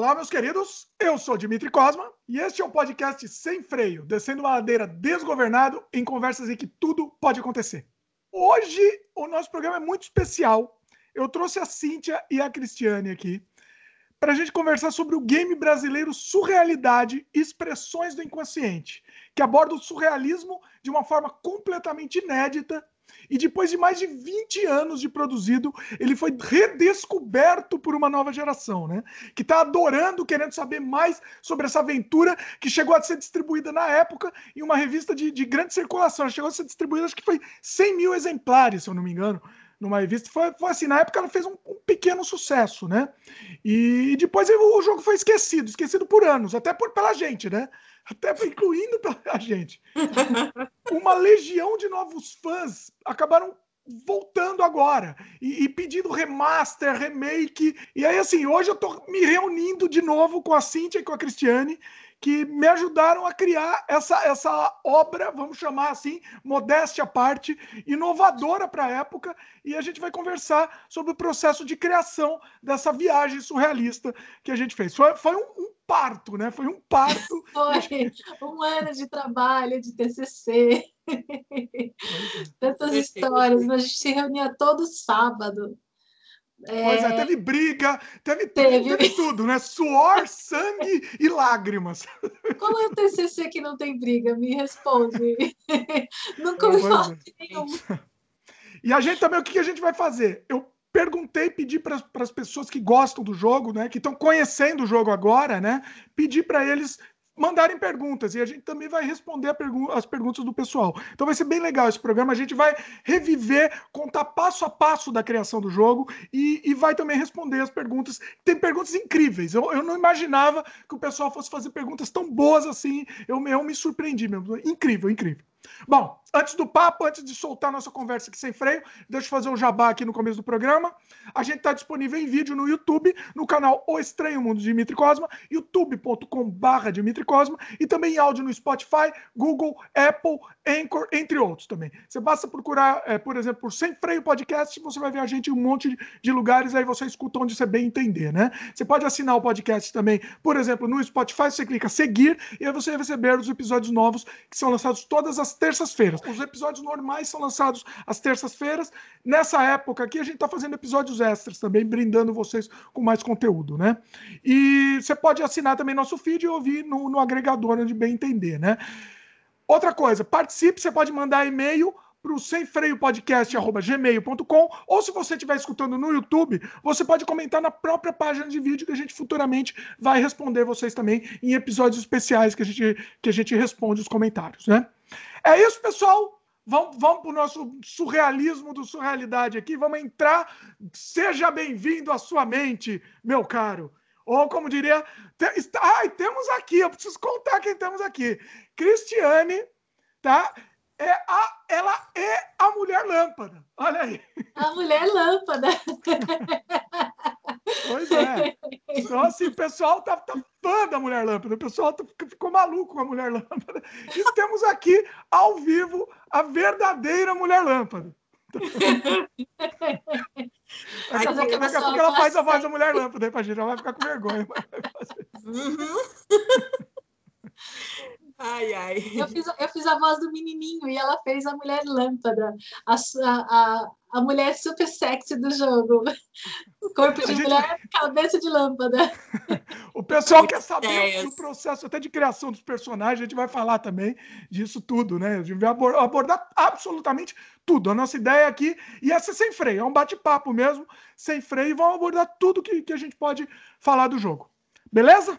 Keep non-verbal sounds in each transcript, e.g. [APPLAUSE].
Olá, meus queridos. Eu sou Dimitri Cosma e este é um podcast sem freio, descendo uma ladeira desgovernado em conversas em que tudo pode acontecer. Hoje o nosso programa é muito especial. Eu trouxe a Cíntia e a Cristiane aqui para a gente conversar sobre o game brasileiro Surrealidade Expressões do Inconsciente, que aborda o surrealismo de uma forma completamente inédita e depois de mais de 20 anos de produzido, ele foi redescoberto por uma nova geração, né? Que está adorando, querendo saber mais sobre essa aventura que chegou a ser distribuída na época em uma revista de, de grande circulação. Ela chegou a ser distribuída, acho que foi 100 mil exemplares, se eu não me engano numa revista. Foi, foi, assim, na época ela fez um, um pequeno sucesso, né? E, e depois o jogo foi esquecido, esquecido por anos, até por, pela gente, né? Até incluindo [LAUGHS] a gente. Uma legião de novos fãs acabaram voltando agora e, e, pedindo remaster, remake. E aí, assim, hoje eu tô me reunindo de novo com a Cintia e com a Cristiane que me ajudaram a criar essa, essa obra, vamos chamar assim, modéstia à parte, inovadora para a época, e a gente vai conversar sobre o processo de criação dessa viagem surrealista que a gente fez. Foi, foi um, um parto, né? Foi um parto. [LAUGHS] Foi um ano de trabalho, de TCC. Tantas histórias, mas a gente se reunia todo sábado é... Pois é, teve briga, teve, teve. teve tudo, né? Suor, sangue e lágrimas. Qual é o TCC que não tem briga? Me responde. [LAUGHS] Nunca falar de nenhum. E a gente também, o que a gente vai fazer? Eu perguntei, pedi para as pessoas que gostam do jogo, né, que estão conhecendo o jogo agora, né, pedi para eles mandarem perguntas e a gente também vai responder pergu as perguntas do pessoal. Então vai ser bem legal esse programa. A gente vai reviver, contar passo a passo da criação do jogo e, e vai também responder as perguntas. Tem perguntas incríveis. Eu, eu, não imaginava que o pessoal fosse fazer perguntas tão boas assim. Eu, eu me surpreendi mesmo. Incrível, incrível. Bom, antes do papo, antes de soltar nossa conversa aqui sem freio, deixa eu fazer um jabá aqui no começo do programa. A gente está disponível em vídeo no YouTube, no canal O Estranho Mundo de Dimitri Cosma, youtube.com.br Dimitri Cosma, e também em áudio no Spotify, Google, Apple, Anchor, entre outros também. Você basta procurar, é, por exemplo, por Sem Freio Podcast, você vai ver a gente em um monte de lugares, aí você escuta onde você bem entender, né? Você pode assinar o podcast também, por exemplo, no Spotify, você clica seguir, e aí você vai receber os episódios novos que são lançados todas as terças-feiras. Os episódios normais são lançados às terças-feiras. Nessa época aqui, a gente está fazendo episódios extras também, brindando vocês com mais conteúdo, né? E você pode assinar também nosso feed e ouvir no, no agregador onde bem entender, né? Outra coisa, participe, você pode mandar e-mail para o semfreiopodcast.gmail.com ou se você estiver escutando no YouTube, você pode comentar na própria página de vídeo que a gente futuramente vai responder vocês também em episódios especiais que a gente, que a gente responde os comentários, né? É isso, pessoal. Vamos, vamos para o nosso surrealismo do surrealidade aqui. Vamos entrar. Seja bem-vindo à sua mente, meu caro. Ou como diria, te, ai, temos aqui, eu preciso contar quem temos aqui. Cristiane, tá? É a, ela é a mulher lâmpada. Olha aí. A mulher lâmpada. Pois é. Então, assim, o pessoal tá, tá fã da Mulher Lâmpada, o pessoal tá, ficou maluco com a Mulher Lâmpada. E temos aqui, ao vivo, a verdadeira Mulher Lâmpada. Daqui a pouco, ela faz a voz da Mulher Lâmpada aí pra gente, ela vai ficar com vergonha. Uhum. [LAUGHS] Ai, ai. Eu fiz, eu fiz a voz do menininho e ela fez a mulher lâmpada, a, a, a mulher super sexy do jogo. Corpo de gente... mulher, cabeça de lâmpada. [LAUGHS] o pessoal quer saber o processo até de criação dos personagens, a gente vai falar também disso tudo, né? A gente vai abordar absolutamente tudo. A nossa ideia aqui, e essa é sem freio, é um bate-papo mesmo, sem freio, e vamos abordar tudo que, que a gente pode falar do jogo. Beleza?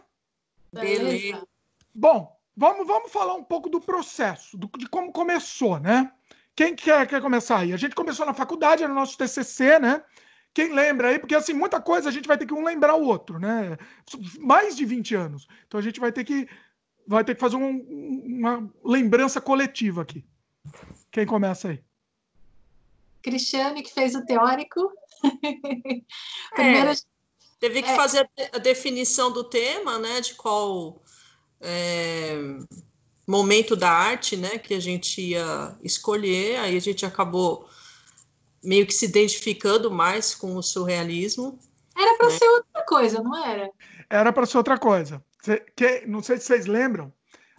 Beleza. Bom, Vamos, vamos falar um pouco do processo, do, de como começou, né? Quem quer, quer começar aí? A gente começou na faculdade, no nosso TCC, né? Quem lembra aí? Porque, assim, muita coisa a gente vai ter que um lembrar o outro, né? Mais de 20 anos. Então a gente vai ter que, vai ter que fazer um, uma lembrança coletiva aqui. Quem começa aí? Cristiane, que fez o teórico. [LAUGHS] Primeiro, é, teve que é, fazer a definição do tema, né? De qual é, momento da arte, né, que a gente ia escolher, aí a gente acabou meio que se identificando mais com o surrealismo. Era para né? ser outra coisa, não era? era para ser outra coisa. Que, não sei se vocês lembram,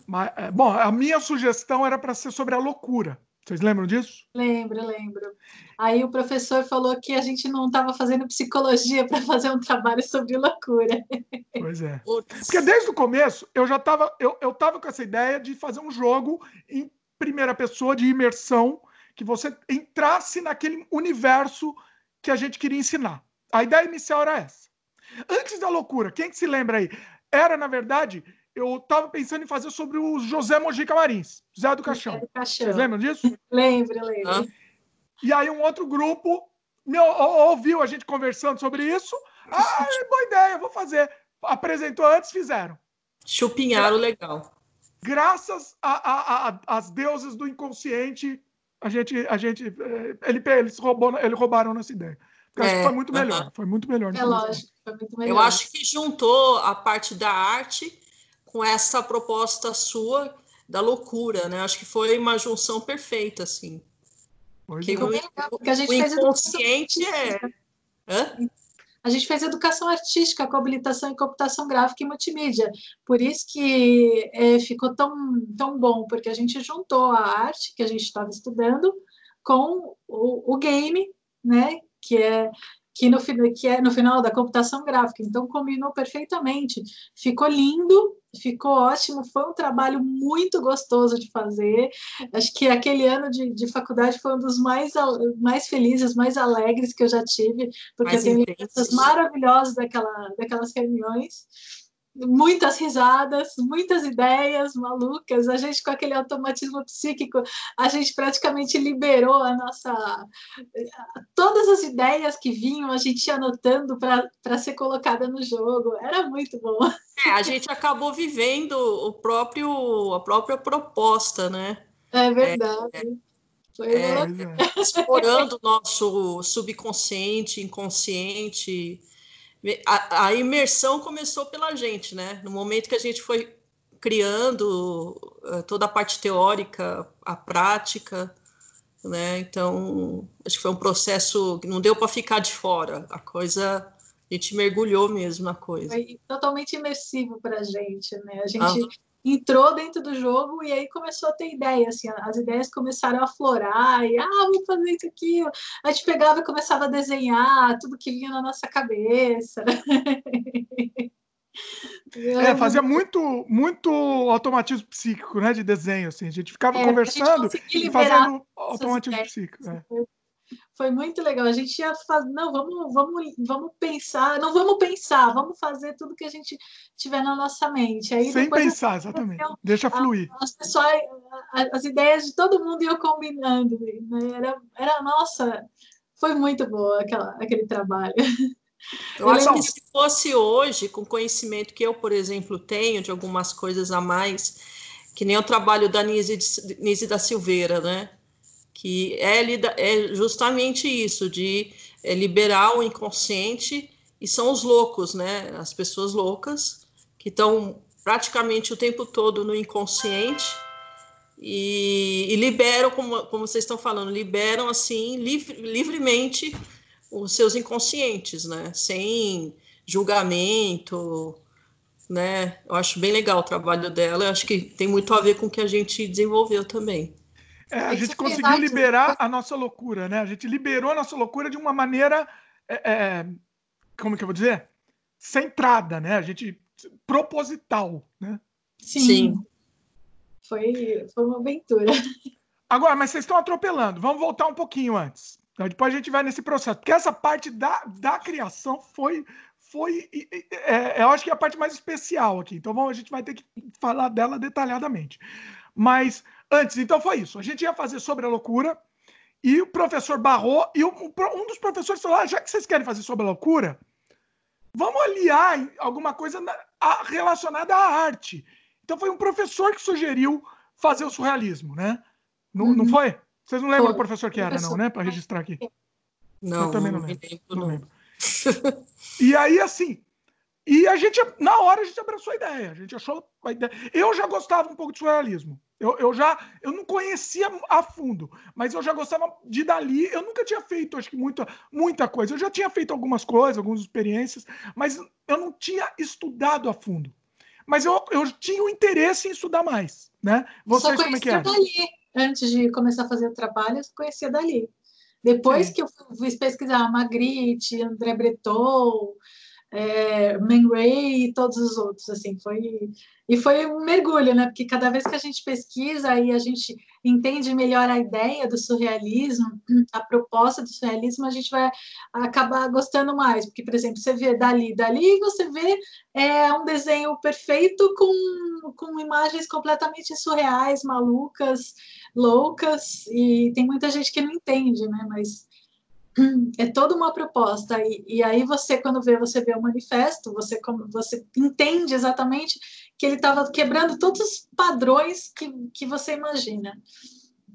mas, é, bom, a minha sugestão era para ser sobre a loucura. Vocês lembram disso? Lembro, lembro. Aí o professor falou que a gente não estava fazendo psicologia para [LAUGHS] fazer um trabalho sobre loucura. Pois é. Porque desde o começo eu já estava eu, eu tava com essa ideia de fazer um jogo em primeira pessoa de imersão, que você entrasse naquele universo que a gente queria ensinar. A ideia inicial era essa. Antes da loucura, quem que se lembra aí? Era, na verdade, eu estava pensando em fazer sobre o José Mojica Marins, Zé do Caixão. do Caixão. Vocês lembram disso? lembro, lembro. Ah. E aí um outro grupo meu, ouviu a gente conversando sobre isso. Ah, boa ideia, vou fazer. Apresentou antes, fizeram. Chupinharam legal. Graças às deusas do inconsciente, a gente, a gente, eh, ele, eles, roubou, eles roubaram nossa ideia. Porque é, foi muito melhor. Uh -huh. Foi muito melhor. É lógico, foi muito melhor. Eu acho que juntou a parte da arte com essa proposta sua da loucura, né? Acho que foi uma junção perfeita, assim. Pois que o, o, a gente o fez inconsciente é... Hã? A gente fez educação artística com habilitação em computação gráfica e multimídia. Por isso que é, ficou tão, tão bom, porque a gente juntou a arte que a gente estava estudando com o, o game, né? Que é que no, que é no final da computação gráfica. Então, combinou perfeitamente. Ficou lindo, ficou ótimo. Foi um trabalho muito gostoso de fazer. Acho que aquele ano de, de faculdade foi um dos mais, mais felizes, mais alegres que eu já tive, porque mais eu tenho lembranças maravilhosas daquela, daquelas reuniões muitas risadas, muitas ideias malucas. A gente, com aquele automatismo psíquico, a gente praticamente liberou a nossa. Todas as ideias que vinham, a gente ia anotando para ser colocada no jogo. Era muito bom. É, a gente acabou vivendo o próprio, a própria proposta, né? É verdade. É, Foi é, explorando o nosso subconsciente, inconsciente a, a, imersão começou pela gente, né? No momento que a gente foi criando uh, toda a parte teórica, a prática, né? Então, acho que foi um processo que não deu para ficar de fora. A coisa, a gente mergulhou mesmo na coisa. Foi totalmente imersivo para a gente, né? A gente ah entrou dentro do jogo e aí começou a ter ideia, assim, as ideias começaram a aflorar e, ah, vou fazer isso aqui. A gente pegava e começava a desenhar tudo que vinha na nossa cabeça. [LAUGHS] É, fazia muito, muito automatismo psíquico, né, de desenho, assim. A gente ficava é, conversando e fazendo automatismo psíquico. É foi muito legal. A gente ia fazer, não, vamos, vamos, vamos pensar, não vamos pensar, vamos fazer tudo que a gente tiver na nossa mente. Aí Sem pensar, exatamente. Deixa fluir. As pessoas, as ideias de todo mundo iam combinando. Né? Era, era, nossa, foi muito boa aquela, aquele trabalho. [LAUGHS] Eu acho que se fosse hoje, com o conhecimento que eu, por exemplo, tenho de algumas coisas a mais, que nem o trabalho da Nise, Nise da Silveira, né? Que é, é justamente isso, de é, liberar o inconsciente, e são os loucos, né? As pessoas loucas, que estão praticamente o tempo todo no inconsciente e, e liberam, como, como vocês estão falando, liberam assim livre, livremente os seus inconscientes, né? Sem julgamento, né? Eu acho bem legal o trabalho dela, eu acho que tem muito a ver com o que a gente desenvolveu também. É, a gente conseguiu liberar a nossa loucura, né? A gente liberou a nossa loucura de uma maneira, é, é, como que eu vou dizer? Centrada, né? A gente proposital, né? Sim. Sim. Foi, foi uma aventura. Agora, mas vocês estão atropelando. Vamos voltar um pouquinho antes. Então, depois a gente vai nesse processo. Porque essa parte da, da criação foi. foi é, eu acho que é a parte mais especial aqui. Então vamos, a gente vai ter que falar dela detalhadamente. Mas antes, então foi isso. A gente ia fazer sobre a loucura e o professor barrou e um dos professores falou: ah, já que vocês querem fazer sobre a loucura, vamos aliar alguma coisa relacionada à arte. Então foi um professor que sugeriu fazer o surrealismo, né? Não, uhum. não foi? Vocês não lembram foi. do professor que era, não, né? Para registrar aqui. Não, Eu também não lembro. Não lembro. e aí, assim, E a gente, na hora, a gente abraçou a ideia. A gente achou a ideia. Eu já gostava um pouco de surrealismo. Eu, eu já eu não conhecia a fundo, mas eu já gostava de dali. Eu nunca tinha feito, acho que muita, muita coisa. Eu já tinha feito algumas coisas, algumas experiências, mas eu não tinha estudado a fundo. Mas eu, eu tinha o interesse em estudar mais, né? Vocês como é que é? Dali. Antes de começar a fazer o trabalho, eu conhecia dali. Depois Sim. que eu fui pesquisar Magritte, André Breton, é, Man Ray e todos os outros, assim, foi e foi um mergulho, né? Porque cada vez que a gente pesquisa e a gente entende melhor a ideia do surrealismo, a proposta do surrealismo, a gente vai acabar gostando mais, porque, por exemplo, você vê dali, dali você vê é, um desenho perfeito com, com imagens completamente surreais, malucas, loucas, e tem muita gente que não entende, né? Mas [CLEARS THROAT] é toda uma proposta e, e, aí você quando vê você vê o manifesto você como você entende exatamente que ele estava quebrando todos os padrões que, que você imagina.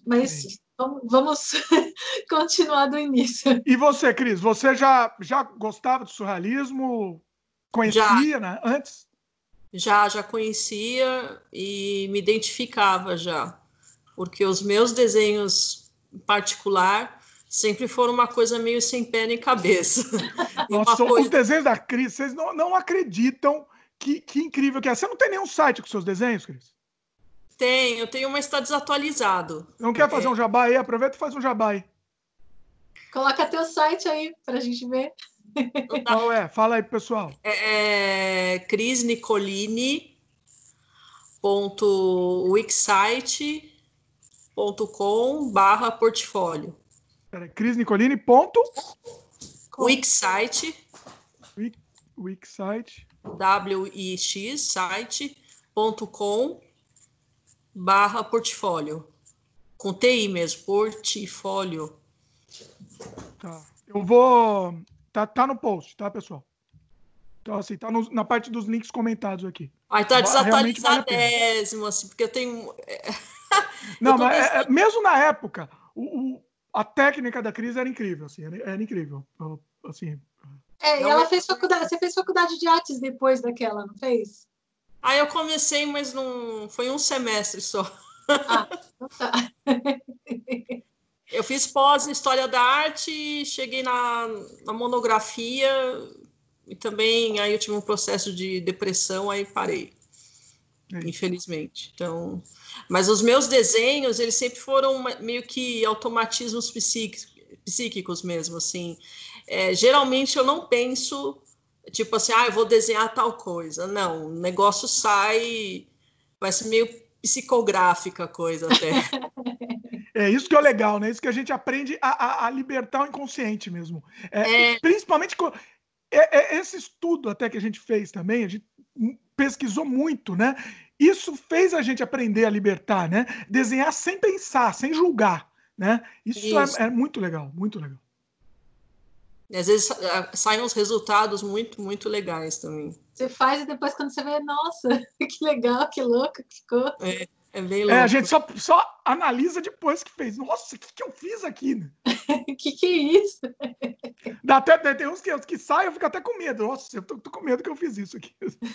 Mas vamos, vamos [LAUGHS] continuar do início. E você Cris você já já gostava do surrealismo? Conhecia já. né antes? Já já conhecia e me identificava já porque os meus desenhos em particular sempre foram uma coisa meio sem pé nem cabeça. [LAUGHS] Nossa, coisa... os desenhos da Cris, vocês não, não acreditam que, que incrível que é. Você não tem nenhum site com seus desenhos, Cris? Tenho, tenho, mas está desatualizado. Não quer fazer um jabá aí? Aproveita e faz um jabá aí. Coloca teu site aí para a gente ver. Qual é? Fala aí, pessoal. É, é Cris Nicolini ponto wixsite.com barra portfólio Peraí, Cris Nicolini, ponto. Wixsite. Wixsite. W-I-X, site.com barra portfólio. Com TI mesmo, portfólio. Tá. Eu vou. Tá, tá no post, tá, pessoal? Então, assim, tá no, na parte dos links comentados aqui. Aí tá desatualizadésimo, vale assim, porque eu tenho. [LAUGHS] Não, mas é, é, mesmo na época, o, o a técnica da Cris era incrível, assim, era, era incrível. Assim, é, e ela fez faculdade, você fez faculdade de artes depois daquela, não fez? Ah, eu comecei, mas não foi um semestre só. Ah, [LAUGHS] então tá. eu fiz pós em História da Arte, cheguei na, na monografia e também aí eu tive um processo de depressão, aí parei. É infelizmente. Então, mas os meus desenhos, eles sempre foram meio que automatismos psíquicos, psíquicos mesmo, assim. É, geralmente eu não penso, tipo assim, ah, eu vou desenhar tal coisa. Não, o negócio sai, vai ser meio psicográfica a coisa até. [LAUGHS] É isso que é legal, né? Isso que a gente aprende a, a, a libertar o inconsciente mesmo. É, é... Principalmente com é, é, esse estudo até que a gente fez também, a gente pesquisou muito, né? Isso fez a gente aprender a libertar, né? Desenhar sem pensar, sem julgar, né? Isso, é, Isso. É, é, muito legal, muito legal. E às vezes saem uns resultados muito, muito legais também. Você faz e depois quando você vê, nossa, [LAUGHS] que legal, que louco que ficou. É, é bem louco. É, a gente só, só analisa depois que fez. Nossa, o que, que eu fiz aqui? Né? [LAUGHS] que que é isso? Dá até, tem uns que, que saem, eu fico até com medo. Nossa, eu tô, tô, com medo que eu fiz isso aqui.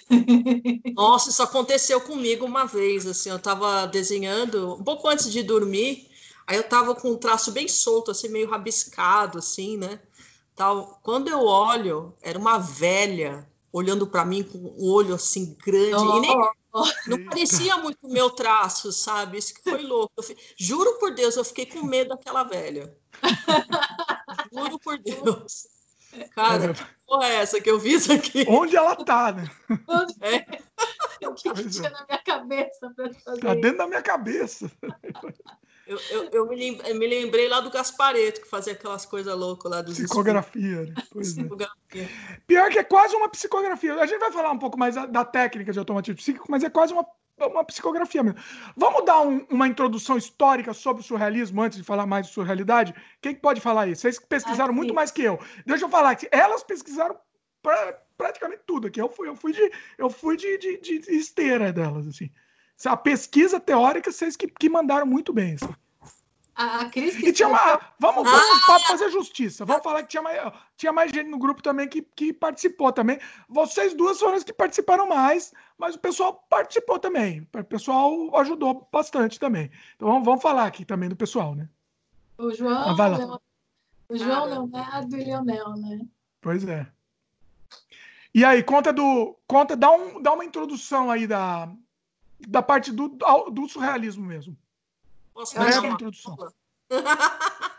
[LAUGHS] Nossa, isso aconteceu comigo uma vez, assim, eu tava desenhando, um pouco antes de dormir, aí eu tava com um traço bem solto, assim, meio rabiscado, assim, né? Tal. Quando eu olho, era uma velha olhando para mim com um olho assim grande, oh. e nem, não parecia muito meu traço, sabe? Isso que foi louco. Eu, juro por Deus, eu fiquei com medo daquela velha. Juro por Deus. Cara, que porra é essa que eu fiz aqui? Onde ela tá, né? É. [LAUGHS] O que, que tinha na minha cabeça para fazer? Tá dentro da minha cabeça. Eu, eu, eu, me lembrei, eu, me lembrei, lá do Gaspareto, que fazia aquelas coisas loucas lá dos Psicografia, né? Psicografia. É. Pior que é quase uma psicografia. A gente vai falar um pouco mais da, da técnica de automatismo psíquico, mas é quase uma uma psicografia mesmo. Vamos dar um, uma introdução histórica sobre o surrealismo antes de falar mais de surrealidade? Quem pode falar isso? Vocês pesquisaram aqui. muito mais que eu. Deixa eu falar que elas pesquisaram pra, praticamente tudo aqui. Eu fui, eu fui de, eu fui de, de, de esteira delas, assim. A pesquisa teórica, vocês que, que mandaram muito bem. Assim. A, a Cris que E tinha uma. Vamos, vamos ah! fazer justiça. Vamos falar que tinha mais, tinha mais gente no grupo também que, que participou também. Vocês duas foram as que participaram mais, mas o pessoal participou também. O pessoal ajudou bastante também. Então vamos, vamos falar aqui também do pessoal, né? O João. Ah, vai lá. O João Leonardo e Leonel, né? Pois é. E aí, conta do. Conta, dá, um, dá uma introdução aí da, da parte do, do surrealismo mesmo. Posso dar uma introdução. [LAUGHS]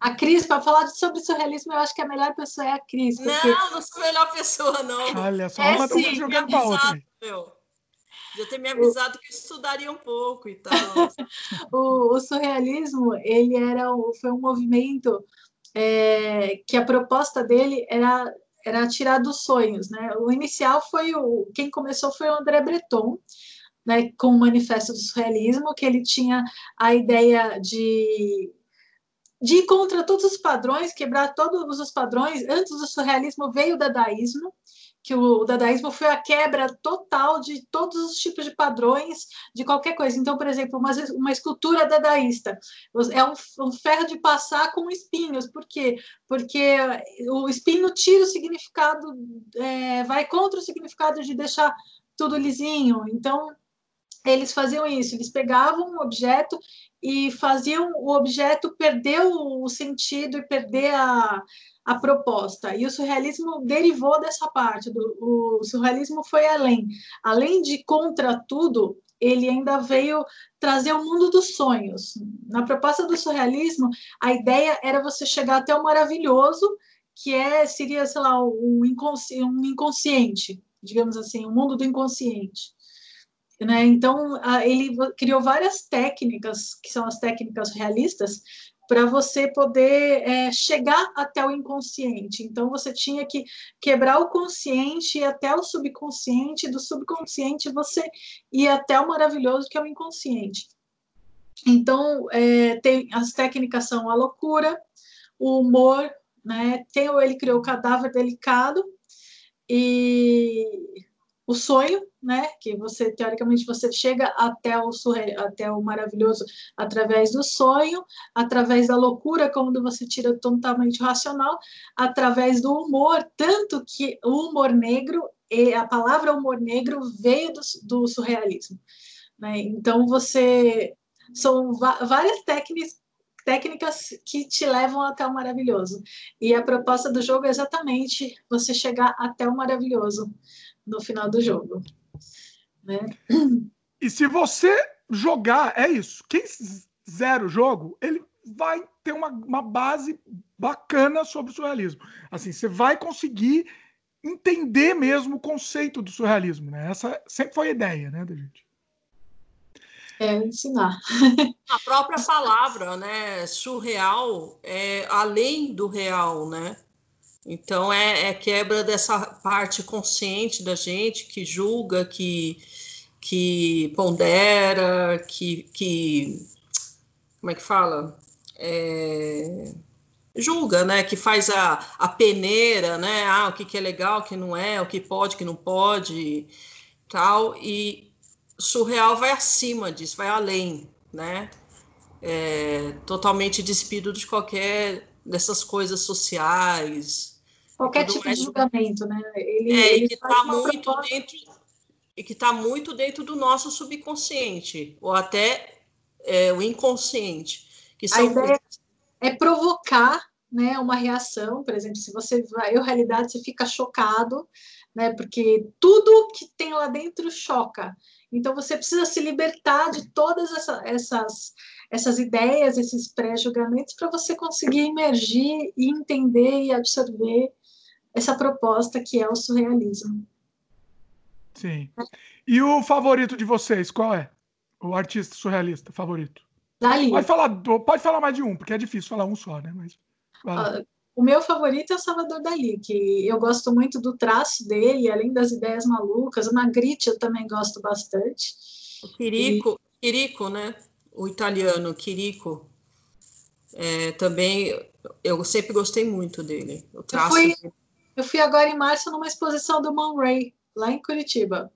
A Cris, para falar sobre surrealismo, eu acho que a melhor pessoa é a Cris. Porque... Não, não sou a melhor pessoa, não. Olha só, é, uma sim, jogando para outra. Meu. Já ter me avisado que eu estudaria um pouco e tal. [LAUGHS] o, o, surrealismo, ele era foi um movimento é, que a proposta dele era era tirar dos sonhos, né? O inicial foi o quem começou foi o André Breton, né, com o Manifesto do Surrealismo, que ele tinha a ideia de de ir contra todos os padrões, quebrar todos os padrões. Antes do surrealismo veio o dadaísmo, que o dadaísmo foi a quebra total de todos os tipos de padrões de qualquer coisa. Então, por exemplo, uma, uma escultura dadaísta é um, um ferro de passar com espinhos. Por quê? Porque o espinho tira o significado, é, vai contra o significado de deixar tudo lisinho. Então, eles faziam isso, eles pegavam um objeto e faziam o objeto perder o sentido e perder a, a proposta. E o surrealismo derivou dessa parte. Do, o surrealismo foi além. Além de contra tudo, ele ainda veio trazer o mundo dos sonhos. Na proposta do surrealismo, a ideia era você chegar até o maravilhoso, que é seria, sei lá, um, inconsci um inconsciente, digamos assim, o um mundo do inconsciente. Né? Então, ele criou várias técnicas, que são as técnicas realistas, para você poder é, chegar até o inconsciente. Então, você tinha que quebrar o consciente e até o subconsciente, do subconsciente você ir até o maravilhoso que é o inconsciente. Então, é, tem, as técnicas são a loucura, o humor, né? Tem, ele criou o cadáver delicado e o sonho, né? Que você teoricamente você chega até o até o maravilhoso através do sonho, através da loucura quando você tira totalmente racional, através do humor, tanto que o humor negro e a palavra humor negro veio do, do surrealismo, né? Então você são várias técnicas técnicas que te levam até o maravilhoso. E a proposta do jogo é exatamente você chegar até o maravilhoso no final do jogo. Né? E se você jogar, é isso. Quem zera o jogo, ele vai ter uma, uma base bacana sobre o surrealismo. Assim, você vai conseguir entender mesmo o conceito do surrealismo, né? Essa sempre foi a ideia, né, da gente. É ensinar. A própria palavra, né, surreal, é além do real, né? Então é, é, quebra dessa parte consciente da gente que julga, que, que pondera, que, que como é que fala? É, julga, né? Que faz a, a peneira, né? Ah, o que, que é legal, o que não é, o que pode, o que não pode, tal. E surreal vai acima disso, vai além, né? É, totalmente despido de qualquer dessas coisas sociais, Qualquer tipo mais... de julgamento, né? Ele, é, ele e que está muito proposta... dentro e que está muito dentro do nosso subconsciente ou até é, o inconsciente, que são a ideia é provocar, né, uma reação, por exemplo, se você vai, eu realidade você fica chocado, né, porque tudo que tem lá dentro choca. Então você precisa se libertar de todas essa, essas essas ideias, esses pré-julgamentos para você conseguir emergir e entender e absorver essa proposta que é o surrealismo. Sim. E o favorito de vocês, qual é? O artista surrealista favorito? Dali. Pode falar, pode falar mais de um, porque é difícil falar um só, né? Mas, uh, o meu favorito é o Salvador Dali, que eu gosto muito do traço dele, além das ideias malucas. O Magritte eu também gosto bastante. O Quirico, e... Quirico, né? O italiano, Quirico. É, também eu sempre gostei muito dele. O traço eu fui, eu fui agora em março numa exposição do Man Ray, lá em Curitiba.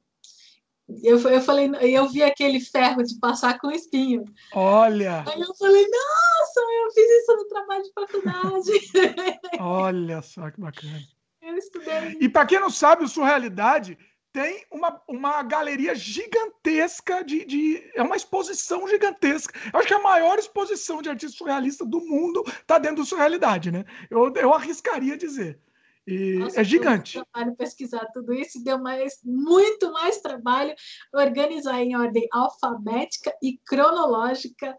Eu, eu falei, eu vi aquele ferro de passar com espinho. Olha! Aí eu falei, nossa, eu fiz isso no trabalho de faculdade. [LAUGHS] Olha só que bacana. Eu estudei. E para quem não sabe, o Surrealidade tem uma, uma galeria gigantesca de, de, É uma exposição gigantesca. Eu acho que a maior exposição de artista surrealista do mundo está dentro do Surrealidade, né? Eu, eu arriscaria dizer. E Nossa, é gigante. Deu trabalho pesquisar tudo isso, deu mais, muito mais trabalho organizar em ordem alfabética e cronológica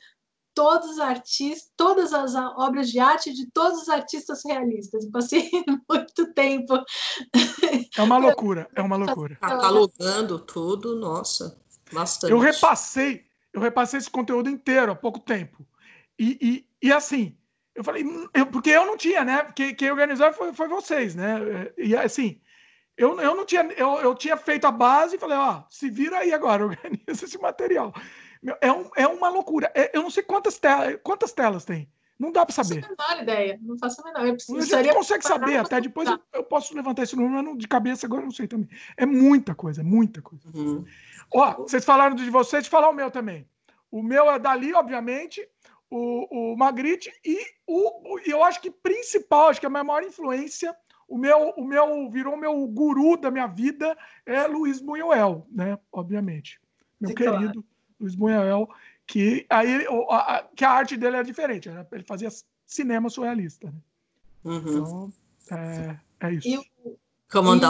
todos os artistas, todas as obras de arte de todos os artistas realistas. Passei [LAUGHS] muito tempo. É uma [LAUGHS] loucura, é uma loucura. Catalogando tudo, nossa, bastante. Eu repassei, eu repassei esse conteúdo inteiro há pouco tempo. E, e, e assim, eu falei, hum, eu, porque eu não tinha, né? Porque quem organizou foi, foi vocês, né? E assim, eu, eu não tinha, eu, eu tinha feito a base e falei, ó, se vira aí agora, [LAUGHS] organiza esse material. É, um, é uma loucura. É, eu não sei quantas, telas, quantas telas tem. Não dá para saber. Não faço a menor ideia. Não faço a menor. Eu preciso, a gente consegue saber até. Depois eu, eu, posso levantar esse número, mas de cabeça agora eu não sei também. É muita coisa, muita coisa. Uhum. Ó, vocês falaram de vocês, falar o meu também. O meu é dali, obviamente, o, o Magritte e o, o, eu acho que principal, acho que a minha maior influência, o meu, o meu virou meu guru da minha vida é Luiz Buñuel, né? Obviamente. Meu Sim, querido. Claro. Luiz Buñuel, que aí a, que a arte dele é diferente, né? ele fazia cinema surrealista. Né? Uhum. Então, é, é isso. E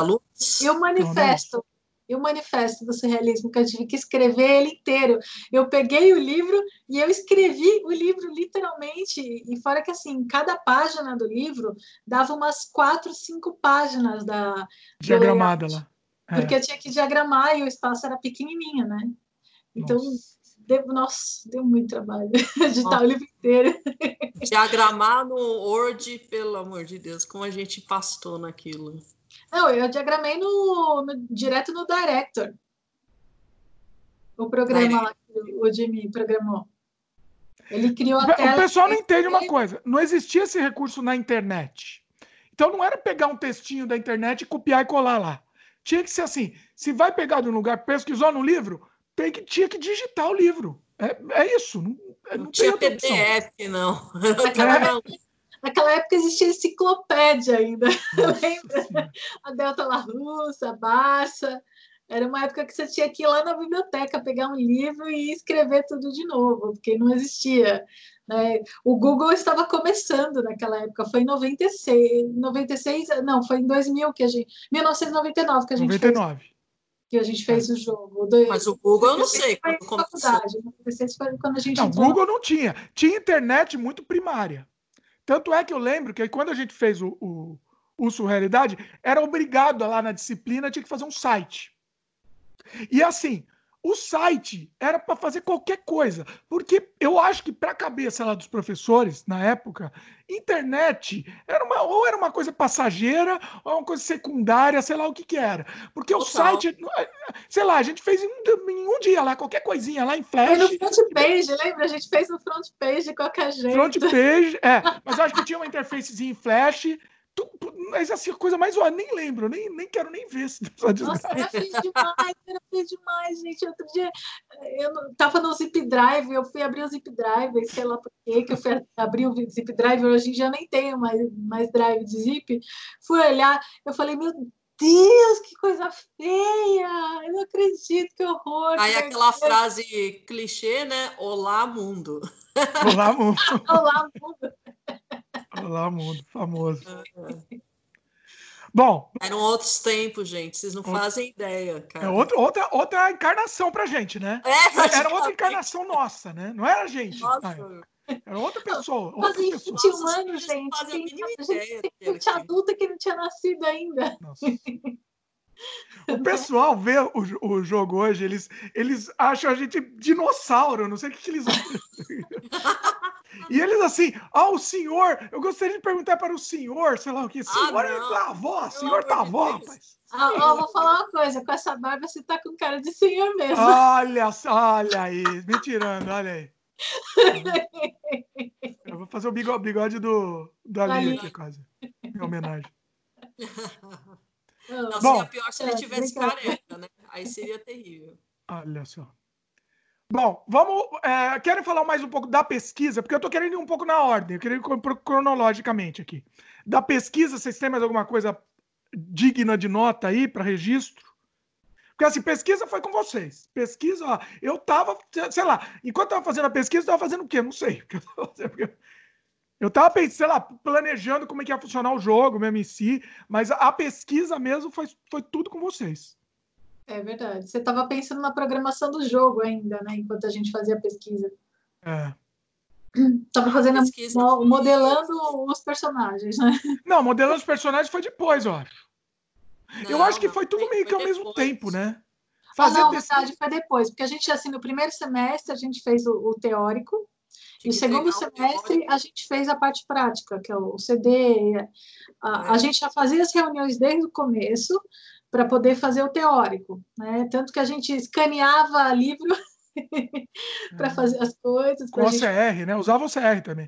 Luz? E o manifesto, e o manifesto do surrealismo, que eu tive que escrever ele inteiro. Eu peguei o livro e eu escrevi o livro literalmente, e fora que assim, cada página do livro dava umas quatro, cinco páginas da diagramada lá. É. Porque eu tinha que diagramar e o espaço era pequenininho, né? Então, nossa. Deu, nossa, deu muito trabalho [LAUGHS] editar o livro inteiro. Diagramar no Word, pelo amor de Deus, como a gente pastou naquilo. Não, eu diagramei no, no direto no Director. O programa lá que o Jimmy programou. Ele criou a tela. O pessoal não entende uma coisa: não existia esse recurso na internet. Então não era pegar um textinho da internet e copiar e colar lá. Tinha que ser assim: se vai pegar de um lugar, pesquisou no livro, tem que, tinha que digitar o livro. É, é isso. Não, é, não, não tinha PDF, não. [LAUGHS] Naquela, é. naquela época existia enciclopédia ainda. [LAUGHS] Lembra? A Delta La Russa, a Barça. Era uma época que você tinha que ir lá na biblioteca pegar um livro e escrever tudo de novo, porque não existia. Né? O Google estava começando naquela época, foi em 96, 96, não, foi em 2000 que a gente, 1999 que a gente 99. fez que a gente fez o jogo. Mas o Google eu não sei. Quando faculdade, quando a gente não, Google não tinha. Tinha internet muito primária. Tanto é que eu lembro que quando a gente fez o, o, o Surrealidade, era obrigado lá na disciplina, tinha que fazer um site. E assim, o site era para fazer qualquer coisa, porque eu acho que para a cabeça lá dos professores na época, internet era uma ou era uma coisa passageira ou uma coisa secundária, sei lá o que que era, porque Total. o site, sei lá, a gente fez em um, em um, dia lá qualquer coisinha lá em Flash. Foi no front page, lembra? A gente fez no front page de qualquer jeito. Front page, é, [LAUGHS] mas eu acho que tinha uma interfacezinha em Flash mas assim, a coisa mais. Eu nem lembro, nem, nem quero nem ver se Nossa, era feio demais, era feio demais, gente. Outro dia eu tava no Zip Drive, eu fui abrir o Zip Drive, sei lá por quê, que eu fui abrir o Zip Drive, hoje dia nem tenho mais, mais drive de Zip. Fui olhar, eu falei, meu Deus, que coisa feia! Eu não acredito, que horror! Aí aquela frase clichê, né? Olá, mundo. Olá, mundo. [LAUGHS] Olá, mundo. Olá, mundo, famoso. [LAUGHS] Bom. Eram outros tempos, gente. Vocês não outro, fazem ideia, cara. É outra, outra, outra encarnação pra gente, né? É, era outra encarnação nossa, né? Não era a gente. Nossa. Era outra pessoa. Fazem 21 anos, gente. Tem, gente, tem gente adulta que não tinha nascido ainda. Nossa. [LAUGHS] O pessoal vê o, o jogo hoje, eles, eles acham a gente dinossauro, não sei o que, que eles. [LAUGHS] E eles assim, ah, o senhor, eu gostaria de perguntar para o senhor, sei lá o que, ah, senhor ah, tá avó, senhor tá avó, rapaz. Ah, ó, vou falar uma coisa, com essa barba você tá com cara de senhor mesmo. Olha, olha aí, me tirando, olha aí. Eu vou fazer o bigode, do, do Ali aqui, quase, em homenagem. [LAUGHS] Não, Bom, seria pior se ele tivesse careca, né? Aí seria terrível. Olha só. Bom, vamos. É, querem falar mais um pouco da pesquisa? Porque eu estou querendo ir um pouco na ordem, eu queria ir cronologicamente aqui. Da pesquisa, vocês têm mais alguma coisa digna de nota aí para registro? Porque assim, pesquisa foi com vocês. Pesquisa, ó, eu tava, sei lá, enquanto eu tava fazendo a pesquisa, eu tava fazendo o quê? Não sei. Eu tava pensando, sei lá, planejando como é que ia funcionar o jogo mesmo em si, mas a pesquisa mesmo foi, foi tudo com vocês. É verdade. Você estava pensando na programação do jogo ainda, né? Enquanto a gente fazia a pesquisa. É. Tava fazendo pesquisa. modelando os personagens, né? [LAUGHS] Não, modelando os personagens foi depois, eu acho. Não, eu acho que foi tudo meio que ao depois. mesmo tempo, né? Fazer ah, não, pesquisa... verdade, foi depois, porque a gente, assim, no primeiro semestre a gente fez o, o teórico, e no segundo semestre a gente fez a parte prática, que é o CD. A, é. a gente já fazia as reuniões desde o começo, para poder fazer o teórico, né? Tanto que a gente escaneava livro [LAUGHS] para uhum. fazer as coisas. Com o gente... CR, né? Usava o CR também.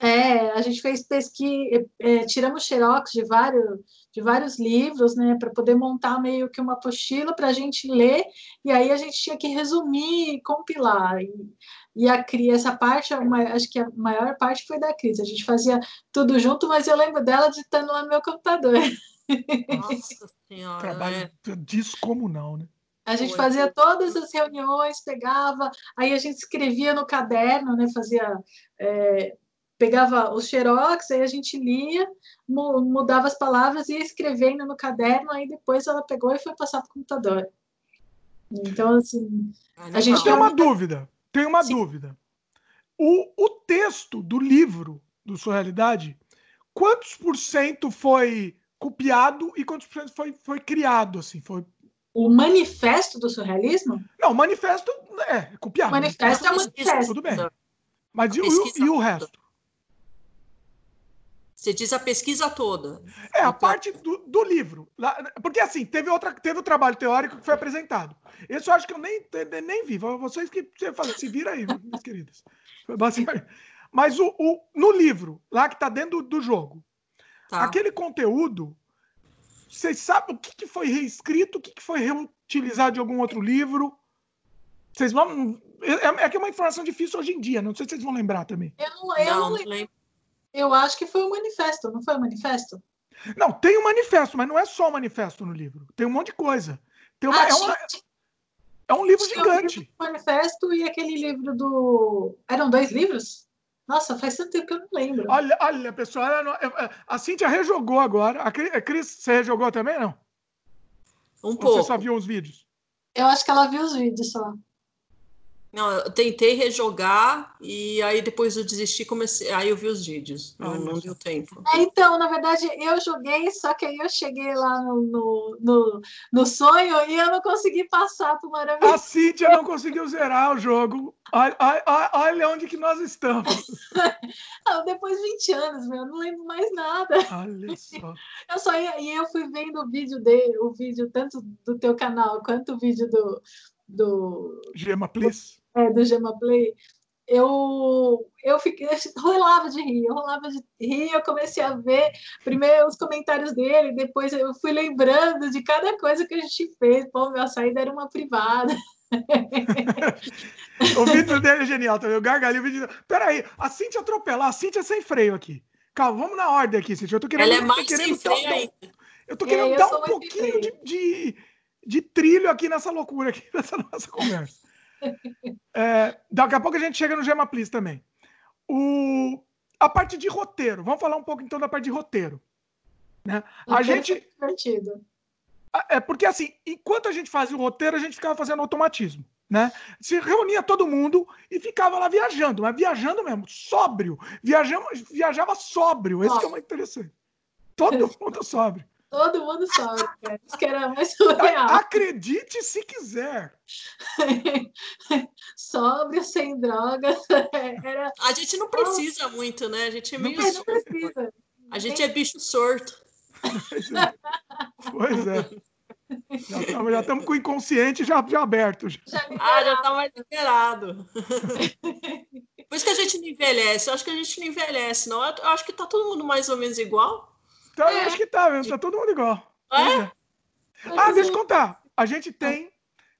É, a gente fez pesquisa, é, tiramos xerox de vários, de vários livros, né, para poder montar meio que uma apostila para a gente ler, e aí a gente tinha que resumir e compilar. E, e a Cris, essa parte, acho que a maior parte foi da Cris. A gente fazia tudo junto, mas eu lembro dela digitando lá no meu computador. Nossa senhora. Trabalho é. descomunal, né? A gente fazia todas as reuniões, pegava, aí a gente escrevia no caderno, né? Fazia. É, pegava os xerox, aí a gente lia, mudava as palavras e ia escrevendo no caderno, aí depois ela pegou e foi passar para o computador. Então, assim. A gente tem uma dúvida. Tem uma Sim. dúvida. O, o texto do livro do Surrealidade, quantos por cento foi copiado e quantos por cento foi, foi criado, assim, foi... O manifesto do surrealismo? Não, o manifesto é copiado. O manifesto é o manifesto. Tudo bem. Mas e, e, e o resto? Você diz a pesquisa toda. É, a parte do, do livro. Porque assim, teve, outra, teve o trabalho teórico que foi apresentado. Esse eu acho que eu nem, nem vi. Vocês que você fala, se vira aí, [LAUGHS] minhas queridas. Mas o, o, no livro, lá que está dentro do, do jogo, Tá. Aquele conteúdo, vocês sabem o que, que foi reescrito, o que, que foi reutilizado de algum outro livro? Vocês vão. É, é que é uma informação difícil hoje em dia, não sei se vocês vão lembrar também. Eu não, eu não, não lembro. Eu acho que foi o manifesto, não foi o manifesto? Não, tem o um manifesto, mas não é só o manifesto no livro. Tem um monte de coisa. Tem uma, ah, é, uma, é um livro gigante. Um livro manifesto e aquele livro do. Eram dois livros? Nossa, faz tanto tempo que eu não lembro. Olha, olha pessoal, a Cintia rejogou agora. A Cris, você rejogou também, não? Um Ou pouco. Você só viu os vídeos? Eu acho que ela viu os vídeos só. Não, eu tentei rejogar e aí depois eu desisti, comecei, aí eu vi os vídeos, não, não deu tempo. É, então, na verdade, eu joguei, só que aí eu cheguei lá no, no, no, no sonho e eu não consegui passar pro Maravilha. A Cíntia não conseguiu zerar o jogo. Olha, olha, olha onde que nós estamos. [LAUGHS] ah, depois de 20 anos, meu, eu não lembro mais nada. Olha [LAUGHS] só. Eu só ia, e eu fui vendo o vídeo dele, o vídeo tanto do teu canal quanto o vídeo do do Gema Please. É, do Gema Play, eu, eu fiquei, rolava de rir, eu rolava de rir, eu comecei a ver primeiro os comentários dele, depois eu fui lembrando de cada coisa que a gente fez. Pô, minha saída era uma privada. [LAUGHS] o vídeo dele é genial também, o gargalho. O vídeo... Peraí, a Cintia atropelar, a Cintia sem freio aqui. Calma, vamos na ordem aqui, Cintia. Eu tô querendo, Ela é mais querendo sem freio ainda. Eu tô querendo é, dar um pouquinho de, de, de trilho aqui nessa loucura, aqui [LAUGHS] nessa nossa conversa. É, daqui a pouco a gente chega no Gema Please também. O, a parte de roteiro. Vamos falar um pouco então da parte de roteiro. Né? A gente. Divertido. É porque assim, enquanto a gente fazia o roteiro, a gente ficava fazendo automatismo. Né? Se reunia todo mundo e ficava lá viajando, mas viajando mesmo, sóbrio. Viajamos, viajava sóbrio. Esse que é o mais interessante. Todo mundo sóbrio. Todo mundo sabe, cara. Isso que era mais [LAUGHS] surreal. Acredite se quiser. [LAUGHS] Sóbrio, sem drogas. [LAUGHS] Era... A gente não precisa muito, né? A gente é meio. Não, não precisa. A gente é bicho sorto. Pois é. Já estamos com o inconsciente já, já aberto. Já. Já ah, já está mais liberado. Por isso que a gente não envelhece. Eu acho que a gente não envelhece, não. Eu acho que está todo mundo mais ou menos igual. Então, é. acho que tá mesmo, tá todo mundo igual. É? é. Ah, deixa eu contar. a gente tem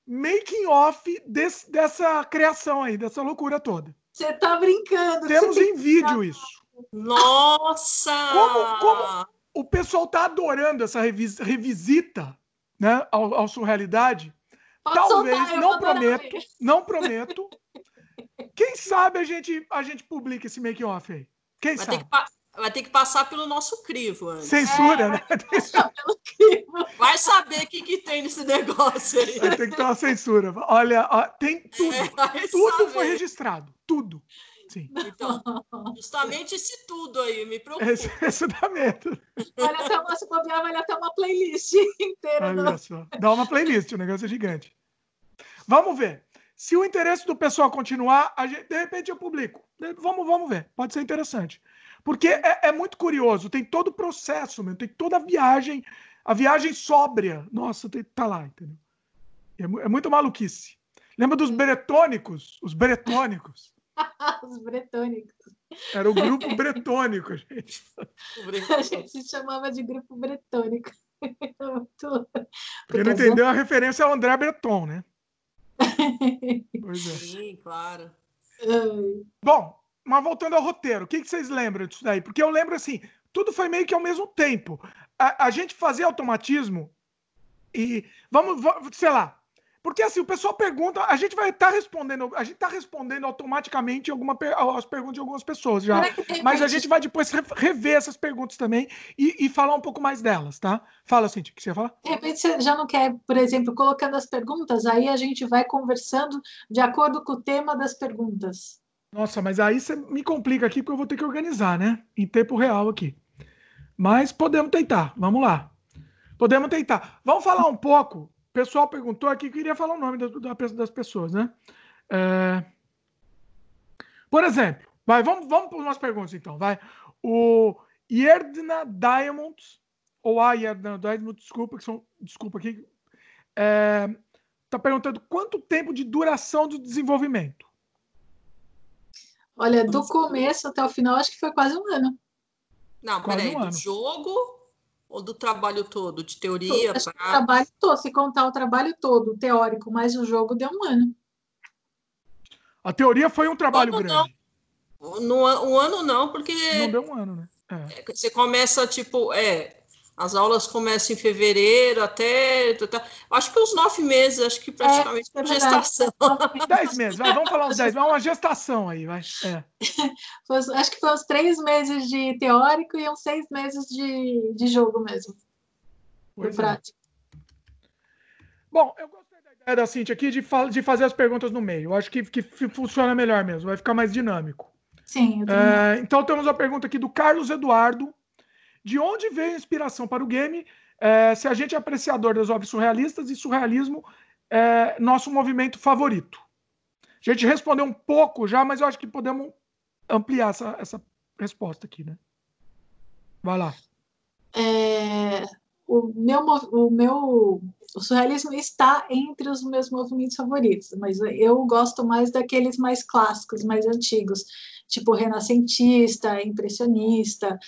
making off desse, dessa criação aí, dessa loucura toda. Você tá brincando. Temos em vídeo isso. Nossa! Como, como o pessoal tá adorando essa revis, revisita né, ao, ao surrealidade. Pode Talvez, soltar, não prometo, não prometo. Quem sabe a gente, a gente publica esse make off aí? Quem vai sabe? Ter que, vai ter que passar pelo nosso crivo antes. Censura, é, né? Vai saber o que, que tem nesse negócio aí. Vai ter que ter uma censura. Olha, ó, tem tudo. É, tudo saber. foi registrado. Tudo. Sim. Então, justamente esse tudo aí, me preocupa. Esse, esse dá medo. Olha, até uma, se bobear, vai até uma playlist inteira. Olha do... só. Dá uma playlist, o negócio é gigante. Vamos ver. Se o interesse do pessoal continuar, gente, de repente eu publico. Vamos, vamos ver. Pode ser interessante. Porque é, é muito curioso, tem todo o processo, mesmo, tem toda a viagem, a viagem sóbria. Nossa, tem, tá lá, entendeu? É, é muito maluquice. Lembra dos bretônicos? Os bretônicos. [LAUGHS] Os bretônicos. Era o grupo bretônico, [LAUGHS] gente. A gente se chamava de grupo bretônico. [LAUGHS] Quem não entendeu a referência ao André Breton, né? pois é. Sim, claro. Bom, mas voltando ao roteiro, o que, que vocês lembram disso daí? Porque eu lembro assim, tudo foi meio que ao mesmo tempo. A, a gente fazia automatismo e vamos, sei lá, porque assim, o pessoal pergunta, a gente vai estar tá respondendo, a gente está respondendo automaticamente alguma, as perguntas de algumas pessoas já. Mas a gente vai depois rever essas perguntas também e, e falar um pouco mais delas, tá? Fala, Cintia, o que você ia falar? De repente você já não quer, por exemplo, colocando as perguntas, aí a gente vai conversando de acordo com o tema das perguntas. Nossa, mas aí você me complica aqui porque eu vou ter que organizar, né? Em tempo real aqui. Mas podemos tentar, vamos lá. Podemos tentar. Vamos falar um pouco pessoal perguntou aqui, queria falar o nome das, das pessoas, né? É... Por exemplo, vai, vamos, vamos para umas perguntas então, vai. O Yerdna Diamonds, ou a Yerdna Diamonds, desculpa, que são, desculpa aqui, é, tá perguntando quanto tempo de duração do desenvolvimento? Olha, do começo até o final, acho que foi quase um ano. Não, peraí, um do jogo ou do trabalho todo, de teoria? Pra... trabalho todo, se contar o trabalho todo, teórico, mas o jogo deu um ano. A teoria foi um trabalho grande. Não. No, um ano não, porque. Não deu um ano, né? É. Você começa, tipo, é, as aulas começam em fevereiro até. Acho que uns nove meses, acho que praticamente é, é gestação. [LAUGHS] Dez meses, vai, vamos falar uns dez, vai uma gestação aí, vai. É. [LAUGHS] acho que foi uns três meses de teórico e uns seis meses de, de jogo mesmo. Pois por é. prática. Bom, eu gostei da ideia da Cintia aqui de, de fazer as perguntas no meio. Eu acho que, que funciona melhor mesmo, vai ficar mais dinâmico. Sim, é, Então temos a pergunta aqui do Carlos Eduardo de onde veio a inspiração para o game, é, se a gente é apreciador das obras surrealistas e surrealismo é nosso movimento favorito. A gente respondeu um pouco já, mas eu acho que podemos ampliar essa, essa resposta aqui, né? Vai lá. É, o meu, o meu o surrealismo está entre os meus movimentos favoritos, mas eu gosto mais daqueles mais clássicos, mais antigos, tipo renascentista, impressionista,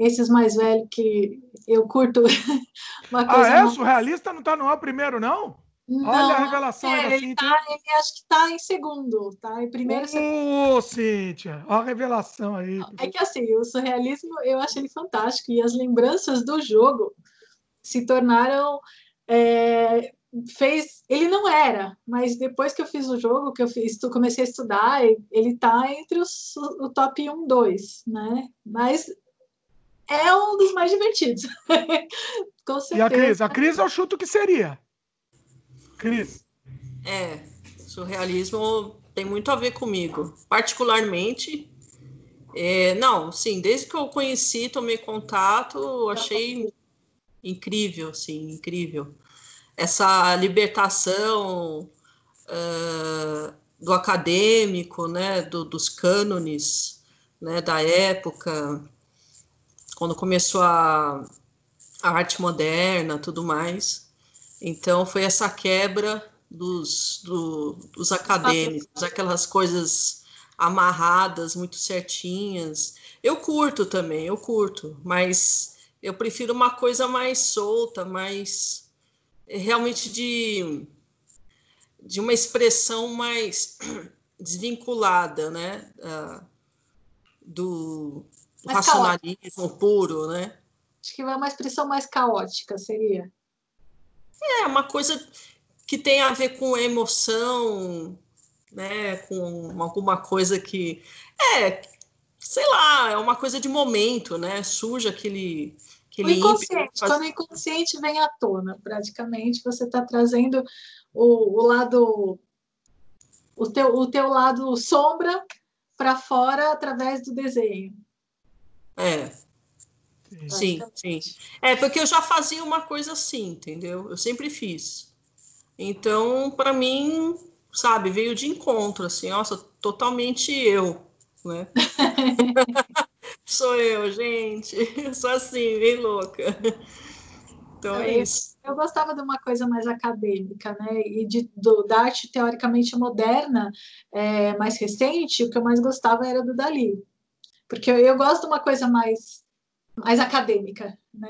esses mais velhos que eu curto [LAUGHS] uma coisa. Ah, é? Mais... Surrealista não está no primeiro, não? não? Olha a revelação é, ele, tá, ele acho que está em segundo, tá? Em primeiro. Ô, oh, Cíntia, olha a revelação aí. É que assim, o surrealismo eu acho ele fantástico e as lembranças do jogo se tornaram. É, fez ele não era mas depois que eu fiz o jogo que eu fiz comecei a estudar ele está entre os, o top 1 2 né mas é um dos mais divertidos. [LAUGHS] Com certeza. E a Cris? A Cris eu chuto que seria. Cris. É, surrealismo tem muito a ver comigo. Particularmente, é, não, sim, desde que eu conheci, tomei contato, achei incrível, sim, incrível. Essa libertação uh, do acadêmico, né, do, dos cânones, né, da época, quando começou a, a arte moderna, tudo mais. Então foi essa quebra dos, do, dos acadêmicos, aquelas coisas amarradas, muito certinhas. Eu curto também, eu curto, mas eu prefiro uma coisa mais solta, mais realmente de, de uma expressão mais [CLEARS THROAT] desvinculada, né? Uh, do, do racionalismo caótica. puro, né? Acho que é uma expressão mais caótica, seria. É, uma coisa que tem a ver com emoção, né? Com alguma coisa que. É, sei lá, é uma coisa de momento, né? Surge aquele. aquele o inconsciente, ímpeto, quando o inconsciente vem à tona, praticamente, você está trazendo o, o lado. O teu, o teu lado sombra para fora através do desenho. É. Sim, sim. É, porque eu já fazia uma coisa assim, entendeu? Eu sempre fiz. Então, para mim, sabe, veio de encontro, assim, nossa, totalmente eu, né? [LAUGHS] Sou eu, gente. Sou assim, bem louca. Então é, é isso. Eu gostava de uma coisa mais acadêmica, né? E de, do, da arte teoricamente moderna, é, mais recente, o que eu mais gostava era do Dali. Porque eu, eu gosto de uma coisa mais mais acadêmica. Né?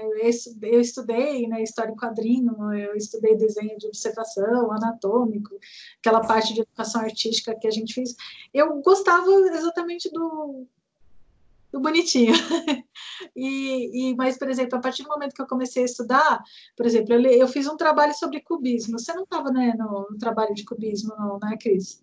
Eu, estudei né, história em quadrinho, eu estudei desenho de observação, anatômico, aquela parte de educação artística que a gente fez. Eu gostava exatamente do, do bonitinho. [LAUGHS] e, e, mas, por exemplo, a partir do momento que eu comecei a estudar, por exemplo, eu, eu fiz um trabalho sobre cubismo. Você não estava né, no, no, trabalho de cubismo, não, né, Cris?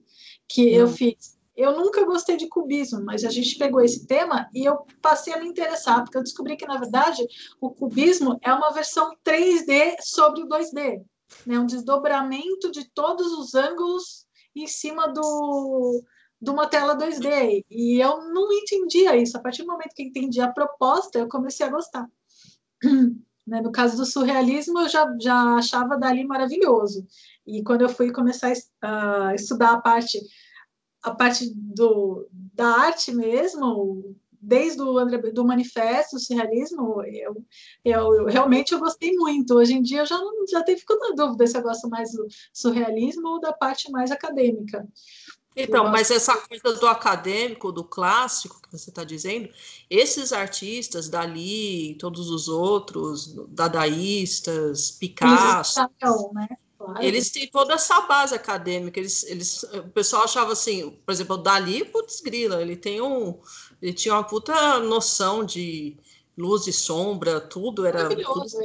Que não. eu fiz. Eu nunca gostei de cubismo, mas a gente pegou esse tema e eu passei a me interessar, porque eu descobri que, na verdade, o cubismo é uma versão 3D sobre o 2D, né? um desdobramento de todos os ângulos em cima do, de uma tela 2D. E eu não entendia isso. A partir do momento que entendi a proposta, eu comecei a gostar. [CLEARS THROAT] Né? No caso do surrealismo, eu já, já achava dali maravilhoso. E quando eu fui começar a estudar a parte a parte do, da arte mesmo, desde o André, do manifesto, o surrealismo, eu, eu, eu, realmente eu gostei muito. Hoje em dia eu já, não, já tenho ficado na dúvida se eu gosto mais do surrealismo ou da parte mais acadêmica. Então, mas essa coisa do acadêmico, do clássico que você está dizendo, esses artistas, Dali, todos os outros, dadaístas, Picasso, Eles né? Claro. Eles têm toda essa base acadêmica. Eles, eles, o pessoal achava assim, por exemplo, o Dali, putz, grila, ele tem um. Ele tinha uma puta noção de luz e sombra, tudo era. Maravilhoso. Tudo...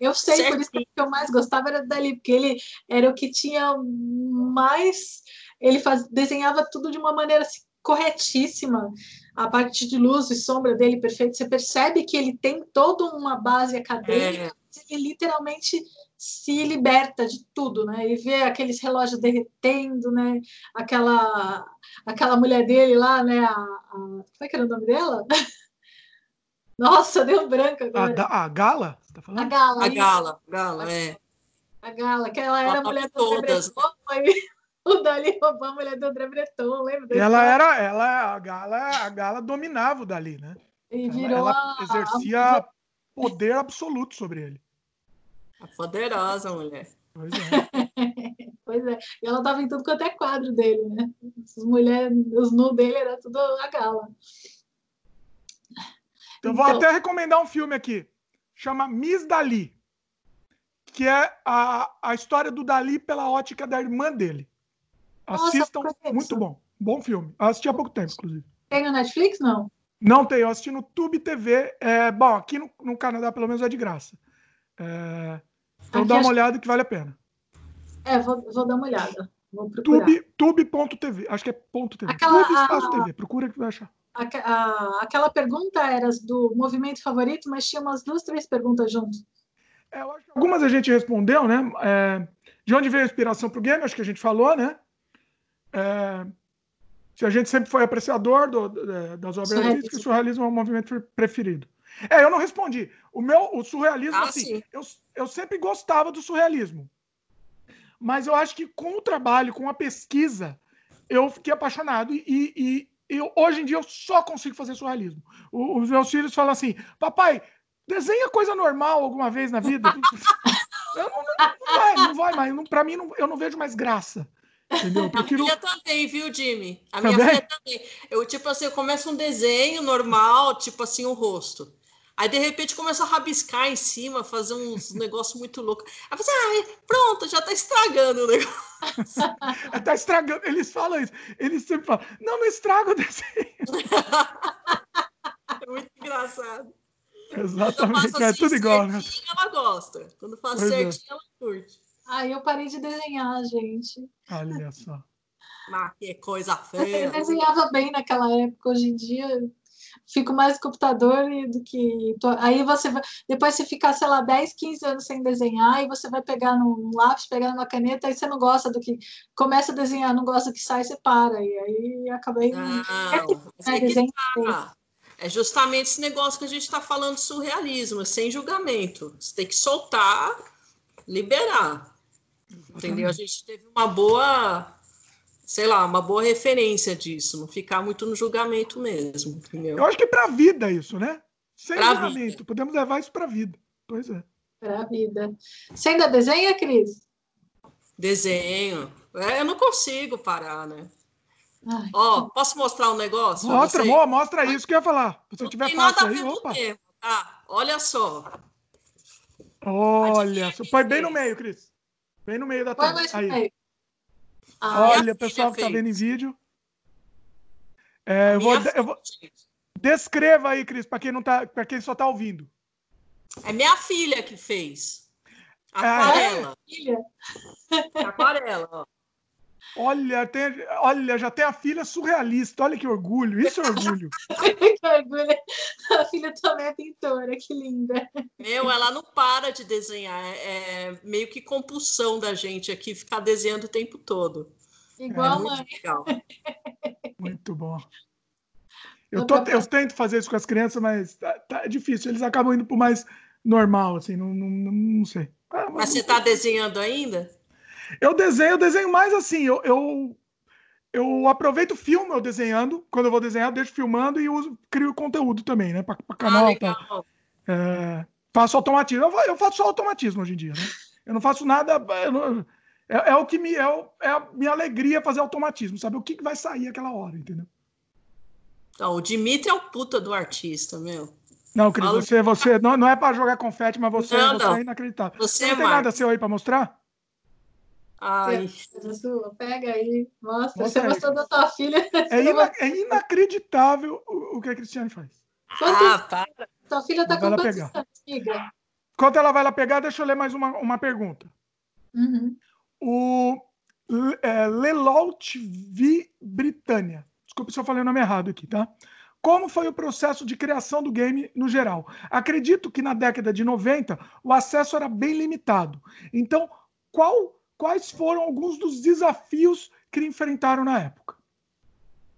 Eu sei, certo. por isso que o que eu mais gostava era Dali, porque ele era o que tinha mais. Ele faz, desenhava tudo de uma maneira assim, corretíssima. A parte de luz e sombra dele perfeito. Você percebe que ele tem toda uma base acadêmica. É. Ele literalmente se liberta de tudo, né? E vê aqueles relógios derretendo, né? Aquela, aquela mulher dele lá, né? A, a, como é que era o nome dela? [LAUGHS] Nossa, deu branco agora. A, a Gala? Você tá falando? A Gala. A Gala, Gala, é. A Gala, que ela era a mulher do. Breton, [LAUGHS] o Dali roubou a mulher do André Breton, lembra? Ela era, ela, a Gala, a Gala dominava o Dali, né? E virou ela, ela exercia poder absoluto sobre ele. A poderosa mulher. Pois é. [LAUGHS] pois é. E ela tava em tudo quanto é quadro dele, né? As mulheres, os nus dele era tudo a gala. Então, vou até recomendar um filme aqui. Chama Miss Dali. Que é a, a história do Dali pela ótica da irmã dele. Assistam, Nossa, muito bom. Bom filme. Eu assisti há pouco tempo, inclusive. Tem no Netflix, não? Não tem, eu assisti no Tube TV. É, bom, aqui no, no Canadá, pelo menos, é de graça. É, então Aqui dá uma acho... olhada que vale a pena. É, vou, vou dar uma olhada. Vou procurar. Tube, tube.tv. Acho que é ponto .tv. Aquela, Tube espaço a, TV. Procura que vai achar. A, a, aquela pergunta era do movimento favorito, mas tinha umas duas, três perguntas junto. É, algumas a gente respondeu, né? É, de onde veio a inspiração para o game? Acho que a gente falou, né? É, se a gente sempre foi apreciador do, do, das obras artísticas, o surrealismo é o movimento preferido. É, eu não respondi. O meu, o surrealismo, ah, assim, eu, eu sempre gostava do surrealismo. Mas eu acho que com o trabalho, com a pesquisa, eu fiquei apaixonado. E, e, e hoje em dia eu só consigo fazer surrealismo. O, os meus filhos falam assim: papai, desenha coisa normal alguma vez na vida. [LAUGHS] eu não, não, não, vai, não vai mais. Não, pra mim, não, eu não vejo mais graça. Entendeu? Eu prefiro... A minha também, viu, Jimmy? A minha também? filha também. Eu, tipo assim, eu começo um desenho normal, tipo assim, o rosto. Aí de repente começa a rabiscar em cima, fazer uns [LAUGHS] negócios muito loucos. Aí você, ah, pronto, já tá estragando o negócio. [LAUGHS] tá estragando, eles falam isso. Eles sempre falam, não, não estraga o desenho. [LAUGHS] é muito engraçado. Exatamente, é assim, tudo igual, né? Ela gosta. Quando faz pois é. certinho, é. ela curte. Ah, eu parei de desenhar, gente. Olha só. Ah, que coisa feia. Eu desenhava bem naquela época, hoje em dia fico mais no computador do que. Aí você vai. Depois você ficar, sei lá, 10, 15 anos sem desenhar, e você vai pegar no lápis, pegar numa caneta, aí você não gosta do que. Começa a desenhar, não gosta do que sai, você para. E aí acabei. Não, é, é, tá. é justamente esse negócio que a gente está falando surrealismo, sem julgamento. Você tem que soltar, liberar. Entendeu? A gente teve uma boa sei lá, uma boa referência disso, não ficar muito no julgamento mesmo, entendeu? Eu acho que é para a vida isso, né? Sem pra julgamento, vida. podemos levar isso para a vida. Pois é. Para a vida. Você ainda desenha, Cris? Desenho. É, eu não consigo parar, né? Ó, posso mostrar um negócio? Mostra, amor, mostra isso que eu ia falar. Se eu tiver fácil aí, opa. Tempo, tá? Olha só. Olha, põe bem no meio, Cris. Bem no meio da tela. Aí. Ah, Olha, pessoal que está vendo em vídeo. É, eu, vou, eu vou, Descreva aí, Cris, para quem não tá, para quem só está ouvindo. É minha filha que fez. Aquarela. É. Aquarela, ó. Olha, tem, olha, já tem a filha surrealista. Olha que orgulho. Isso é orgulho. [LAUGHS] que orgulho. A filha também é pintora, que linda. Meu, ela não para de desenhar. É, é meio que compulsão da gente aqui ficar desenhando o tempo todo. Igual é, a mãe. Legal. Muito bom. Eu, tô, eu tento fazer isso com as crianças, mas tá, tá difícil. Eles acabam indo pro mais normal, assim, não, não, não sei. Ah, mas, mas você está desenhando ainda? Eu desenho, eu desenho mais assim, eu, eu, eu aproveito o filme eu desenhando, quando eu vou desenhar, eu deixo filmando e uso, crio conteúdo também, né? Para canal. Ah, é, faço automatismo. Eu, eu, faço só automatismo hoje em dia, né? Eu não faço nada. Não, é, é, o que me. É, o, é, a minha alegria fazer automatismo, sabe? O que, que vai sair aquela hora, entendeu? Então, o Dimitri é o puta do artista, meu. Não, Cris, você, você não, não é para jogar confete, mas você, não, você é inacreditável. Você não é tem nada seu aí para mostrar? Ai. Pega aí, mostra. Você mostrou da sua filha. É, ina é inacreditável o, o, que a Cristiane faz. Quantos... Ah, para. Sua filha está com quantos pegar. anos, amiga? Enquanto ela vai lá pegar, deixa eu ler mais uma, uma pergunta. Uhum. O é, Lelout V Britânia. Desculpa se eu falei o nome errado aqui, tá? Como foi o processo de criação do game no geral? Acredito que na década de 90 o acesso era bem limitado. Então, qual quais foram alguns dos desafios que enfrentaram na época?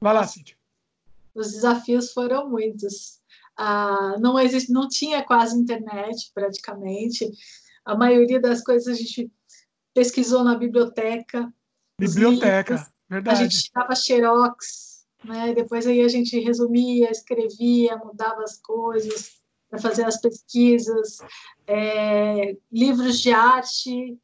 Vai lá, Cíntia. Os desafios foram muitos. Ah, não, existe, não tinha quase internet, praticamente. A maioria das coisas a gente pesquisou na biblioteca. Biblioteca, livros, verdade. A gente tirava xerox, né? depois aí a gente resumia, escrevia, mudava as coisas para fazer as pesquisas. É, livros de arte,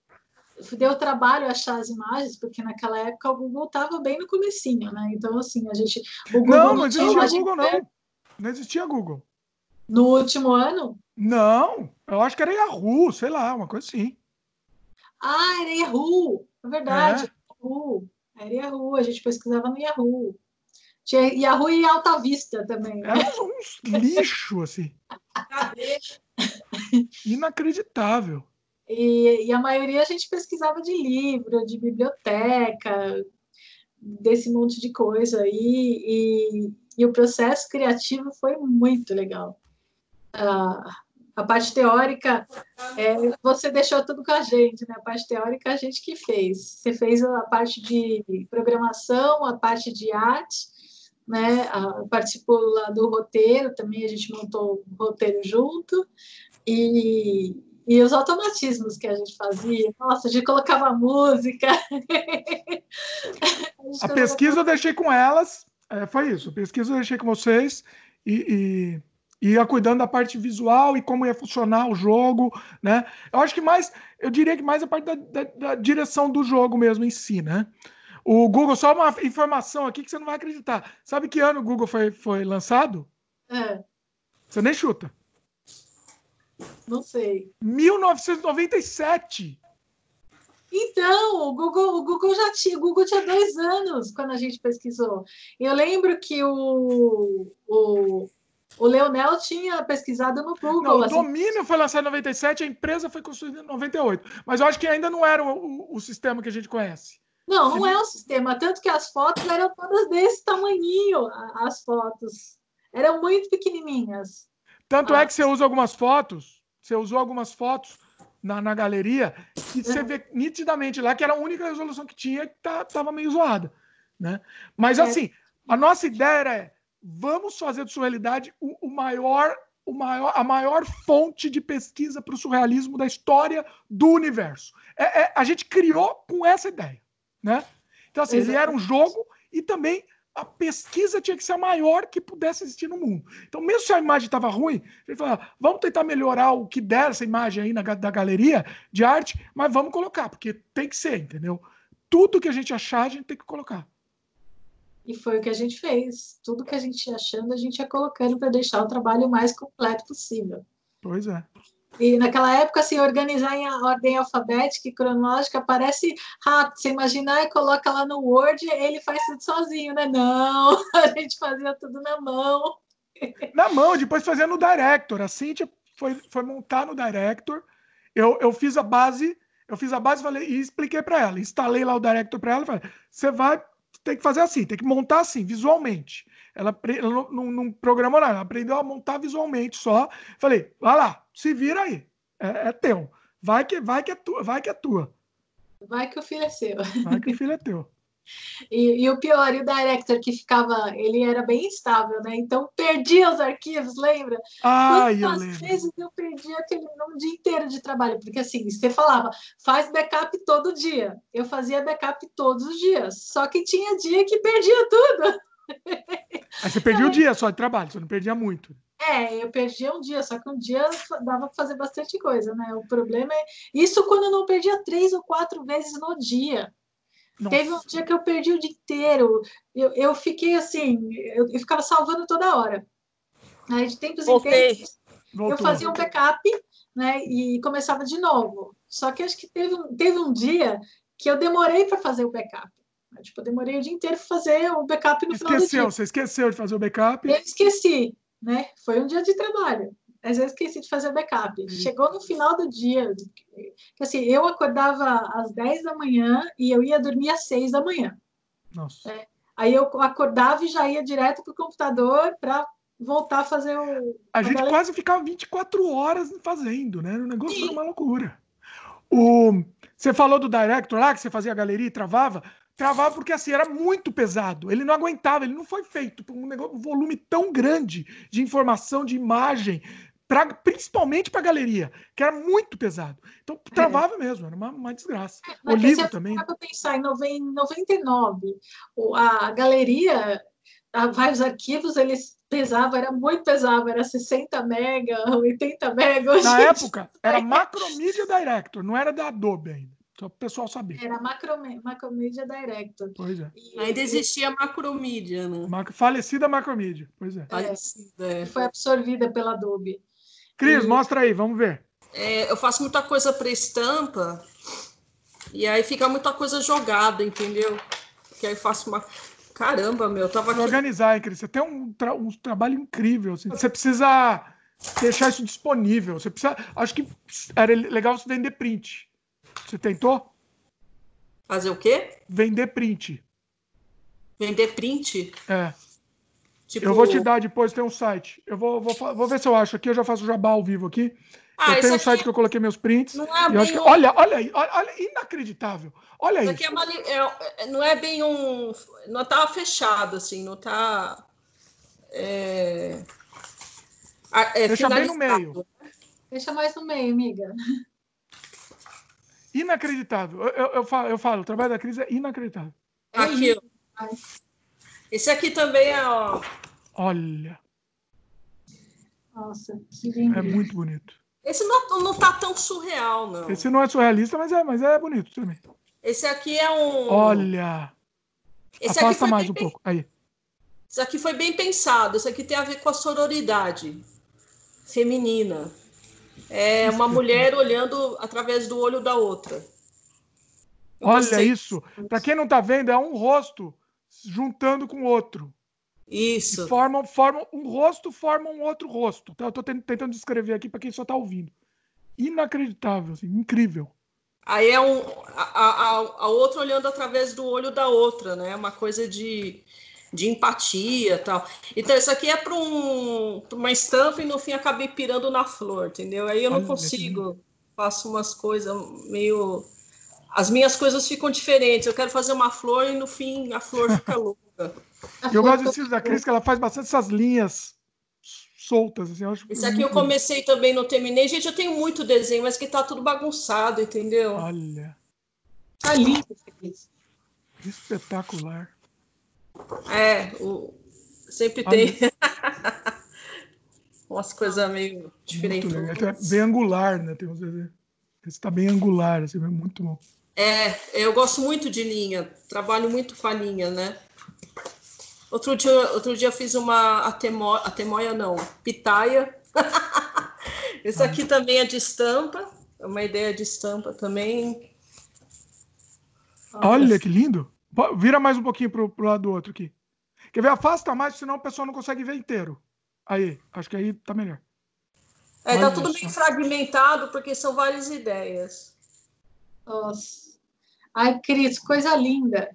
deu trabalho achar as imagens, porque naquela época o Google estava bem no comecinho, né? Então, assim, a gente... O Google não, não existia Google, não. Não existia Google. No último ano? Não, eu acho que era Yahoo, sei lá, uma coisa assim. Ah, era Yahoo, é verdade. É. Yahoo. Era Yahoo, a gente pesquisava no Yahoo. Tinha Yahoo e Alta Vista também. Era uns lixo, assim. [LAUGHS] Inacreditável. E, e, a maioria a gente pesquisava de livro, de biblioteca, desse monte de coisa aí, e, e o processo criativo foi muito legal. A parte teórica, é, você deixou tudo com a gente, né? A parte teórica a gente que fez. Você fez a parte de programação, a parte de arte, né? A, participou lá do roteiro também, a gente montou o roteiro junto. E, e os automatismos que a gente fazia, nossa, a gente colocava música. [LAUGHS] a, a pesquisa eu deixei com elas, é, foi isso. A pesquisa eu deixei com vocês e, e, ia cuidando da parte visual e como ia funcionar o jogo, né? Eu acho que mais, eu diria que mais a parte da, da, da direção do jogo mesmo em si, né? O Google, só uma informação aqui que você não vai acreditar. Sabe que ano o Google foi, foi lançado? É. Você nem chuta. Não sei. 1997. Então, o Google, o Google já tinha, o Google tinha dois anos quando a gente pesquisou. Eu lembro que o, o, o Leonel tinha pesquisado no Google. Não, o assim. domínio foi lançado em 97, a empresa foi construída em 98. Mas eu acho que ainda não era o, o, o sistema que a gente conhece. Não, não é o sistema. Tanto que as fotos eram todas desse tamanhinho, as fotos. Eram muito pequenininhas. Tanto ah. é que você usa algumas fotos, você usou algumas fotos na, na galeria, que você vê nitidamente lá que era a única resolução que tinha que tá, tava meio zoada. Né? Mas é. assim, a nossa ideia é vamos fazer de surrealidade o, o maior, o maior, a maior fonte de pesquisa para o surrealismo da história do universo. É, é, a gente criou com essa ideia. Né? Então, assim, Exatamente. ele era um jogo e também a pesquisa tinha que ser a maior que pudesse existir no mundo. Então, mesmo se a imagem estava ruim, ele falou: vamos tentar melhorar o que der essa imagem aí na, da galeria de arte, mas vamos colocar, porque tem que ser, entendeu? Tudo que a gente achar, a gente tem que colocar. E foi o que a gente fez. Tudo que a gente ia achando, a gente ia colocando para deixar o trabalho mais completo possível. Pois é. E naquela época, assim, organizar em ordem alfabética e cronológica parece rápido. Você imaginar e coloca lá no Word, ele faz tudo sozinho, né? Não, [LAUGHS] a gente fazia tudo na mão. Na mão, depois fazia no Director. A Cintia foi, foi montar no Director. Eu, eu fiz a base, eu fiz a base falei, e expliquei para ela. Instalei lá o Director para ela falei: você vai ter que fazer assim, tem que montar assim, visualmente. Ela, ela não, não, não, programou nada, ela aprendeu a montar visualmente só. Falei, vai lá, se vira aí, é, é, teu. Vai que, vai, que é tua, vai que é tua. Vai que o filho é seu. Vai que o filho é teu. [LAUGHS] E, e, o pior, e o director que ficava, ele era bem instável, né? Então perdia os arquivos, lembra? Ah, Quantas eu vezes eu perdi aquele um dia inteiro de trabalho? Porque assim, você falava, faz backup todo dia. Eu fazia backup todos os dias. Só que tinha dia que perdia tudo. Aí você perdia o dia só de trabalho, você não perdia muito. É, eu perdia um dia, só que um dia dava para fazer bastante coisa, né? O problema é isso quando eu não perdia três ou quatro vezes no dia. Nossa. Teve um dia que eu perdi o dia inteiro. Eu, eu fiquei assim, eu, eu ficava salvando toda hora. Aí de tempos em tempos eu fazia um backup, né? E começava de novo. Só que acho que teve um, teve um dia que eu demorei para fazer o backup. Tipo, eu demorei o dia inteiro para fazer o backup no esqueceu, final do dia. Você esqueceu de fazer o backup? Eu esqueci, né? Foi um dia de trabalho. Às vezes esqueci de fazer o backup. Hum. Chegou no final do dia, assim, eu acordava às 10 da manhã e eu ia dormir às 6 da manhã. Nossa. É. Aí eu acordava e já ia direto para o computador para voltar a fazer o. A, a gente galera... quase ficava 24 horas fazendo, né? O negócio Sim. era uma loucura. O... Você falou do Director lá, que você fazia a galeria e travava. Travava porque assim era muito pesado. Ele não aguentava, ele não foi feito por um, negócio, um volume tão grande de informação, de imagem, pra, principalmente para a galeria, que era muito pesado. Então travava é. mesmo, era uma, uma desgraça. É, o livro também. Para pensar em 99, a galeria, vários arquivos, eles pesavam, era muito pesado, era 60 mega, 80 mega. Na época, era [LAUGHS] Macromedia Director, não era da Adobe ainda. Só para o pessoal saber. Era Macromedia Director. Pois é. E Ainda existia Macromedia, né? Falecida Macromedia, pois é. Falecida. É. Foi absorvida pela Adobe. Cris, e... mostra aí, vamos ver. É, eu faço muita coisa para estampa e aí fica muita coisa jogada, entendeu? Que aí faço uma. Caramba, meu, tava aqui. Organizar, hein, Cris? Você tem um, tra... um trabalho incrível. Assim. Você precisa deixar isso disponível. Você precisa. Acho que era legal você vender print. Você tentou? Fazer o quê? Vender print. Vender print? É. Tipo... Eu vou te dar depois, tem um site. Eu vou, vou, vou ver se eu acho aqui, eu já faço jabá ao vivo aqui. Ah, eu tenho um site que eu coloquei meus prints. Não é bem que... um... Olha, olha aí, olha, olha, inacreditável. Olha isso. Aqui é uma... é, não é bem um. Não tá fechado, assim, não tá. É... É Deixa bem no meio. Deixa mais no meio, amiga inacreditável. Eu, eu, eu, falo, eu falo, o trabalho da crise é inacreditável. Aqui, ó. Esse aqui também é, ó. Olha. Nossa, que lindo. É muito bonito. Esse não, não tá tão surreal, não. Esse não é surrealista, mas é, mas é bonito também. Esse aqui é um. Olha. Esse Afasta mais um bem... pouco. Aí. Isso aqui foi bem pensado. Isso aqui tem a ver com a sororidade feminina. É uma mulher olhando através do olho da outra. Eu Olha isso. Para quem não está vendo, é um rosto juntando com outro. Isso. E formam, formam um rosto, forma um outro rosto. Então, eu estou tentando descrever aqui para quem só está ouvindo. Inacreditável, assim, incrível. Aí é um, a, a, a outra olhando através do olho da outra, né? Uma coisa de, de empatia tal. Então, isso aqui é para um, uma estampa e no fim acabei pirando na flor, entendeu? Aí eu não Olha, consigo, faço umas coisas meio. As minhas coisas ficam diferentes. Eu quero fazer uma flor e no fim a flor [LAUGHS] fica louca. Eu gosto do estilo da Cris, que ela faz bastante essas linhas soltas. Assim, Isso aqui eu comecei também, não terminei. Gente, eu tenho muito desenho, mas que tá tudo bagunçado, entendeu? Olha. Tá lindo. Espetacular. É, o... sempre Olha. tem. [LAUGHS] Umas coisas meio diferentes. É bem angular, né? Tem uns. Esse tá bem angular, assim, é muito bom. É, eu gosto muito de linha, trabalho muito com a linha, né? Outro dia, outro dia eu fiz uma atemóia, atemóia não, pitaia. [LAUGHS] Esse aqui também é de estampa, é uma ideia de estampa também. Olha que lindo! Vira mais um pouquinho pro, pro lado do outro aqui. Quer ver? Afasta mais, senão o pessoal não consegue ver inteiro. Aí, acho que aí tá melhor. É, tá tá tudo meio fragmentado, porque são várias ideias. Nossa. Ai, Cris, coisa linda.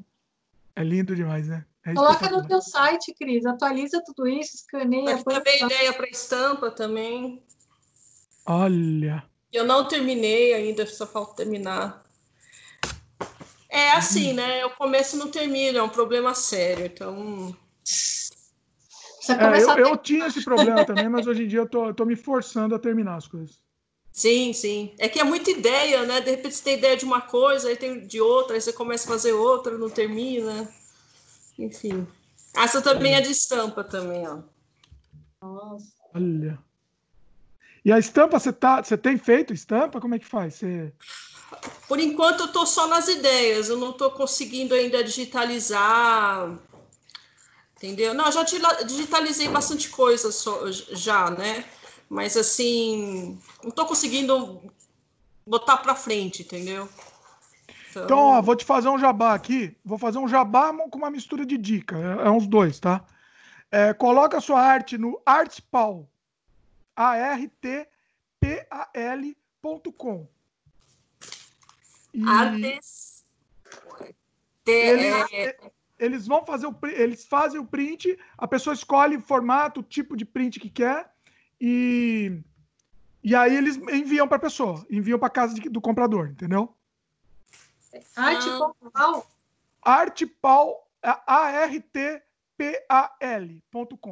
É lindo demais, né? É Coloca no teu site, Cris. Atualiza tudo isso, escaneia. Aqui também ideia para estampa também. Olha. Eu não terminei ainda, só falta terminar. É assim, né? Eu começo e não termino, é um problema sério. Então. É, eu, eu, tinha esse problema também, mas hoje em dia eu tô, eu tô me forçando a terminar as coisas. Sim, sim. É que é muita ideia, né? De repente você tem ideia de uma coisa, aí tem de outra, aí você começa a fazer outra, não termina. Enfim. Essa também é de estampa também, ó. Nossa. Olha. E a estampa, você, tá, você tem feito estampa? Como é que faz? Você... Por enquanto eu estou só nas ideias, eu não estou conseguindo ainda digitalizar. Entendeu? Não, já digitalizei bastante coisa só, já, né? Mas assim, não estou conseguindo botar para frente, entendeu? Então, então ó, vou te fazer um jabá aqui. Vou fazer um jabá com uma mistura de dica. É, é uns dois, tá? É, coloca a sua arte no artpal. A-R-T-P-A-L.com. Artes. Eles, eles vão fazer o eles fazem o print, a pessoa escolhe o formato, o tipo de print que quer e e aí eles enviam para a pessoa, enviam para casa de, do comprador, entendeu? Artpal. Artpal, A-R-T-P-A-L.com.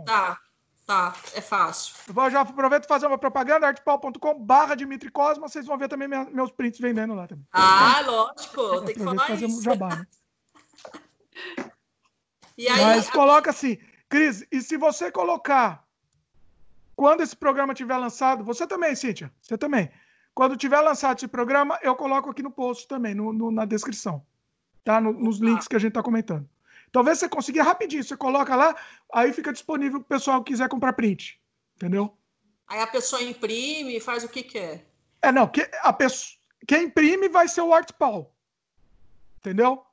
Tá, tá, é fácil. Eu vou, já aproveito fazer uma propaganda, artpal.com barra Dimitri Cosma, vocês vão ver também meus prints vendendo lá também. Ah, lógico, tem que falar fazer isso. Um jabá, né? [LAUGHS] e aí, Mas coloca assim, Cris, e se você colocar quando esse programa tiver lançado, você também, Cíntia, você também. Quando tiver lançado esse programa, eu coloco aqui no post também, no, no na descrição. Tá? No, nos links que a gente está comentando. Talvez você consiga rapidinho, você coloca lá, aí fica disponível para o pessoal que quiser comprar print. Entendeu? Aí a pessoa imprime e faz o que quer. É, não, que, a pessoa, quem imprime vai ser o ArtPaul. Entendeu?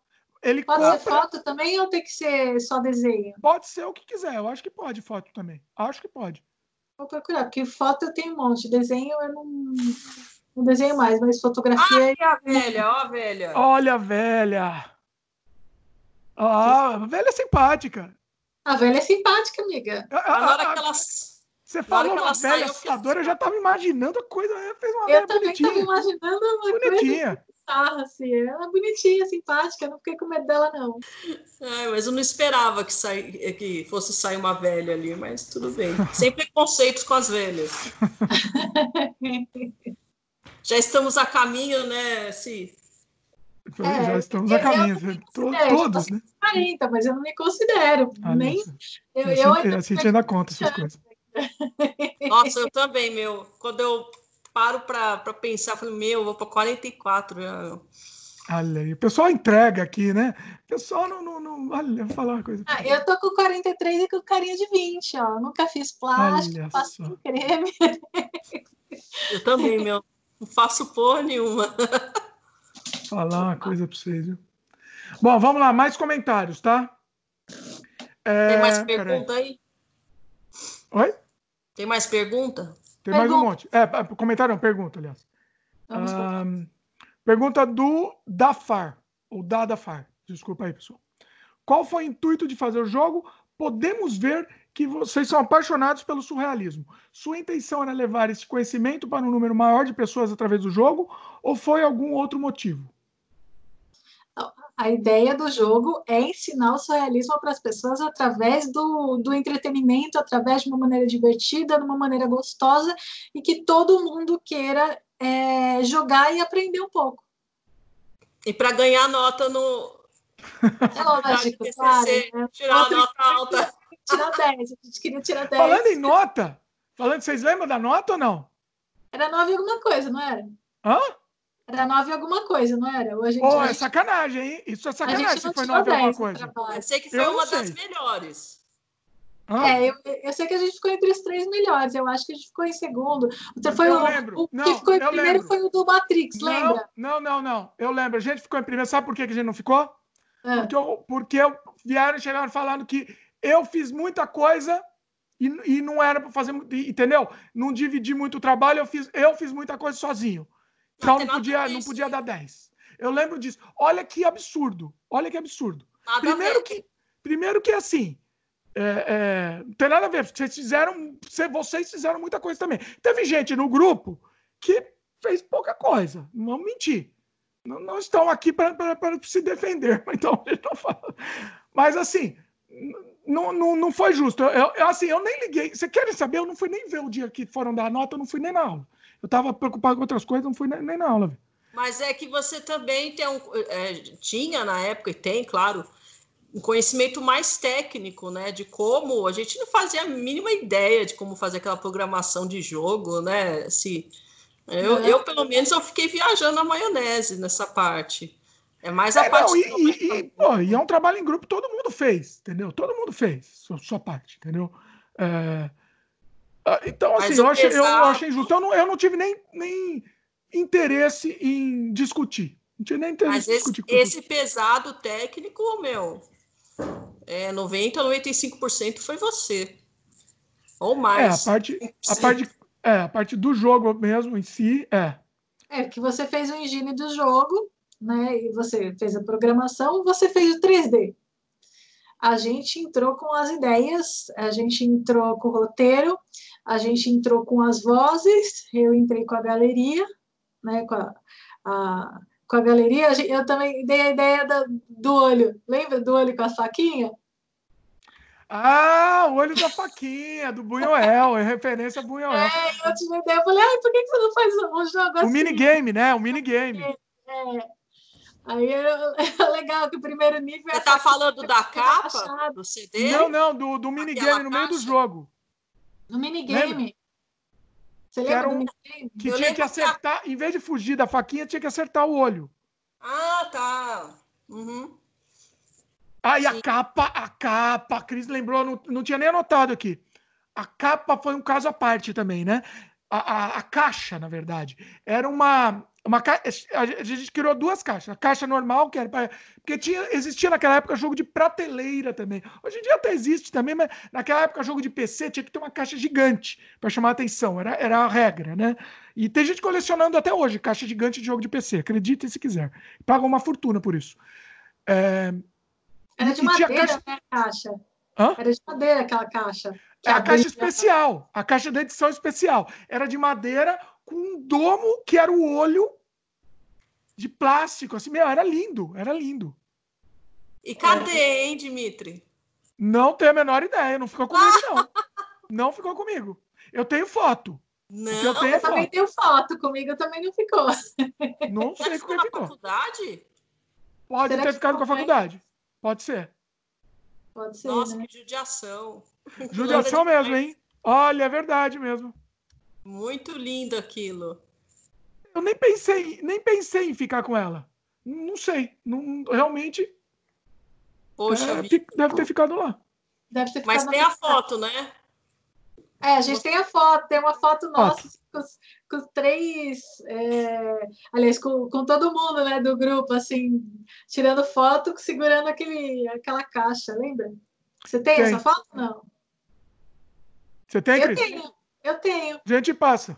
Ele pode compra... ser foto também ou tem que ser só desenho? Pode ser o que quiser, eu acho que pode foto também. Acho que pode. Vou procurar, porque foto eu tenho um monte, desenho eu não, não desenho mais, mas fotografia. Ai, a velha, ó, a velha. Olha a velha. Ah, a velha é simpática. A velha é simpática, amiga. A, a, hora que elas. Você falou uma velha assustadora, eu já estava imaginando a coisa. Fez uma eu velha também estava imaginando uma bonitinha. coisa bizarra, assim. Ela é bonitinha, simpática, não fiquei com medo dela, não. É, mas eu não esperava que, sa... que fosse sair uma velha ali, mas tudo bem. Sem preconceitos [LAUGHS] com as velhas. [LAUGHS] já estamos a caminho, né, Si? É, já estamos a caminho, todos, né? 40, mas eu não me considero. Ah, nem. Eu, eu, eu, a gente ainda conta essas coisas. Nossa, eu também, meu. Quando eu paro para pensar, eu falo, meu, eu vou para 44. Já. Olha aí, o pessoal entrega aqui, né? O pessoal não. não, não olha, vou falar uma coisa. Ah, eu tô com 43 e com carinha de 20, ó. Nunca fiz plástico, olha faço só. creme. [LAUGHS] Eu também, meu. Não faço porra nenhuma. [LAUGHS] Falar uma coisa pra vocês, viu? Bom, vamos lá, mais comentários, tá? É... Tem mais pergunta aí? Oi? Tem mais pergunta? Tem pergunta. mais um monte. É, comentário não, pergunta, aliás. Um, pergunta do Dafar, ou Dadafar. Desculpa aí, pessoal. Qual foi o intuito de fazer o jogo? Podemos ver que vocês são apaixonados pelo surrealismo. Sua intenção era levar esse conhecimento para um número maior de pessoas através do jogo ou foi algum outro motivo? A ideia do jogo é ensinar o surrealismo para as pessoas através do, do entretenimento, através de uma maneira divertida, de uma maneira gostosa e que todo mundo queira é, jogar e aprender um pouco. E para ganhar nota no. É lógico, [LAUGHS] claro. Né? Tirar a nota alta. Tirar 10, a gente queria tirar 10. Falando em nota, falando, vocês lembram da nota ou não? Era 9 alguma coisa, não era? Hã? Era 9 alguma coisa, não era? Hoje oh, é sacanagem, hein? Isso é sacanagem se foi 9 alguma coisa. Eu sei que foi eu uma das melhores. Ah. É, eu, eu, sei que a gente ficou entre os três melhores. Eu acho que a gente ficou em segundo. Você foi eu o, lembro. o não, que ficou em primeiro lembro. foi o do Matrix, não, lembra? Não, não, não. Eu lembro. A gente ficou em primeiro. Sabe por que a gente não ficou? É. Porque, eu, porque eu, vieram e chegaram falando que eu fiz muita coisa e, e não era para fazer, entendeu? Não dividi muito o trabalho, eu fiz, eu fiz muita coisa sozinho. Não, não podia, não podia dar 10. Eu lembro disso. Olha que absurdo. Olha que absurdo. Nada primeiro que, primeiro que assim, é, é, não tem nada a ver. Vocês fizeram, vocês fizeram muita coisa também. Teve gente no grupo que fez pouca coisa. Não vamos mentir. Não, não estão aqui para se defender. [LAUGHS] Então, não fala. Mas assim, não, não, não foi justo. Eu, eu, assim, eu nem liguei. Você querem saber? Eu não fui nem ver o dia que foram dar a nota, eu não fui nem na aula. Eu estava preocupado com outras coisas, não fui nem, nem na aula. Mas é que você também tem um, é, tinha na época, e tem, claro, um conhecimento mais técnico, né? De como a gente não fazia a mínima ideia de como fazer aquela programação de jogo, né? Se, eu, eu, pelo menos, eu fiquei viajando na maionese nessa parte. É mais a é, parte. Não, e, e, e, pô, e, é um trabalho em grupo, todo mundo fez, entendeu? Todo mundo fez sua, sua parte, entendeu? É, então, assim, eu achei, pesado... eu achei injusto. Eu não, eu não tive nem, nem interesse em discutir. Não tinha nem interesse Mas em discutir. Esse, esse pesado técnico, meu, é 90, 95% foi você. Ou mais. É, a parte, a parte, é, a parte do jogo mesmo em si, é. É, que você fez o engine do jogo, né? E você fez a programação, você fez o 3D a gente entrou com as ideias, a gente entrou com o roteiro, a gente entrou com as vozes, eu entrei com a galeria, né, com a, a com a galeria, eu também dei a ideia da, do olho, lembra do olho com a faquinha? Ah, o olho da faquinha, do Bunhoel, é referência a Bunhoel. É, eu tive ideia, eu falei, ai, por que você não faz um jogo assim? O minigame, né? O minigame. É, Aí é, [LAUGHS] é, legal que o primeiro nível. Você tá falando da capa do CD? Não, não, do, do minigame no meio do jogo. No minigame. Você lembra que, um, minigame? que tinha que acertar, em vez de fugir da faquinha, tinha que acertar o olho. Ah, tá. Uhum. Ah, e a capa, a capa, a Cris lembrou, não, não tinha nem anotado aqui. A capa foi um caso à parte também, né? A, a, a caixa, na verdade, era uma, uma ca... A gente criou duas caixas. A caixa normal, que era. Porque tinha, existia naquela época jogo de prateleira também. Hoje em dia até existe também, mas naquela época jogo de PC tinha que ter uma caixa gigante para chamar a atenção. Era, era a regra, né? E tem gente colecionando até hoje caixa gigante de jogo de PC. Acreditem se quiser. Paga uma fortuna por isso. É... Era de madeira, caixa... né, a caixa? Hã? Era de madeira aquela caixa. É a caixa especial. A caixa da edição especial. Era de madeira com um domo que era o olho de plástico, assim, meu, era lindo, era lindo. E cadê, hein, Dimitri? Não tenho a menor ideia, não ficou comigo, [LAUGHS] não. não ficou comigo. Eu tenho foto. Não, eu, tenho eu também tenho foto, comigo também não ficou. [LAUGHS] Não sei como ficou. faculdade? Pode Será ter ficado com a faculdade. Pode ser. Pode ser. Nossa, né? que judiação. Judiação mesmo, hein? Olha, é verdade mesmo. Muito lindo aquilo. Eu nem pensei, nem pensei em ficar com ela. Não sei. Não, realmente. Poxa, é, deve ter ficado lá. Deve ter Mas tem a foto, né? É, a gente tem a foto, tem uma foto nossa com, com três. É, aliás, com, com todo mundo né, do grupo, assim, tirando foto, segurando aquele, aquela caixa, lembra? Você tem, tem. essa foto? Não. Você tem, Eu tenho, eu tenho. A gente passa.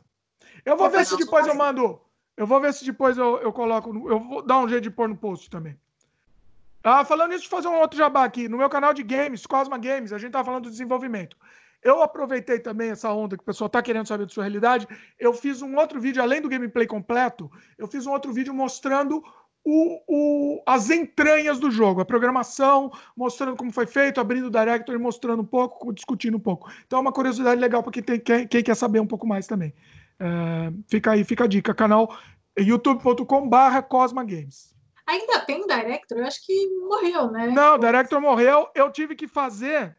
Eu vou ver se depois eu mando. Eu vou ver se depois eu, eu coloco. Eu vou dar um jeito de pôr no post também. Ah, falando isso, fazer um outro jabá aqui. No meu canal de games, Cosma Games, a gente tá falando do desenvolvimento. Eu aproveitei também essa onda que o pessoal está querendo saber de sua realidade. Eu fiz um outro vídeo, além do gameplay completo, eu fiz um outro vídeo mostrando o, o, as entranhas do jogo, a programação, mostrando como foi feito, abrindo o Directory, mostrando um pouco, discutindo um pouco. Então é uma curiosidade legal para quem, quem, quem, quer saber um pouco mais também. É, fica aí, fica a dica. Canal youtube.com/barra Cosma Games. Ainda tem Director? Eu acho que morreu, né? Não, o Director morreu. Eu tive que fazer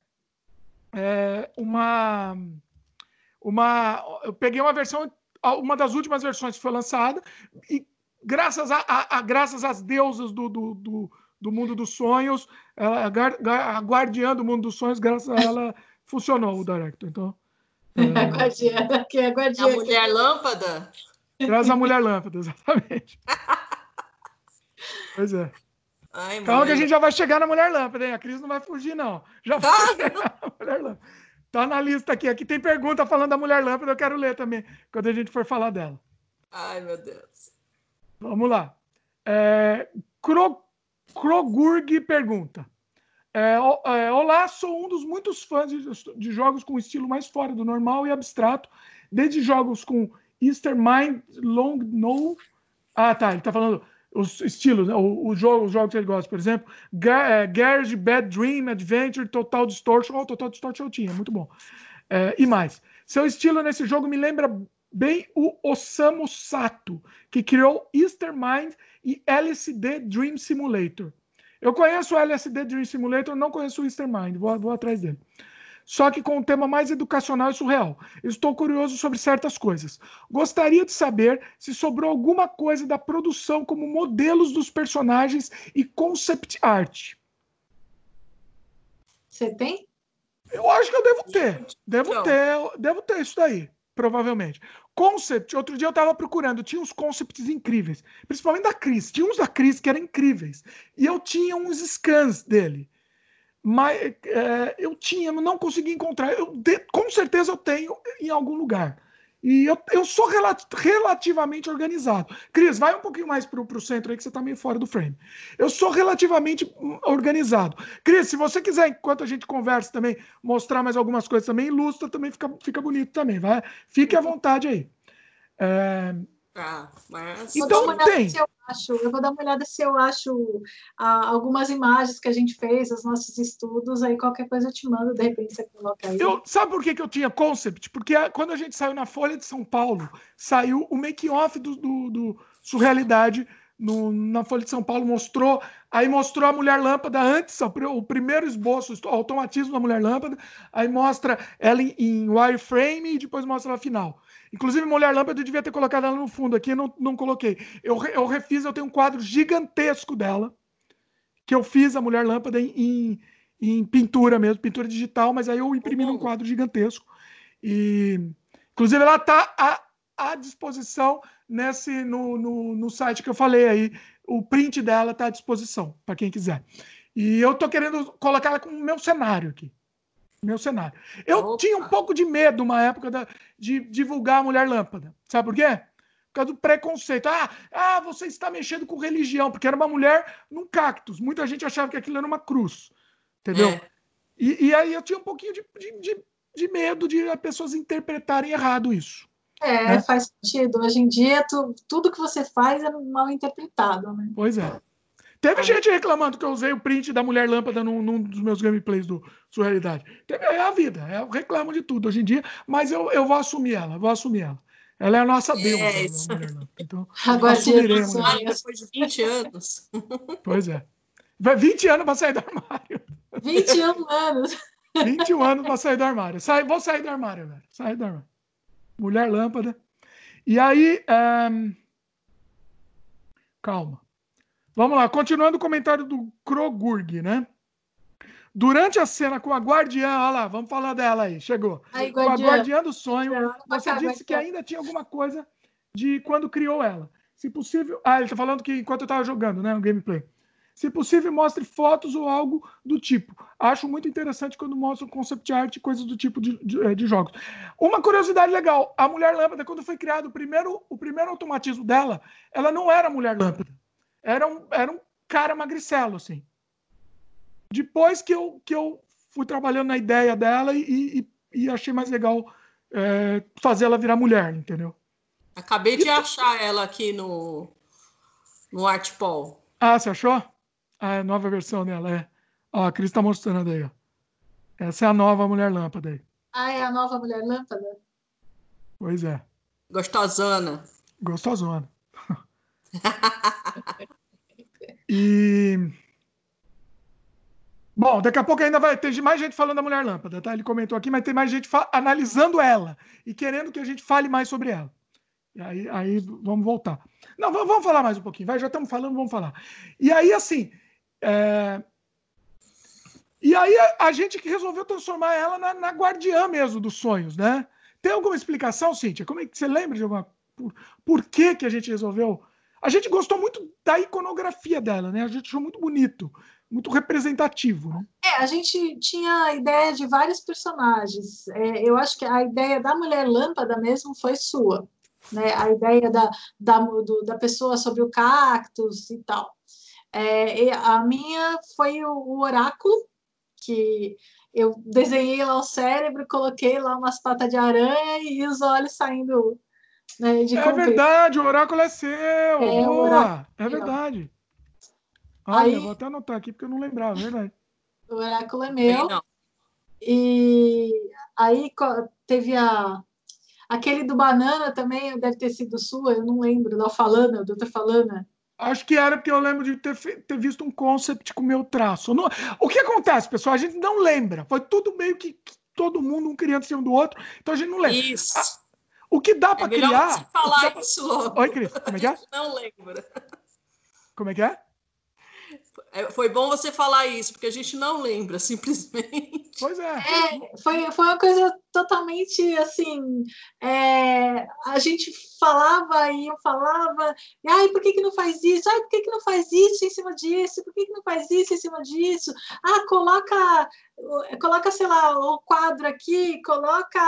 é, uma, uma. Eu peguei uma versão, uma das últimas versões que foi lançada, e graças, a, a, a graças às deusas do, do, do, do mundo dos sonhos, ela, a guardiã do mundo dos sonhos, graças a ela, funcionou o Director. Então. É... [LAUGHS] A guardiã, que é a guardiã. A mulher lâmpada? Graças à mulher lâmpada, exatamente. [LAUGHS] pois é. Ai, Calma que a gente já vai chegar na Mulher Lâmpada, hein? A Cris não vai fugir, não. Já vai ah, chegar na Mulher Lâmpada. Tá na lista aqui. Aqui tem pergunta falando da Mulher Lâmpada, eu quero ler também, quando a gente for falar dela. Ai, meu Deus. Vamos lá. É, Kro, Krogurg pergunta. É, é, Olá, sou um dos muitos fãs de, de, jogos com estilo mais fora do normal e abstrato, desde jogos com Easter Mind, Long No. Ah, tá. Ele tá falando os estilos, né? o, o jogo, os jogos que ele gosta, por exemplo, é, Garage, Bad Dream, Adventure, Total Distortion, oh, Total Distortion eu tinha, muito bom. É, e mais. Seu estilo nesse jogo me lembra bem o Osamu Sato, que criou Easter Mind e LSD Dream Simulator. Eu conheço o LSD Dream Simulator, não conheço o Easter Mind, vou, vou atrás dele só que com um tema mais educacional e surreal. Estou curioso sobre certas coisas. Gostaria de saber se sobrou alguma coisa da produção como modelos dos personagens e concept art. Você tem? Eu acho que eu devo ter. Devo Não. ter, devo ter isso daí, provavelmente. Concept, outro dia eu estava procurando, tinha uns concepts incríveis, principalmente da Cris. Tinha uns da Cris que eram incríveis. E eu tinha uns scans dele mas é, eu tinha, não consegui encontrar. Eu, de, com certeza eu tenho em algum lugar. E eu, eu sou relat, relativamente organizado. Cris, vai um pouquinho mais para o centro aí que você está meio fora do frame. Eu sou relativamente organizado. Cris, se você quiser, enquanto a gente conversa também, mostrar mais algumas coisas também, ilustra também, fica, fica bonito também. Vai? Fique à vontade aí. É, ah, mas... Então tem. Se eu, acho, eu vou dar uma olhada se eu acho ah, algumas imagens que a gente fez, os nossos estudos, aí qualquer coisa eu te mando, de repente você coloca aí. Eu, sabe por que, que eu tinha concept? Porque quando a gente saiu na Folha de São Paulo, saiu o make-off do, do, do Surrealidade no, na Folha de São Paulo, mostrou, aí mostrou a Mulher Lâmpada antes, o primeiro esboço, o automatismo da Mulher Lâmpada, aí mostra ela em, em wireframe e depois mostra ela final. Inclusive, Mulher Lâmpada, eu devia ter colocado ela no fundo aqui, não, não coloquei. Eu, eu refiz, eu tenho um quadro gigantesco dela, que eu fiz a Mulher Lâmpada em, em, em pintura mesmo, pintura digital, mas aí eu imprimi num quadro gigantesco. E, inclusive, ela está à, à disposição nesse no, no, no site que eu falei aí. O print dela está à disposição, para quem quiser. E eu estou querendo colocar ela como meu cenário aqui meu cenário. Eu Opa. tinha um pouco de medo, uma época, da, de divulgar a Mulher Lâmpada. Sabe por quê? Por causa do preconceito. Ah, ah, você está mexendo com religião, porque era uma mulher num cactus. Muita gente achava que aquilo era uma cruz. Entendeu? É. E, e, aí eu tinha um pouquinho de, de, de, medo de as pessoas interpretarem errado isso. É, né? faz sentido. Hoje em dia, tu, tudo que você faz é mal interpretado, né? Pois é. Teve gente reclamando que eu usei o print da mulher lâmpada num, num dos meus gameplays do Surrealidade. Teve, é a vida, eu reclamo de tudo hoje em dia, mas eu, eu vou assumir ela, vou assumir ela. Ela é a nossa deusa, é a mulher lâmpada. Então, Agora assumiremos. Depois de 20 anos. [LAUGHS] Pois é. Vai 20 anos para sair do armário. 21 anos. 21 anos para sair do armário. Sai, vou sair do armário, velho. Sair do armário. Mulher lâmpada. E aí. Um... Calma. Vamos lá, continuando o comentário do Krogurg, né? Durante a cena com a guardiã, olha lá, vamos falar dela aí, chegou. Aí, com a guardiã do sonho, você disse que ainda tinha alguma coisa de quando criou ela. Se possível. Ah, ele tá falando que enquanto eu tava jogando, né? No gameplay. Se possível, mostre fotos ou algo do tipo. Acho muito interessante quando mostra concept art e coisas do tipo de, de, eh, de, jogos. Uma curiosidade legal: a Mulher Lâmpada, quando foi criado o primeiro, o primeiro automatismo dela, ela não era Mulher Lâmpada. Era um, era um cara magricelo, assim. Depois que eu, que eu fui trabalhando na ideia dela e, e, e achei mais legal é, fazer ela virar mulher, entendeu? Acabei de achar ela aqui no, no Artpol. Ah, você achou? Ah, é a nova versão dela, é. Ó, a Cris tá mostrando aí, ó. Essa é a nova Mulher Lâmpada aí. Ah, é a nova Mulher Lâmpada? Pois é. Gostosona. Gostosona. [LAUGHS] e Bom, daqui a pouco ainda vai ter mais gente falando da Mulher Lâmpada, tá? Ele comentou aqui, mas tem mais gente analisando ela e querendo que a gente fale mais sobre ela. E aí, aí vamos voltar. Não, vamos falar mais um pouquinho, vai, já estamos falando, vamos falar. E aí, assim. É... E aí a, a, gente que resolveu transformar ela na, na, guardiã mesmo dos sonhos, né? Tem alguma explicação, Cíntia? Como é que você lembra de alguma. Por, por que, que a gente resolveu? A gente gostou muito da iconografia dela, né? A gente achou muito bonito muito representativo. Né? É, a gente tinha a ideia de vários personagens. É, eu acho que a ideia da mulher lâmpada mesmo foi sua. Né? A ideia da, da, do, da pessoa sobre o cactus e tal. É, a minha foi o, o, oráculo, que eu desenhei lá o cérebro, coloquei lá umas patas de aranha e os olhos saindo né, de É verdade, o oráculo é seu! É, Boa! É verdade. Olha, aí, vou até anotar aqui porque eu não lembrava, é verdade. O oráculo é meu. E aí teve a aquele do banana também deve ter sido sua, eu não lembro, da Falana, doutor Falana. Acho que era porque eu lembro de ter, ter visto um concept com o meu traço. Não, o que acontece, pessoal? A gente não lembra. Foi tudo meio que, que todo mundo, um criando em um do outro, então a gente não lembra. Isso. O que dá para é criar. Você falar isso logo. Oi, Cris, como é que é? [LAUGHS] Não lembra. Como é que é? É, foi bom você falar isso, porque a gente não lembra, simplesmente. Pois é. é foi, foi uma coisa totalmente assim. É, a gente falava e eu falava, e, ai, por que, que não faz isso? Ai, por que, que não faz isso em cima disso? Por que, que não faz isso em cima disso? Ah, coloca, coloca, sei lá, o quadro aqui, coloca,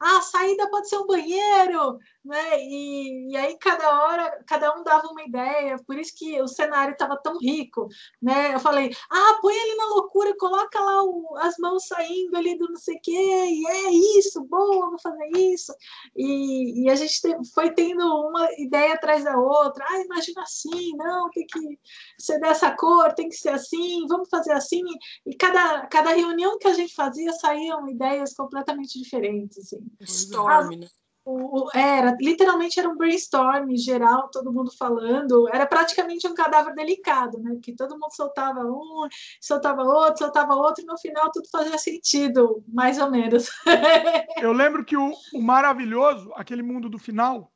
ah, a saída pode ser um banheiro, né? E, e aí cada hora, cada um dava uma ideia, por isso que o cenário estava tão rico, né? Eu falei, ah, põe ele na loucura, coloca lá o, as mãos saindo ali do não sei o quê, e é isso, boa, vou fazer isso. E, e a gente foi tendo uma ideia atrás da outra. Ah, imagina assim, não, tem que ser dessa cor, tem que ser assim, vamos fazer assim. E cada, cada reunião que a gente fazia saíam ideias completamente diferentes. Assim. Storm, né? O, era literalmente era um brainstorm geral, todo mundo falando. Era praticamente um cadáver delicado, né? Que todo mundo soltava um, soltava outro, soltava outro, e no final tudo fazia sentido, mais ou menos. [LAUGHS] eu lembro que o, o maravilhoso, aquele mundo do final,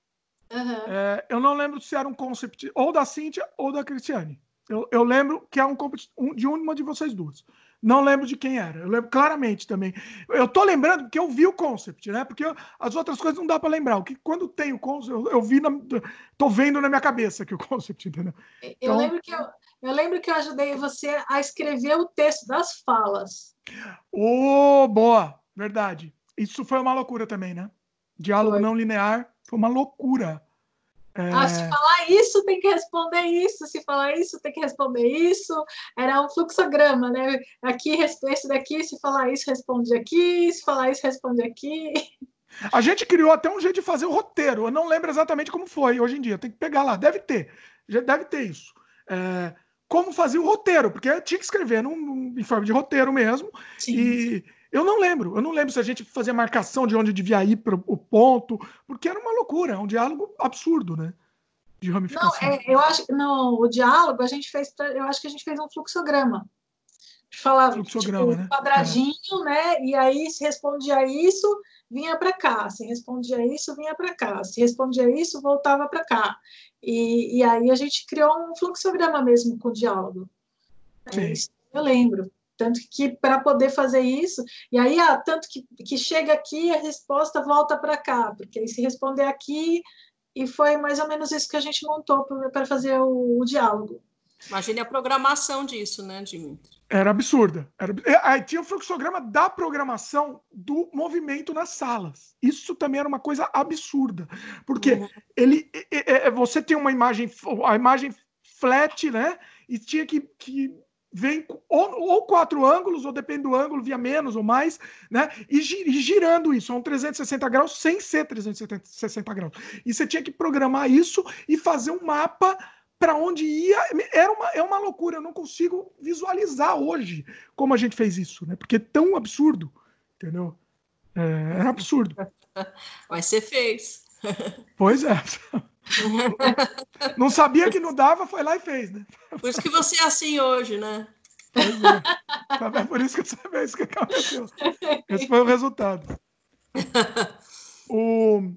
uhum. é, eu não lembro se era um concept ou da Cíntia ou da Cristiane. Eu, eu lembro que é um, um de uma de vocês duas. Não lembro de quem era. Eu lembro claramente também. Eu tô lembrando porque eu vi o concept, né? Porque eu, as outras coisas não dá para lembrar. O que quando tem o concept, eu, eu, vi, na, tô vendo na minha cabeça que o concept, entendeu? Então... Eu lembro que eu, eu lembro que eu ajudei você a escrever o texto das falas. Oh, boa, verdade. Isso foi uma loucura também, né? Diálogo foi. não linear foi uma loucura. É... Ah, se falar isso, tem que responder isso. Se falar isso, tem que responder isso. Era um fluxograma, né? Aqui, esse daqui, se falar isso, responde aqui. Se falar isso, responde aqui. A gente criou até um jeito de fazer o roteiro. Eu não lembro exatamente como foi hoje em dia. Tem que pegar lá. Deve ter. Já deve ter isso. É... como fazer o roteiro, porque eu tinha que escrever num, num, em forma de roteiro mesmo. Sim. E eu não lembro, eu não lembro se a gente fazia marcação de onde devia ir para o ponto, porque era uma loucura, é um diálogo absurdo, né? De ramificação. Não, é, eu acho no o diálogo a gente fez, eu acho que a gente fez um fluxograma. falava tipo, né? quadradinho, é. né? E aí se respondia isso, vinha para cá. Se respondia isso, vinha para cá. Se respondia isso, voltava para cá. E, e aí a gente criou um fluxograma mesmo com o diálogo. É isso eu lembro. Tanto que para poder fazer isso, e aí, ah, tanto que, que chega aqui, a resposta volta para cá, porque aí se responder aqui, e foi mais ou menos isso que a gente montou para fazer o, o, diálogo. Imagine a programação disso, né, Dimitri? Era absurda. Era... É, aí tinha o fluxograma da programação do movimento nas salas. Isso também era uma coisa absurda. Porque uhum. ele, é, é, você tem uma imagem, a imagem flat, né? E tinha que, que vem ou, ou, quatro ângulos, ou depende do ângulo, via menos ou mais, né? E, e girando isso, a um 360 graus sem ser 360 graus. E você tinha que programar isso e fazer um mapa para onde ia. Era uma, é uma loucura, eu não consigo visualizar hoje como a gente fez isso, né? Porque é tão absurdo, entendeu? É, era absurdo. [LAUGHS] Mas você fez. Pois é. Não sabia que não dava, foi lá e fez, né? Por isso que você é assim hoje, né? É. Por isso que eu sabia isso que aconteceu. Esse foi o resultado. O...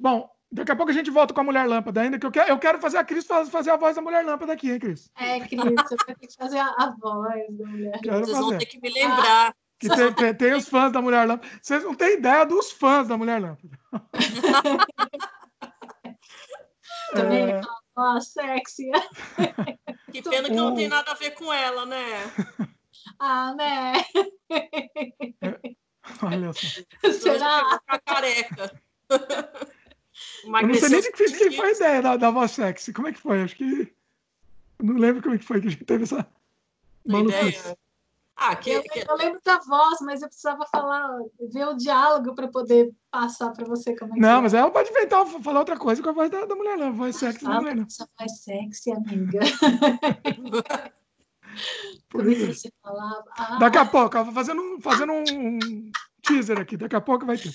Bom, daqui a pouco a gente volta com a Mulher Lâmpada ainda, que eu quero, eu quero fazer a Cris fazer a voz da Mulher Lâmpada aqui, hein, Cris? É, Cris, você vai ter que fazer a, a voz da Mulher Lâmpada. Vocês vão ter que me lembrar. Que tem, tem, tem, os fãs da Mulher Lâmpada. Vocês não têm ideia dos fãs da Mulher Lâmpada. [LAUGHS] Também é... ó, sexy. [LAUGHS] Que pena que não tem nada a ver com ela, né? [LAUGHS] Ah, né? Olha só. Será? Ficar careca. Eu não sei nem de que, que foi a ideia da, da voz sexy. Como é que foi? Acho que. não lembro como é que foi que a gente teve essa. Ideia. Ah, que, eu, que... eu, lembro da voz, mas eu precisava falar, ver o diálogo para poder passar para você como é Não, é. mas ela pode inventar, falar outra coisa com a voz da, da mulher, não. A voz sexy da mulher, não. Essa voz sexy, amiga. [LAUGHS] Por isso. Falava, ah. Daqui a pouco, ela fazendo, um, fazendo um teaser aqui, daqui a pouco vai ter.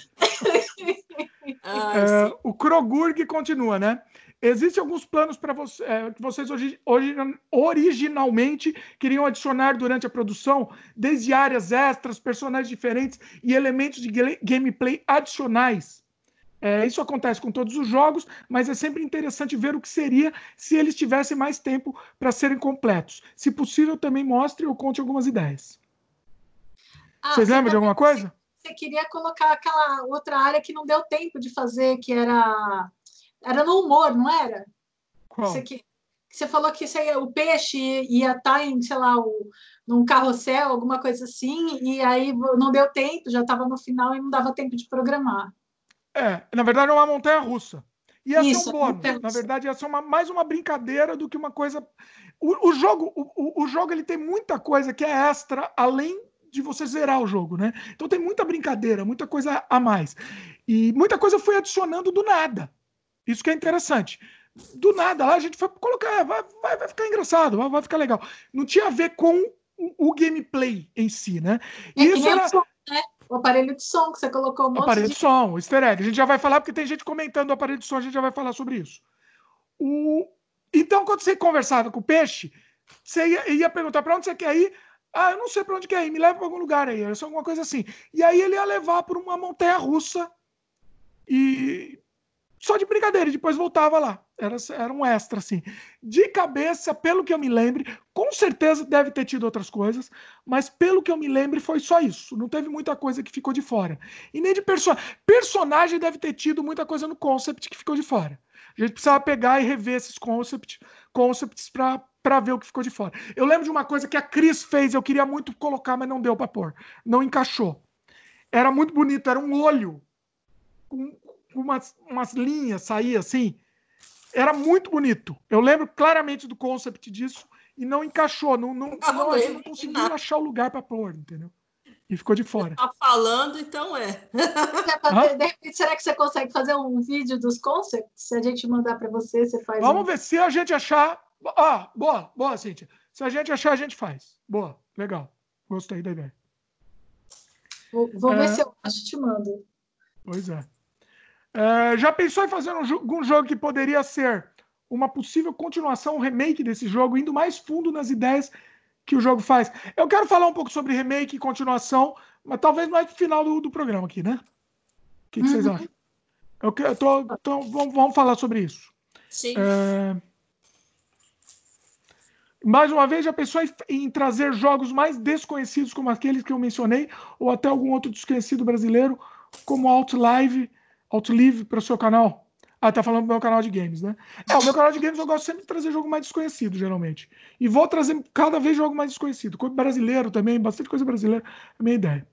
Ah, [LAUGHS] é, o Krogurg continua, né? Existem alguns planos para você, é, que vocês hoje, hoje, originalmente queriam adicionar durante a produção, desde áreas extras, personagens diferentes e elementos de gameplay adicionais. É, isso acontece com todos os jogos, mas é sempre interessante ver o que seria se eles tivessem mais tempo para serem completos. Se possível, também mostre ou conte algumas ideias. Ah, Vocês lembram de alguma coisa? Você queria colocar aquela outra área que não deu tempo de fazer, que era era no humor, não era? Qual? Você, que, você falou que você, o peixe ia estar tá em, sei lá, o, num carrossel, alguma coisa assim, e aí não deu tempo, já estava no final e não dava tempo de programar. É, na verdade é uma montanha russa. Ia Isso, ser um bônus. Na verdade, ia ser uma, mais uma brincadeira do que uma coisa. O, o jogo, o, o, jogo ele tem muita coisa que é extra, além de você zerar o jogo, né? Então tem muita brincadeira, muita coisa a mais. E muita coisa foi adicionando do nada. Isso que é interessante. Do nada lá a gente foi colocar, vai, vai, vai ficar engraçado, vai, vai, ficar legal. Não tinha a ver com o, o gameplay em si, né? É, isso era... o, som, né? o aparelho de som que você colocou um monte aparelho de... de som, easter egg. A gente já vai falar, porque tem gente comentando o aparelho de som, a gente já vai falar sobre isso. O... Então, quando você conversava com o peixe, você ia, ia perguntar para onde você quer ir. Ah, eu não sei para onde quer ir, me leva para algum lugar aí, alguma coisa assim. E aí ele ia levar para uma montanha russa e só de brincadeira, e depois voltava lá. Era, era um extra, assim. De cabeça, pelo que eu me lembre, com certeza deve ter tido outras coisas, mas pelo que eu me lembre, foi só isso. Não teve muita coisa que ficou de fora. E nem de personagem. Personagem deve ter tido muita coisa no concept que ficou de fora. A gente precisava pegar e rever esses concept, concepts para ver o que ficou de fora. Eu lembro de uma coisa que a Cris fez, eu queria muito colocar, mas não deu para pôr. Não encaixou. Era muito bonito, era um olho com, umas, umas linhas sair assim. Era muito bonito. Eu lembro claramente do concept disso e não encaixou. Não, não, não, não, a gente não conseguiu achar o lugar para pôr, entendeu? E ficou de fora. Tá falando, então é. de repente, será que você consegue fazer um vídeo dos concepts? Se a gente mandar para você, você faz. Vamos um... ver se a gente achar. Ah, boa, boa, Cíntia. Se a gente achar, a gente faz. Boa, legal. Gostei da ideia. Vou, vou é... ver se eu acho te mando. Pois é. É, já pensou em fazer um, um jogo que poderia ser uma possível continuação, um remake desse jogo, indo mais fundo nas ideias que o jogo faz. Eu quero falar um pouco sobre remake e continuação, mas talvez mais no final do, do programa aqui, né? O que, que uhum. vocês acham? Eu, eu tô, tô, vamos, vamos falar sobre isso. Sim. É... Mais uma vez, já pensou em, em, trazer jogos mais desconhecidos, como aqueles que eu mencionei, ou até algum outro desconhecido brasileiro, como Outlive, Outlive para o seu canal? Ah, tá falando do meu canal de games, né? É, o meu canal de games eu gosto sempre de trazer jogo mais desconhecido, geralmente. E vou trazer cada vez jogo mais desconhecido. Brasileiro também, bastante coisa brasileira, é a minha ideia.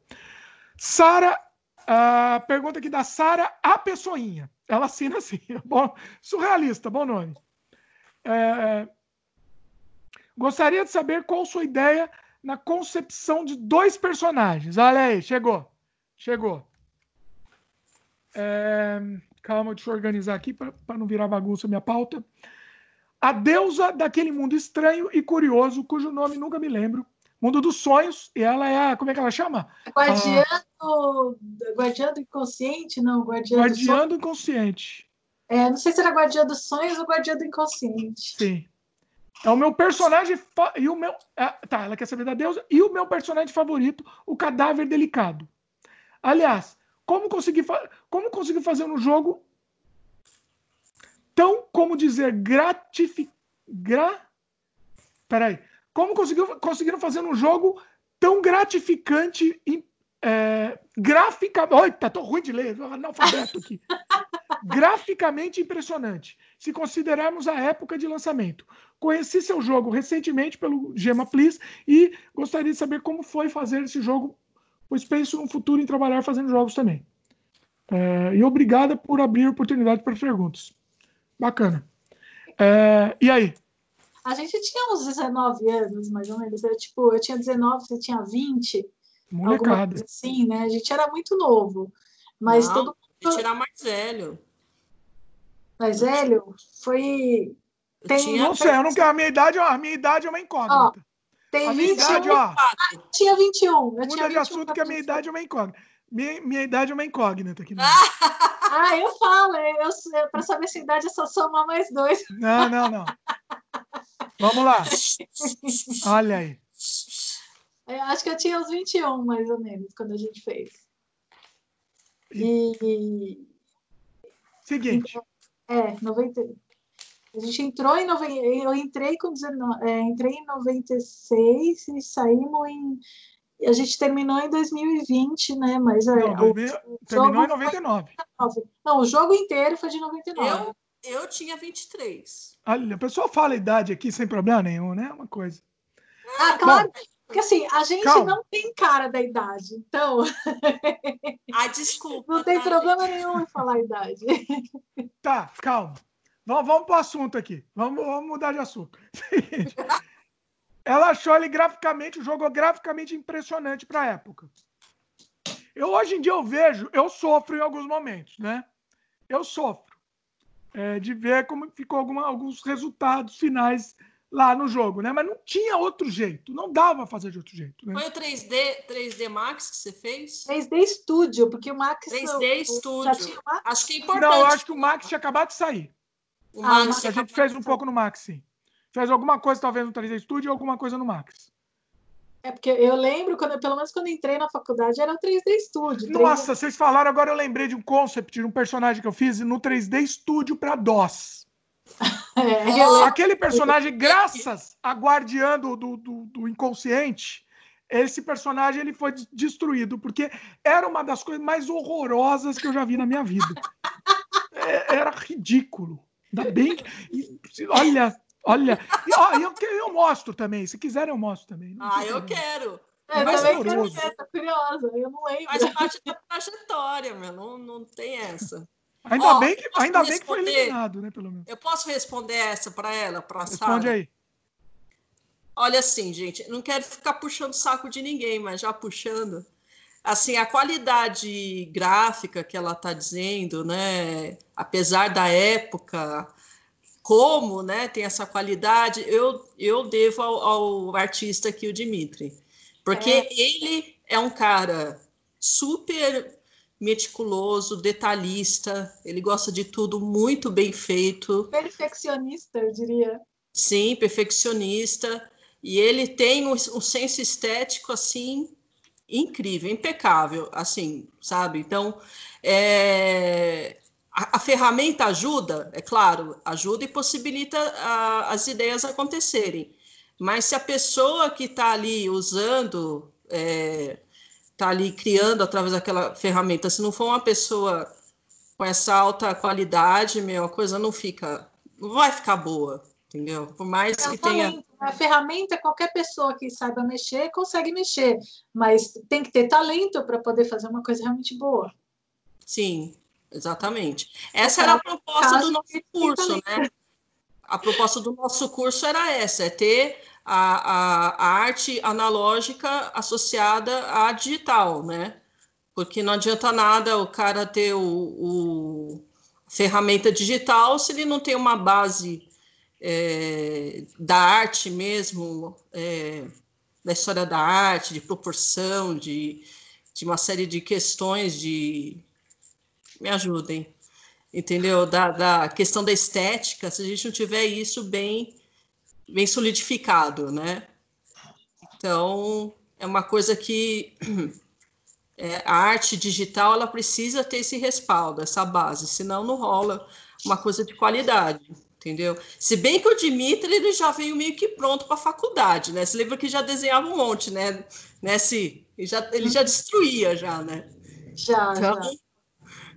Sara, uh, pergunta aqui da Sara A Pessoinha. Ela assina assim. [LAUGHS] Bom, surrealista, bom nome. É, gostaria de saber qual sua ideia na concepção de dois personagens. Olha aí, chegou. Chegou. É, Calma, deixa eu organizar aqui para não virar bagunça minha pauta. A deusa daquele mundo estranho e curioso, cujo nome nunca me lembro. Mundo dos sonhos, e ela é a. Como é que ela chama? Guardiã, do, guardiã do inconsciente, não, guardiã, guardiã do, do inconsciente. É, não sei se era guardiã dos sonhos ou guardiã do inconsciente. Sim. É o meu personagem. Fa... E o meu. É, tá, ela quer saber da deusa. E o meu personagem favorito, o cadáver delicado. Aliás, como conseguir, fa... como conseguir fazer um jogo tão, como dizer, gratificante. Gra... Peraí. Como conseguiu, conseguiram fazer um jogo tão gratificante é, graficamente. Olha, tá tão ruim de ler, analfabeto aqui. [LAUGHS] Graficamente impressionante, se considerarmos a época de lançamento. Conheci seu jogo recentemente pelo Gema Please e gostaria de saber como foi fazer esse jogo pois penso no futuro em trabalhar fazendo jogos também. É, e obrigada por abrir oportunidade para perguntas. Bacana. É, e aí? A gente tinha uns 19 anos, mais ou menos. Eu, tipo, eu tinha 19, você tinha 20. Molecada. Sim, né? A gente era muito novo. Mas Não, todo mundo... A gente era mais velho. Mais velho? Foi. Tem... Não sei, eu não quero. A minha idade, a minha idade é uma incógnita. Ó, tem a 21. Idade, ó, ah, tinha 21. Eu muda tinha de assunto que a minha idade é uma incógnita. Minha, minha idade é uma incógnita aqui. [LAUGHS] ah, eu falo. Eu, eu, para saber se a idade é só somar mais dois. Não, não, não. Vamos lá. [LAUGHS] Olha aí. Eu acho que eu tinha uns 21, mais ou menos, quando a gente fez. E. Seguinte. É, 90. A gente entrou em 90, eu entrei com 19, é, entrei em 96 e saímos em a gente terminou em 2020, né? Mas é, Não, o, terminou em 99. Não, o jogo inteiro foi de 99. Eu, eu tinha 23. Olha, a pessoa fala a idade aqui sem problema nenhum, né? Uma coisa. Ah, claro. Bom, porque assim, a gente calma. não tem cara da idade, então. Ah, desculpa. [LAUGHS] Não tem tá, problema gente. nenhum em falar a idade. Tá, calma. Vamos, vamos para o assunto aqui. Vamos, vamos mudar de assunto. [LAUGHS] Ela achou ele graficamente, o jogo é graficamente impressionante para a época. Eu hoje em dia eu vejo, eu sofro em alguns momentos, né? Eu sofro é, de ver como ficou alguma, alguns resultados finais lá no jogo, né? Mas não tinha outro jeito, não dava fazer de outro jeito. Né? Foi o 3D, 3D Max que você fez? 3D Studio, porque o Max 3D Studio. Acho que é importante. Não, eu acho que o Max tinha acabado de sair. O ah, Max a gente fez um pouco no Max, sim. Fez alguma coisa, talvez, no 3D Studio e alguma coisa no Max. É porque eu lembro, quando, pelo menos quando entrei na faculdade, era o 3D Studio. Nossa, 3D... vocês falaram, agora eu lembrei de um concept, de um personagem que eu fiz no 3D Studio para DOS. [LAUGHS] É, Aquele personagem, graças a Guardiã do, do, do, inconsciente, esse personagem ele foi destruído, porque era uma das coisas mais horrorosas que eu já vi na minha vida. É, era ridículo. Ainda bem que. Olha, olha. E, eu, eu mostro também. Se quiser, eu mostro também. ah, eu quero. É, eu também quero ver, tô curiosa, eu não lembro. Faz parte da trajetória, meu, não, não tem essa. Ainda, bem, que, ainda bem que foi eliminado, né, pelo menos. Eu posso responder essa para ela, para a Responde aí. Olha assim, gente, não quero ficar puxando o saco de ninguém, mas já puxando assim, a qualidade gráfica que ela está dizendo, né, apesar da época, como, né, tem essa qualidade, eu, eu devo ao, ao artista aqui, o Dimitri, porque é. ele é um cara super meticuloso, detalhista, ele gosta de tudo muito bem feito. Perfeccionista, eu diria. Sim, perfeccionista. e ele tem um, um senso estético assim incrível, impecável, assim, sabe? Então, é, a, a, ferramenta ajuda, é claro, ajuda e possibilita a, as ideias acontecerem. Mas se a pessoa que está ali usando, está é, tá ali criando através daquela ferramenta, se não for uma pessoa com essa alta qualidade, meu, a coisa não fica, não vai ficar boa, entendeu? Por mais é que tenha. A ferramenta, qualquer pessoa que saiba mexer consegue mexer, mas tem que ter talento para poder fazer uma coisa realmente boa. Sim, exatamente. Essa era a proposta do nosso curso, né? A proposta do nosso curso era essa, é ter a, a, a arte analógica associada à digital, né? Porque não adianta nada o cara ter o, o ferramenta digital se ele não tem uma base é, da arte mesmo, é, da história da arte, de proporção, de, de uma série de questões de. Me ajudem, entendeu? Da, da questão da estética, se a gente não tiver isso bem, bem solidificado, né? Então, é uma coisa que [CLEARS THROAT] é, a arte digital ela precisa ter esse respaldo, essa base, senão não rola uma coisa de qualidade entendeu? Se bem que o Dimitri ele já veio meio que pronto para a faculdade, né? Você lembra que já desenhava um monte, né? né se ele já ele já destruía já, né? Já. Então, já.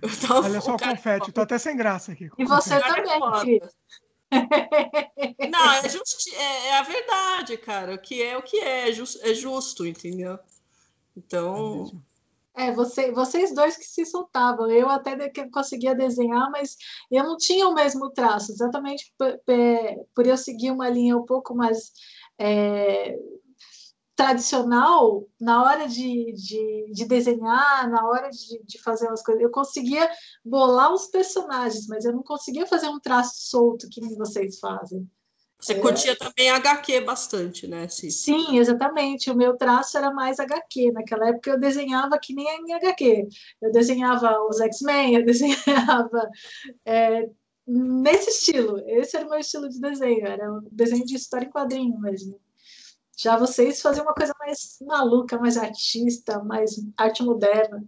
Então, Olha só o, confete, tô até sem graça aqui. E você é também, Não, é, justi é, é, a verdade, cara. O que é o que é, é, just, é justo, entendeu? Então, é você, vocês dois que se soltavam. Eu até conseguia desenhar, mas eu não tinha o mesmo traço, exatamente por, por eu seguir uma linha um pouco mais é, tradicional. Na hora de, de, de desenhar, na hora de, de, fazer as coisas, eu conseguia bolar os personagens, mas eu não conseguia fazer um traço solto que vocês fazem. Você é. curtia também HQ bastante, né, Cis? Sim, exatamente. O meu traço era mais HQ. Naquela época eu desenhava que nem em HQ. Eu desenhava os X-Men, eu [LAUGHS] desenhava é, nesse estilo. Esse era o meu estilo de desenho. Era um desenho de história em quadrinho mesmo. Já vocês faziam uma coisa mais maluca, mais artista, mais arte moderna.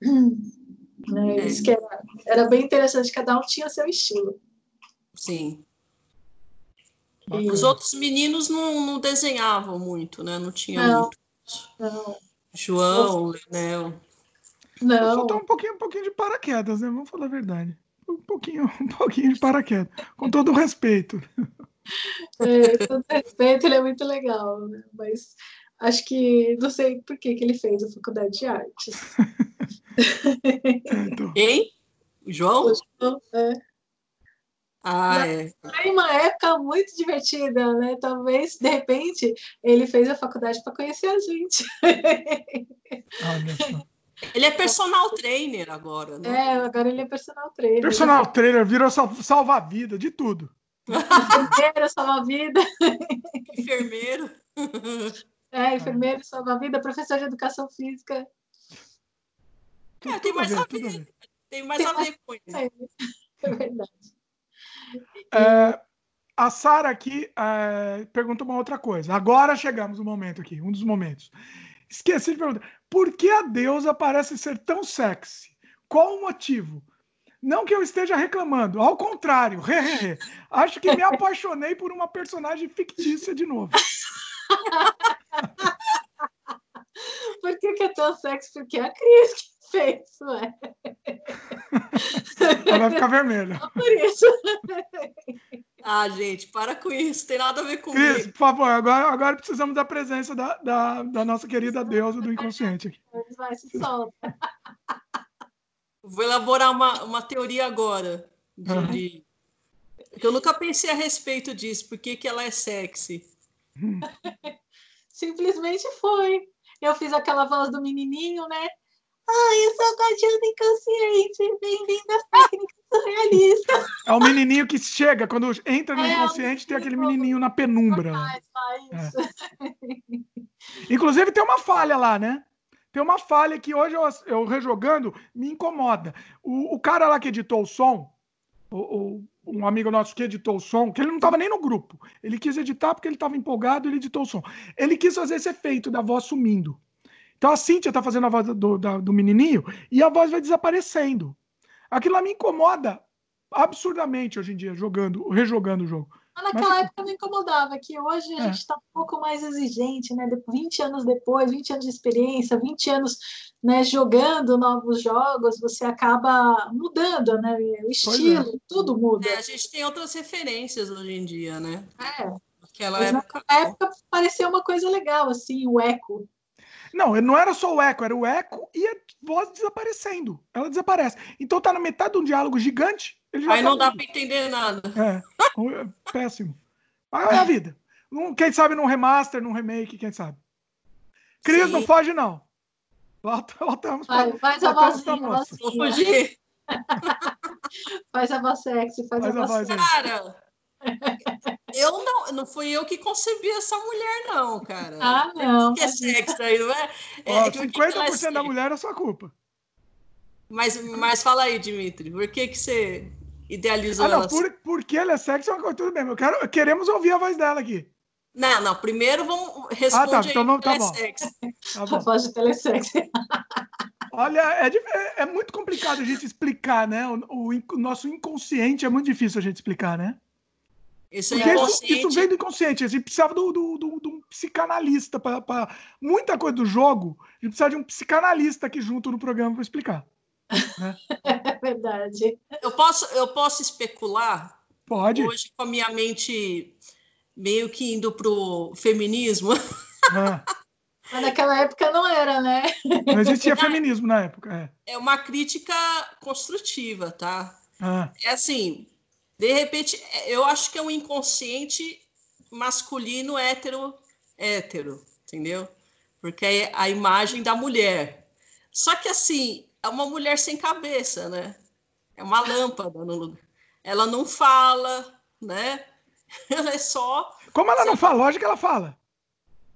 [CLEARS THROAT] Né? É. Isso que era, era bem interessante. Cada um tinha seu estilo. Sim. E os outros meninos não, não desenhavam muito, né? Não tinha não, muito. Não. João, Leonel. Não. Só tá um pouquinho, um pouquinho de paraquedas, né? Vamos falar a verdade. Um pouquinho, [LAUGHS] um pouquinho de paraquedas. Com todo o respeito. É, com todo respeito, ele é muito legal, né? Mas acho que não sei por que, que ele fez a faculdade de artes. É, então. Quem? João? O João, é. Ah, é. Foi uma época muito divertida, né? Talvez, de repente, ele fez a faculdade para conhecer a gente. Ele é personal trainer agora, né? É, agora ele é personal trainer. Personal trainer, virou salva-vida, de tudo. Enfermeiro, salva-vida. Enfermeiro. É, enfermeiro, salva-vida, professor de educação física. É, tem mais a ver, tem mais a ver com ele. É verdade. É, a Sara aqui é, pergunta uma outra coisa. Agora chegamos no momento aqui, um dos momentos. Esqueci de perguntar. Por que a deusa parece ser tão sexy? Qual o motivo? Não que eu esteja reclamando, ao contrário. Acho que me apaixonei por uma personagem fictícia de novo. [LAUGHS] Por que, que é tão sexy? Porque é a Cris fez, ué. Ela vai ficar vermelha. Só por isso. Ah, gente, para com isso, tem nada a ver com Cris, por favor, agora, agora precisamos da presença da, da, da nossa querida deusa do inconsciente. Aqui. Vai, se solta. Vou elaborar uma, uma teoria agora. De, uhum. de... Eu nunca pensei a respeito disso. Por que, que ela é sexy? Simplesmente foi. Eu fiz aquela voz do menininho, né? Ai, eu sou guardiã do inconsciente. Bem-vindo às técnicas surrealistas. É o menininho que chega, quando entra no é, inconsciente, tem aquele menininho na penumbra. Faz, faz. É. [LAUGHS] Inclusive, tem uma falha lá, né? Tem uma falha que hoje eu, eu rejogando me incomoda. O, o, cara lá que editou o som, o, o um amigo nosso que editou o som, que ele não estava nem no grupo. Ele quis editar porque ele estava empolgado, ele editou o som. Ele quis fazer esse efeito da voz sumindo. Então a Cíntia tá fazendo a voz do, do, do menininho e a voz vai desaparecendo. Aquilo lá me incomoda absurdamente hoje em dia, jogando, rejogando o jogo. Mas naquela Mas... época me incomodava, que hoje a é. gente está um pouco mais exigente, né? 20 anos depois, 20 anos de experiência, 20 anos né, jogando novos jogos, você acaba mudando, né? O é. estilo, é. tudo muda. É, a gente tem outras referências hoje em dia, né? É. Naquela época... época parecia uma coisa legal, assim, o eco. Não, não era só o eco, era o eco e a voz desaparecendo. Ela desaparece. Então tá na metade de um diálogo gigante. Aí não dá para entender nada. É, péssimo. Mas é a vida. Quem sabe num remaster, num remake, quem sabe. Cris, Sim. não foge, não. Voltamos Vai, pra, faz a vozinha, Vou fugir. [LAUGHS] faz a voz sexy, faz, faz a, voz sexy. Cara, eu não, não fui eu que concebi essa mulher, não, cara. Ah, não. Que é sexo aí, não é? é Ó, 50% da mulher é sua culpa. Mas, mas fala aí, Dimitri, por que, que você idealizou ah, não, ela? Por, porque ela é sexy, é tudo bem. Eu quero, queremos ouvir a voz dela aqui. Não, não, primeiro vamos responder ah, tá, então vamos, tá bom. Tá bom. A voz de telesexy. Olha, é, é, é, muito complicado a gente explicar, né? O, o, o, nosso inconsciente é muito difícil a gente explicar, né? Isso, é isso, isso, vem do inconsciente. A gente precisava do, do, do, do um psicanalista para muita coisa do jogo. A gente precisava de um psicanalista aqui junto no programa para explicar. Né? [LAUGHS] É verdade. Eu posso, eu posso especular? Pode. Hoje, com a minha mente meio que indo pro feminismo. Ah. [LAUGHS] Mas naquela época não era, né? Não existia [LAUGHS] feminismo na época. É, é uma crítica construtiva, tá? Ah. É assim, de repente, eu acho que é um inconsciente masculino hétero, hétero, entendeu? Porque é a imagem da mulher. Só que assim, é uma mulher sem cabeça, né? É uma lâmpada no lugar. Ela não fala, né? [LAUGHS] Ela é só. Como ela não fala? Lógico que ela fala.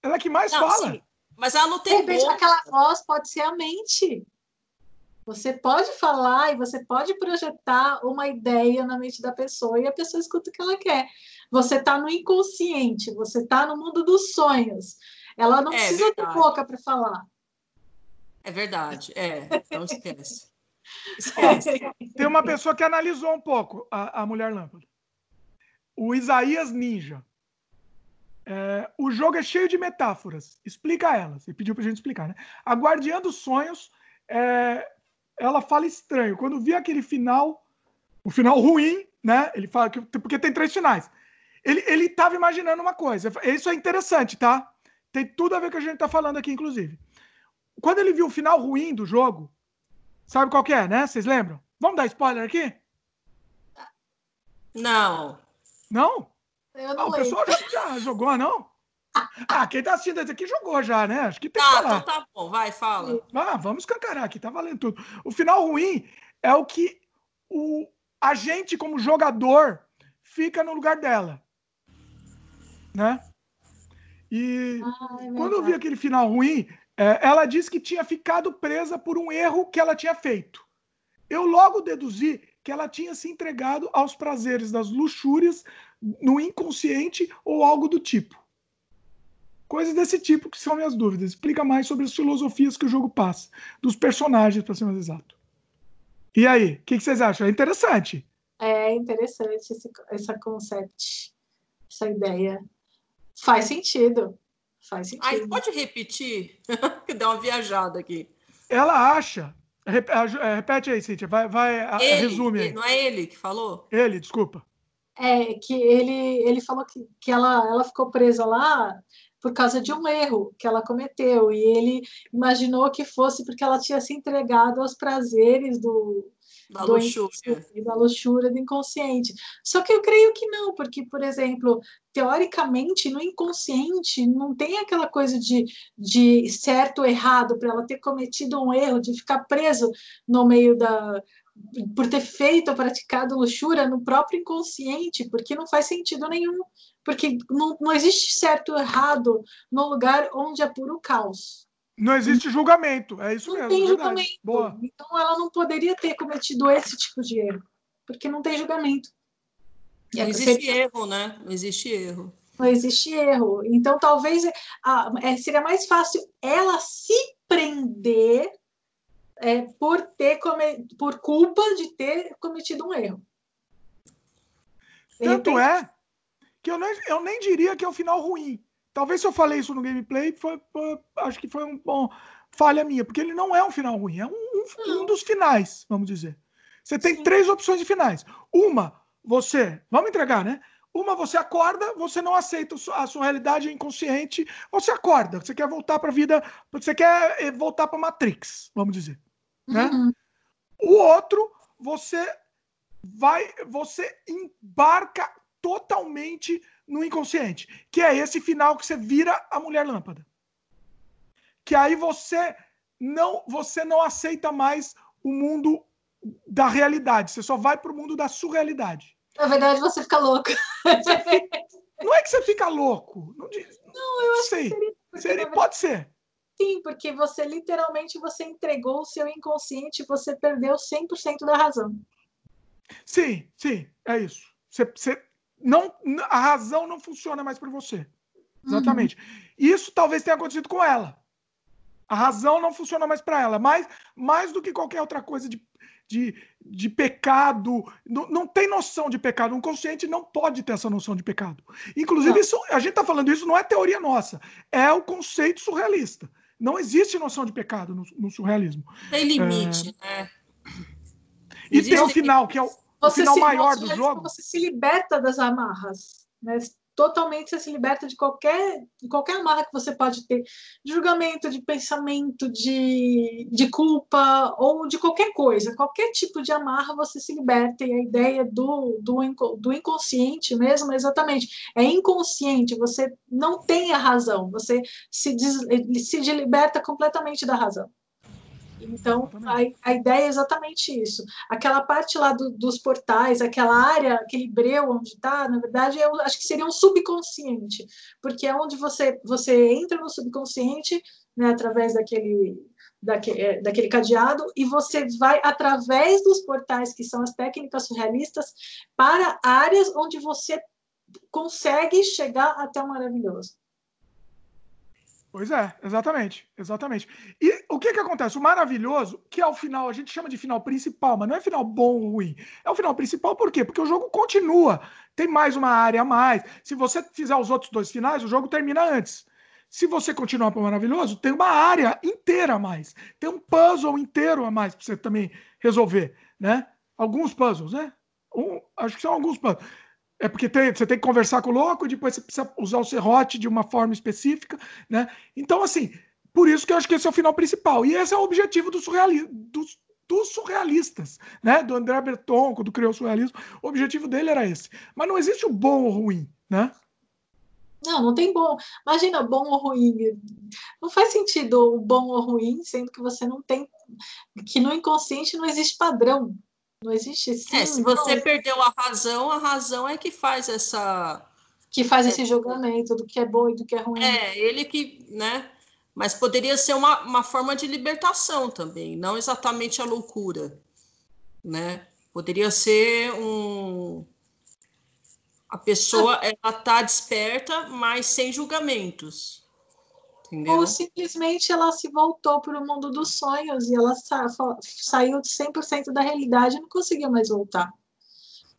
Ela é que mais não, fala. Sim, mas ela não tem. De repente, boca. aquela voz pode ser a mente. Você pode falar e você pode projetar uma ideia na mente da pessoa e a pessoa escuta o que ela quer. Você está no inconsciente, você está no mundo dos sonhos. Ela não é precisa verdade. ter boca para falar. É verdade, é. Não esquece. [LAUGHS] esquece. Tem uma pessoa que analisou um pouco a, a Mulher Lâmpada. O Isaías Ninja. É, o jogo é cheio de metáforas. Explica elas. Ele pediu para a gente explicar, né? A Guardiã dos Sonhos é, ela fala estranho. Quando vi aquele final, o final ruim, né? Ele fala que porque tem três finais. Ele ele estava imaginando uma coisa. Isso é interessante, tá? Tem tudo a ver com o que a gente está falando aqui, inclusive. Quando ele viu o final ruim do jogo, sabe qual que é, né? Vocês lembram? Vamos dar spoiler aqui? Não. Não? Eu não ah, o pessoal já, já jogou, não? Ah, quem tá assistindo esse aqui jogou já, né? Acho que tem que ah, falar. Então tá bom, vai, fala. Ah, vamos escancarar aqui, tá valendo tudo. O final ruim é o que o, a gente, como jogador, fica no lugar dela. Né? E ah, é quando eu vi aquele final ruim, é, ela disse que tinha ficado presa por um erro que ela tinha feito. Eu logo deduzi que ela tinha se entregado aos prazeres das luxúrias no inconsciente ou algo do tipo. Coisas desse tipo que são minhas dúvidas. Explica mais sobre as filosofias que o jogo passa, dos personagens, para ser mais exato. E aí, o que, que, vocês acham? É interessante. É interessante esse, essa concept, essa ideia. Faz sentido. Faz sentido. Aí, pode repetir? [LAUGHS] que dá uma viajada aqui. Ela acha. É, repete aí, Cíntia. Vai, vai ele, resume aí. Não é ele que falou? Ele, desculpa. É, que ele, ele falou que, que ela, ela ficou presa lá por causa de um erro que ela cometeu. E ele imaginou que fosse porque ela tinha se entregado aos prazeres do, da do luxúria. da luxúria do inconsciente. Só que eu creio que não, porque, por exemplo, teoricamente, no inconsciente, não tem aquela coisa de, de certo ou errado para ela ter cometido um erro, de ficar preso no meio da. por ter feito ou praticado luxúria no próprio inconsciente, porque não faz sentido nenhum porque não, não existe certo ou errado no lugar onde é puro caos. Não existe julgamento, é isso não mesmo. Não tem julgamento. Boa. Então ela não poderia ter cometido esse tipo de erro, porque não tem julgamento. Não existe erro, né? Não existe erro. Não existe erro. Então, talvez a, é, seria mais fácil ela se prender é, por ter come, por culpa de ter cometido um erro. De Tanto repente... é que eu nem, eu nem diria que é um final ruim. Talvez se eu falei isso no gameplay, foi, foi, acho que foi um bom falha minha, porque ele não é um final ruim, é um, um, um dos finais, vamos dizer. Você tem Sim. três opções de finais. Uma, você, vamos entregar, né? Uma, você acorda, você não aceita a sua realidade inconsciente, você acorda, você quer voltar para a vida, você quer eh, voltar para Matrix, vamos dizer, né? Uhum. O outro, você vai, você embarca totalmente no inconsciente, que é esse final que você vira a mulher lâmpada. Que aí você não, você não aceita mais o mundo da realidade, você só vai para o mundo da surrealidade. Na verdade, você fica louco. [LAUGHS] Não é que você fica louco. Não, não eu acho sei. que seria, seria Pode ser. Sim, porque você literalmente você entregou o seu inconsciente, você perdeu 100% da razão. Sim, sim, é isso. Você, você, não, a razão não funciona mais para você. Exatamente. Uhum. Isso talvez tenha acontecido com ela. A razão não funciona mais para ela, mais, mais do que qualquer outra coisa de, de, de pecado. Não, não tem noção de pecado. Um consciente não pode ter essa noção de pecado. Inclusive, isso, a gente está falando isso, não é teoria nossa, é o conceito surrealista. Não existe noção de pecado no, no surrealismo. Tem limite, é... né? E tem o final, que é o, o final se, maior do jogo. Você se liberta das amarras. Né? totalmente você se liberta de qualquer, de qualquer amarra que você pode ter, de julgamento, de pensamento, de, de culpa ou de qualquer coisa, qualquer tipo de amarra você se liberta e a ideia do, do, do inconsciente mesmo, exatamente, é inconsciente, você não tem a razão, você se, des, se liberta completamente da razão. Então, a, a, ideia é exatamente isso. Aquela parte lá do, dos portais, aquela área, aquele breu onde está, na verdade, eu acho que seria um subconsciente, porque é onde você, você entra no subconsciente, né, através daquele, daquele, é, daquele cadeado, e você vai através dos portais, que são as técnicas surrealistas, para áreas onde você consegue chegar até o maravilhoso. Pois é, exatamente, exatamente. E o que que acontece? O maravilhoso, que ao final a gente chama de final principal, mas não é final bom ou ruim. É o final principal por quê? Porque o jogo continua. Tem mais uma área a mais. Se você fizer os outros dois finais, o jogo termina antes. Se você continuar para o maravilhoso, tem uma área inteira a mais. Tem um puzzle inteiro a mais para você também resolver, né? Alguns puzzles, né? Um, acho que são alguns puzzles. É porque tem, você tem que conversar com o louco, depois você precisa usar o serrote de uma forma específica, né? Então, assim, por isso que eu acho que esse é o final principal. E esse é o objetivo do surreali dos, dos surrealistas, né? Do André Breton, quando criou o surrealismo. O objetivo dele era esse. Mas não existe o bom ou ruim, né? Não, não tem bom. Imagina bom ou ruim. Não faz sentido o bom ou ruim, sendo que você não tem. que no inconsciente não existe padrão. Não existe sim. É, se você não. perdeu a razão, a razão é que faz essa. Que faz esse julgamento do que é bom e do que é ruim. É, ele que, né? Mas poderia ser uma, uma forma de libertação também, não exatamente a loucura, né? Poderia ser um. A pessoa, ah. ela tá desperta, mas sem julgamentos. Entendeu? Ou simplesmente ela se voltou para o mundo dos sonhos e ela sa saiu de 100% da realidade e não conseguiu mais voltar.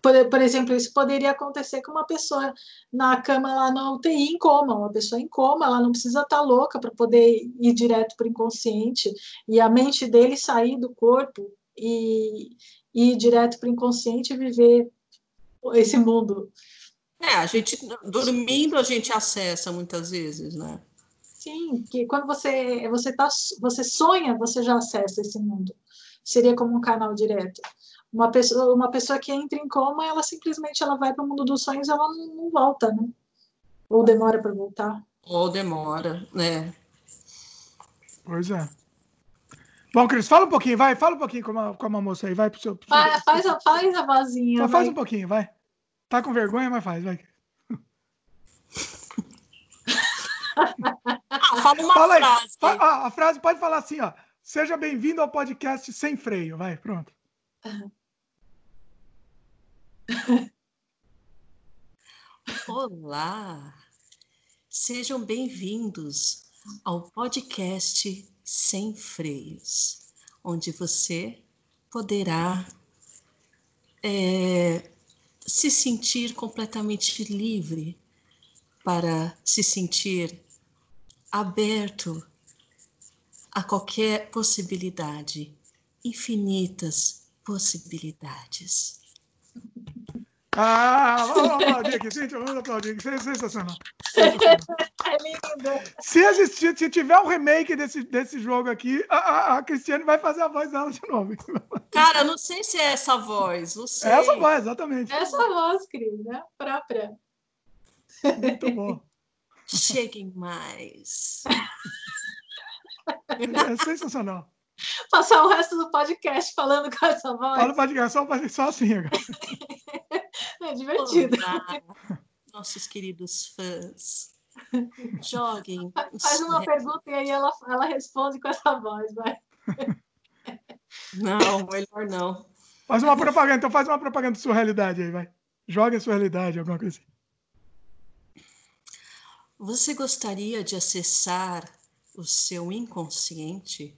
Por, por, exemplo, isso poderia acontecer com uma pessoa na cama lá na UTI em coma, uma pessoa em coma, ela não precisa estar tá louca para poder ir direto para o inconsciente e a mente dele sair do corpo e, e ir direto para o inconsciente e viver esse mundo. É, a gente dormindo a gente acessa muitas vezes, né? Sim, que quando você você tá você sonha, você já acessa esse mundo. Seria como um canal direto. Uma pessoa uma pessoa que entra em coma, ela simplesmente ela vai para o mundo dos sonhos, ela não, não volta, né? Ou demora para voltar. Ou demora, né? Pois é. Bom, Cris, fala um pouquinho, vai, fala um pouquinho com a, com a moça aí, vai pro seu. Pro faz, faz, a, faz a vozinha. Só faz um pouquinho, vai. Tá com vergonha, mas faz, vai. [LAUGHS] Fala uma fala frase. Aí, a, a frase pode falar assim, ó. Seja bem-vindo ao podcast Sem Freio. Vai, pronto. Olá! Sejam bem-vindos ao podcast Sem Freios, onde você poderá é, se sentir completamente livre para se sentir aberto a qualquer possibilidade, infinitas possibilidades. Ah, vamos aplaudir aqui, gente, vamos aplaudir aqui. Sensacional. Sensacional. É lindo. Se existir, se tiver um remake desse, desse jogo aqui, a, a, a Cristiane vai fazer a voz dela de novo. [LAUGHS] Cara, não sei se é essa voz, não sei. É essa voz, exatamente. Essa voz, Cris, né? Própria. Muito bom. Cheguem mais. É sensacional. Passar o resto do podcast falando com essa voz. Fala podcast, só, só assim agora. [LAUGHS] É divertido. Olá, nossos queridos fãs. Joguem. Faz uma pergunta e aí ela, ela responde com essa voz, vai. [LAUGHS] Não, melhor não. Faz uma propaganda, então faz uma propaganda de sua realidade aí, vai. Joga a sua realidade, alguma coisa assim. Você gostaria de acessar o seu inconsciente?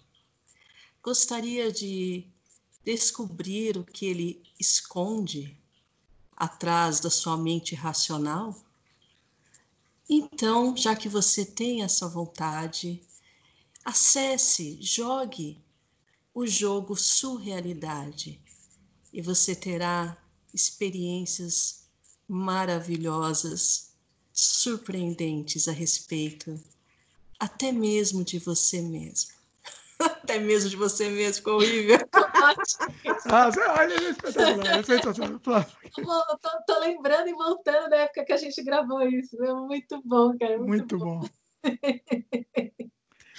Gostaria de descobrir o que ele esconde atrás da sua mente racional? Então, já que você tem essa vontade, acesse, jogue o jogo Surrealidade e você terá experiências maravilhosas, surpreendentes a respeito, até mesmo de você mesmo. [LAUGHS] até mesmo de você mesmo, ficou horrível. [LAUGHS] ah, olha, é espetacular, é sensacional. [LAUGHS] Tô, tô, tô, lembrando e voltando da época que a gente gravou isso. É muito bom, cara. Muito, muito bom. bom.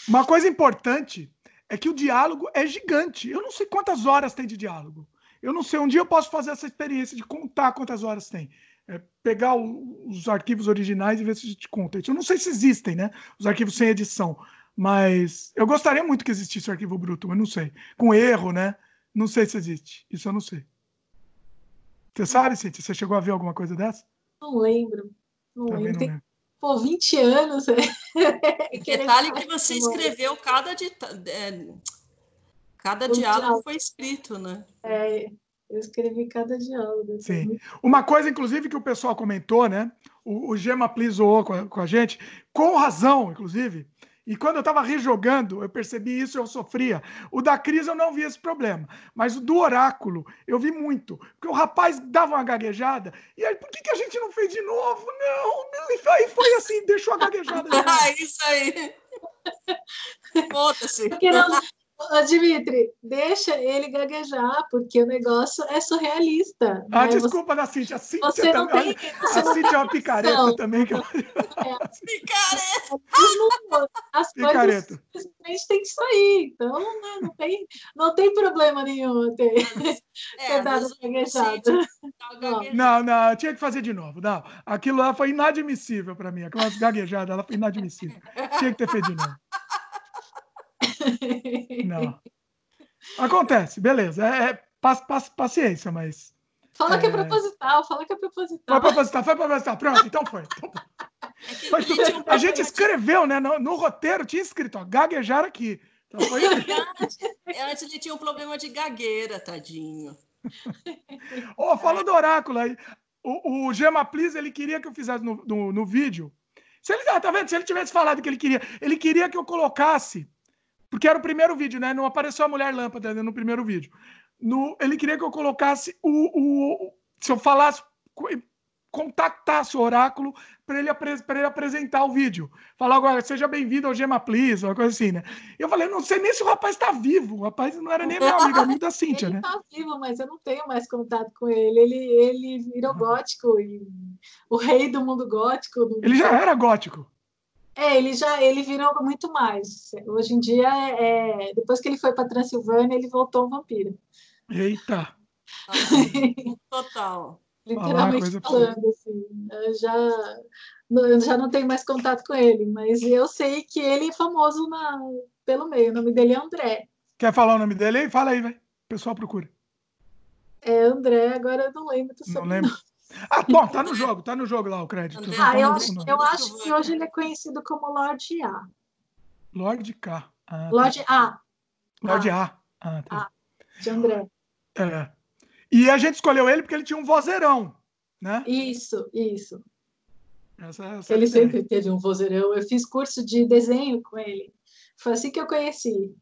Uma coisa importante é que o diálogo é gigante. Eu não sei quantas horas tem de diálogo. Eu não sei. Um dia eu posso fazer essa experiência de contar quantas horas tem. É pegar o, os arquivos originais e ver se a gente conta. Eu não sei se existem, né? Os arquivos sem edição. Mas eu gostaria muito que existisse o arquivo bruto, mas não sei. Com erro, né? Não sei se existe. Isso eu não sei. Você sabe, Cintia? Você chegou a ver alguma coisa dessa? Não lembro. Não Também lembro. Não lembro. Pô, 20 anos. [LAUGHS] Detalhe que você escreveu cada, de, é, cada diálogo, diálogo foi escrito, né? É, eu escrevi cada diálogo. Sim. Uma coisa, inclusive, que o pessoal comentou, né? O, o Gema Plisou com, com a gente, com razão, inclusive, e quando eu estava rejogando, eu percebi isso e eu sofria. O da crise eu não vi esse problema. Mas o do oráculo, eu vi muito. Porque o rapaz dava uma gaguejada. E aí, por que, que a gente não fez de novo? Não, não. E aí foi assim, deixou a gaguejada. [LAUGHS] ah, isso aí. [LAUGHS] Foda-se. Porque não, Ô, Dimitri, deixa ele gaguejar, porque o negócio é surrealista. Ah, né? desculpa, da Cintia. A Cintia você também. Tem, você a Cintia é uma picareta não. também. Que... É. Picareta! As Picareta. coisas simplesmente tem que sair. Então, né, não, tem, não tem problema nenhum ter, é, ter dado gaguejada. Tá não, não, tinha que fazer de novo. Não, aquilo lá foi inadmissível para mim. Aquelas gaguejadas, ela foi inadmissível. Tinha que ter feito de novo. Não. Acontece, beleza. É, é paciência, mas. Fala é... que é proposital, fala que é proposital. Foi proposital, foi proposital. Pronto, então foi. Então foi. [LAUGHS] É a gente escreveu, né? No, no, roteiro tinha escrito, ó, gaguejar aqui. Então foi Antes ele tinha um problema de gagueira, tadinho. oh, fala do oráculo aí. O, o Gema Please, ele queria que eu fizesse no, no, no vídeo. Se ele, ah, tá vendo? Se ele tivesse falado que ele queria, ele queria que eu colocasse porque era o primeiro vídeo, né? Não apareceu a mulher lâmpada no primeiro vídeo. No, ele queria que eu colocasse o, o, Se eu falasse. Contactasse o oráculo para ele, ele apresentar o vídeo. Falar agora, seja bem-vindo ao Gema Please, uma coisa assim, né? Eu falei, não sei nem se o rapaz está vivo. O rapaz não era nem meu amigo, amigo da [LAUGHS] Cíntia, ele né? Ele está vivo, mas eu não tenho mais contato com ele. Ele, ele virou gótico, e o rei do mundo gótico. Ele já era gótico. É, ele já ele virou muito mais. Hoje em dia, é, depois que ele foi para Transilvânia, ele voltou um vampiro. Eita! Total. Literalmente falando, assim. já, eu já não tenho mais contato com ele, mas eu sei que ele é famoso na, pelo meio. O nome dele é André. Quer falar o nome dele aí? Fala aí, vai. O pessoal procura. É André, agora eu não lembro do Não lembro. Ah, bom, tá no jogo, tá no jogo lá o crédito. Ah, tá eu, acho, eu acho que hoje ele é conhecido como Lorde A. Lorde K. Ah, Lorde A. Lorde A. Ah, tá. Ah, de André. É. E a gente escolheu ele porque ele tinha um vozeirão, né? Isso, isso. Essa, essa ele é sempre teve um vozeirão. Eu fiz curso de desenho com ele. Foi assim que eu conheci.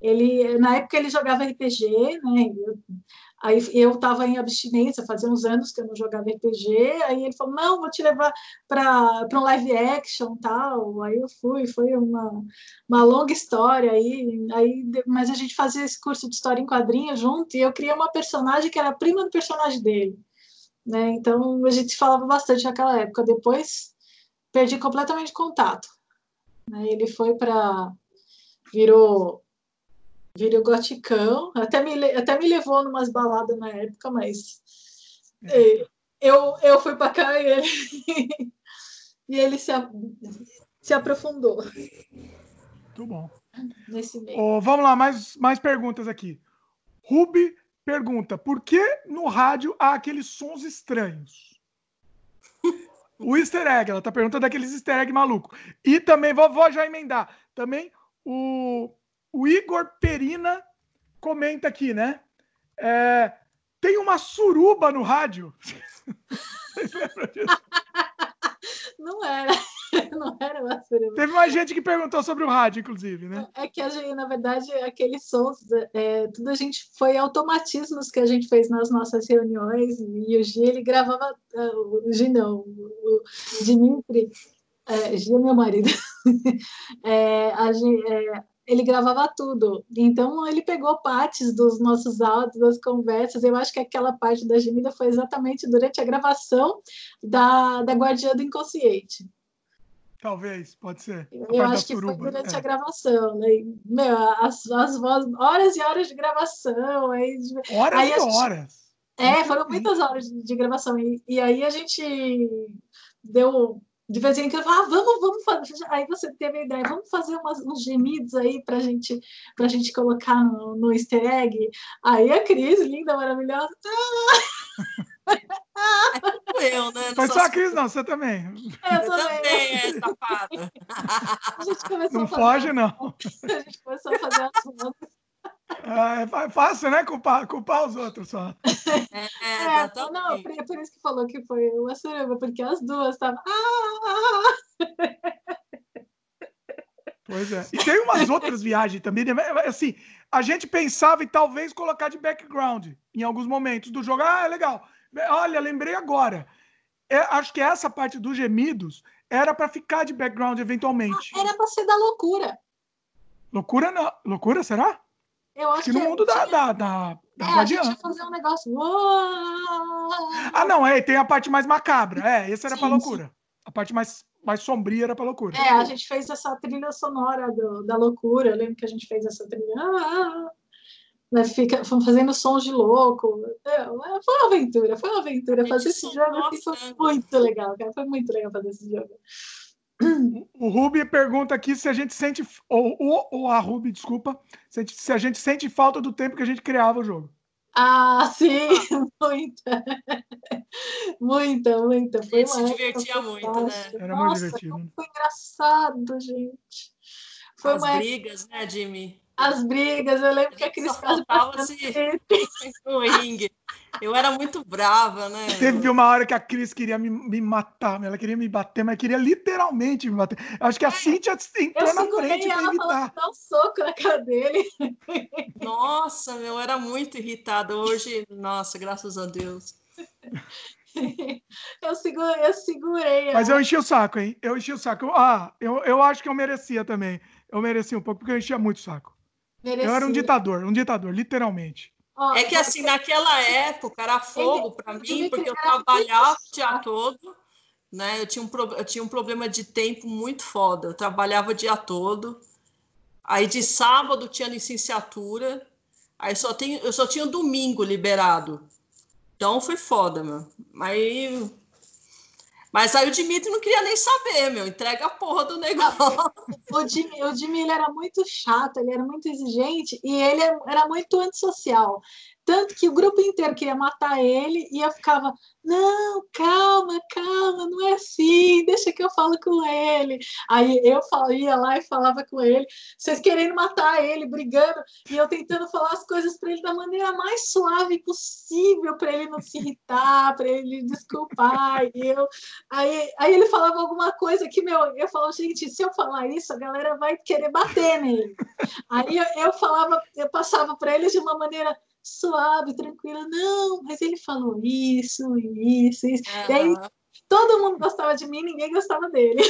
Ele, na época ele jogava RPG, né? Eu, aí eu estava em abstinência, fazia uns anos que eu não jogava RPG. Aí ele falou: "Não, vou te levar para um live action, tal". Aí eu fui, foi uma, uma longa história aí, aí, mas a gente fazia esse curso de história em quadrinhos junto e eu criei uma personagem que era prima do personagem dele. Né? Então a gente falava bastante naquela época. Depois perdi completamente contato. Né? Ele foi para virou virou goticão, até me até me levou numas baladas na época, mas é. eu eu fui para cá e ele [LAUGHS] e ele se se aprofundou. Muito bom. Nesse meio. Oh, vamos lá, mais, mais perguntas aqui. Ruby pergunta: por que no rádio há aqueles sons estranhos? o easter egg, ela tá perguntando daqueles easter egg maluco. E também, vou, vou já emendar, também o, o Igor Perina comenta aqui, né? É, tem uma suruba no rádio. [LAUGHS] Vocês lembram disso? [LAUGHS] Não era. [LAUGHS] Não era uma suruba. Teve mais gente que perguntou sobre o rádio, inclusive, né? É que a gente, na verdade, aqueles sons, é, tudo a gente foi automatismos que a gente fez nas nossas reuniões, e o Gi, ele gravava, o Gi não, o Dimitri, é, é meu marido, é, a, é, ele gravava tudo. Então, ele pegou partes dos nossos áudios, das conversas. Eu acho que aquela parte da gemida foi exatamente durante a gravação da, da Guardiã do Inconsciente. Talvez, pode ser. Eu acho que foi durante é. a gravação, né? Meu, as, as vozes, horas e horas de gravação. Aí, horas aí e gente, horas. É, foram muitas horas de, de gravação. E, e, aí a gente deu. De vez em quando, ah, vamos, vamos fazer. Aí você teve a ideia, vamos fazer umas, uns gemidos aí pra gente, pra gente colocar no, no easter egg. Aí a Cris, linda, maravilhosa. [LAUGHS] eu, né? Foi só a Cris, não, você também. Eu também, também é safada. [LAUGHS] A gente começou não a fazer, foge, não. [LAUGHS] A gente começou a fazer as. Ah, é fácil, né? Culpar, culpar os outros só. É, É, não, por, por isso que falou que foi uma suruba, porque as duas estavam. Ah! Pois é. E tem umas outras viagens também. né? Assim, a gente pensava em talvez colocar de background em alguns momentos do jogo. Ah, é legal. Olha, lembrei agora. É, acho que essa parte dos gemidos era para ficar de background eventualmente. Ah, era para ser da loucura. Loucura não. Loucura, será? Eu acho que no mundo tinha... da, da, da, da é, a gente ia fazer um negócio. Ah, não, é, tem a parte mais macabra. É, esse era para loucura. Sim. A parte mais, mais sombria era para loucura. É, a gente fez essa trilha sonora do, da loucura. Eu lembro que a gente fez essa trilha. Ah, né, fica fazendo sons de louco. É, foi uma aventura, foi uma aventura. Fazer esse jogo assim, foi muito legal, cara. Foi muito legal fazer esse jogo. O Ruby pergunta aqui se a gente sente, ou, ou, ou a Ruby, desculpa, se a, gente, se a gente sente falta do tempo que a gente criava o jogo. Ah, [LAUGHS] sim, muita. muita, muita. Foi a gente se divertia muito, né? Era Nossa, muito divertido. Foi engraçado, gente. Foi As uma... brigas, né, Jimmy? As brigas, eu lembro que a Cris faltava se no [LAUGHS] ringue. Eu era muito brava, né? Teve uma hora que a Cris queria me, me, matar, ela queria me bater, mas queria literalmente me bater. Eu acho que a é, Cintia entrou na frente para evitar. Dar um soco na cara dele. Nossa, meu, eu era muito irritada. Hoje, nossa, graças a Deus. eu, segurei, eu segurei. Mas eu enchi o saco, hein? Eu enchi o saco. Ah, eu, eu acho que eu merecia também. Eu merecia um pouco, porque eu enchia muito o saco. Merecia. Eu era um ditador, um ditador, literalmente. É que assim, naquela época era fogo para mim, porque eu trabalhava o dia todo, né? Eu tinha, um, eu tinha um problema de tempo muito foda. Eu trabalhava o dia todo. Aí de sábado tinha licenciatura. Aí só tem, eu só tinha domingo liberado. Então foi foda, meu. Aí mas aí o Dimitri não queria nem saber, meu. Entrega a porra do negócio. [LAUGHS] o Dimitri, o Dimitri era muito chato, ele era muito exigente e ele era muito antissocial. Tanto que o grupo inteiro queria matar ele e eu ficava, não, calma, calma, não é assim, deixa que eu falo com ele. Aí eu ia lá e falava com ele, vocês querendo matar ele, brigando, e eu tentando falar as coisas para ele da maneira mais suave possível, para ele não se irritar, para ele desculpar. E eu, aí, aí ele falava alguma coisa que, meu, eu falava, gente, se eu falar isso, a galera vai querer bater nele. Aí eu, eu falava, eu passava para ele de uma maneira suave, tranquila. Não, mas ele falou isso, isso, isso. Uhum. E aí todo mundo gostava de mim, ninguém gostava dele.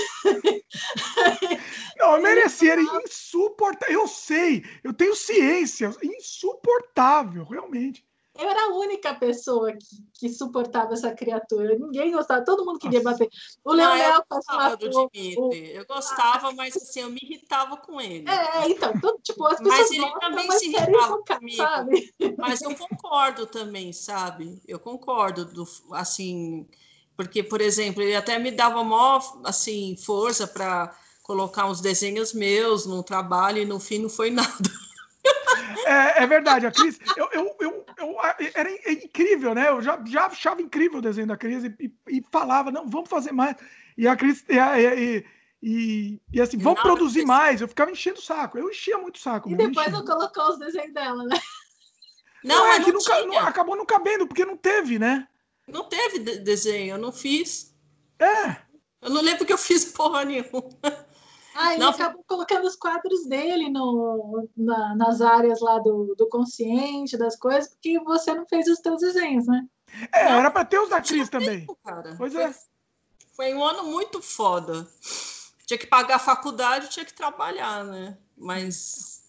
Não, eu merecia, era insuportável. Eu sei, eu tenho ciência, insuportável, realmente eu era a única pessoa que, que suportava essa criatura. Ninguém gostava, todo mundo queria Nossa. bater. O Leonel eu gostava do Dimitri. O... Eu gostava, mas assim, eu me irritava com ele. É, então, tudo, tipo, as pessoas Mas ele gostam, também mas se irritava comigo. Sabe? Mas eu concordo também, sabe? Eu concordo do assim, porque por exemplo, ele até me dava maior assim força para colocar uns desenhos meus no trabalho e no fim não foi [LAUGHS] nada. É, é, verdade, a Cris, eu, eu, eu, eu, era incrível, né? Eu já, já achava incrível o desenho da Cris e, e, e falava, não, vamos fazer mais. E a Cris, e, e, e, e assim, vamos produzir mais. Eu ficava enchendo o saco, eu enchia muito o saco. E depois eu colocou os desenhos dela, né? Não, não é que não, não, acabou não cabendo, porque não teve, né? Não teve desenho, eu não fiz. É. Eu não lembro que eu fiz porra nenhuma. Ah, ele não, acabou colocando os quadros dele no, na, nas áreas lá do, do consciente, das coisas, porque você não fez os teus desenhos, né? É, não, era para ter os da Cris também. Tempo, cara. Pois foi, é. Foi um ano muito foda. Tinha que pagar a faculdade, tinha que trabalhar, né? Mas.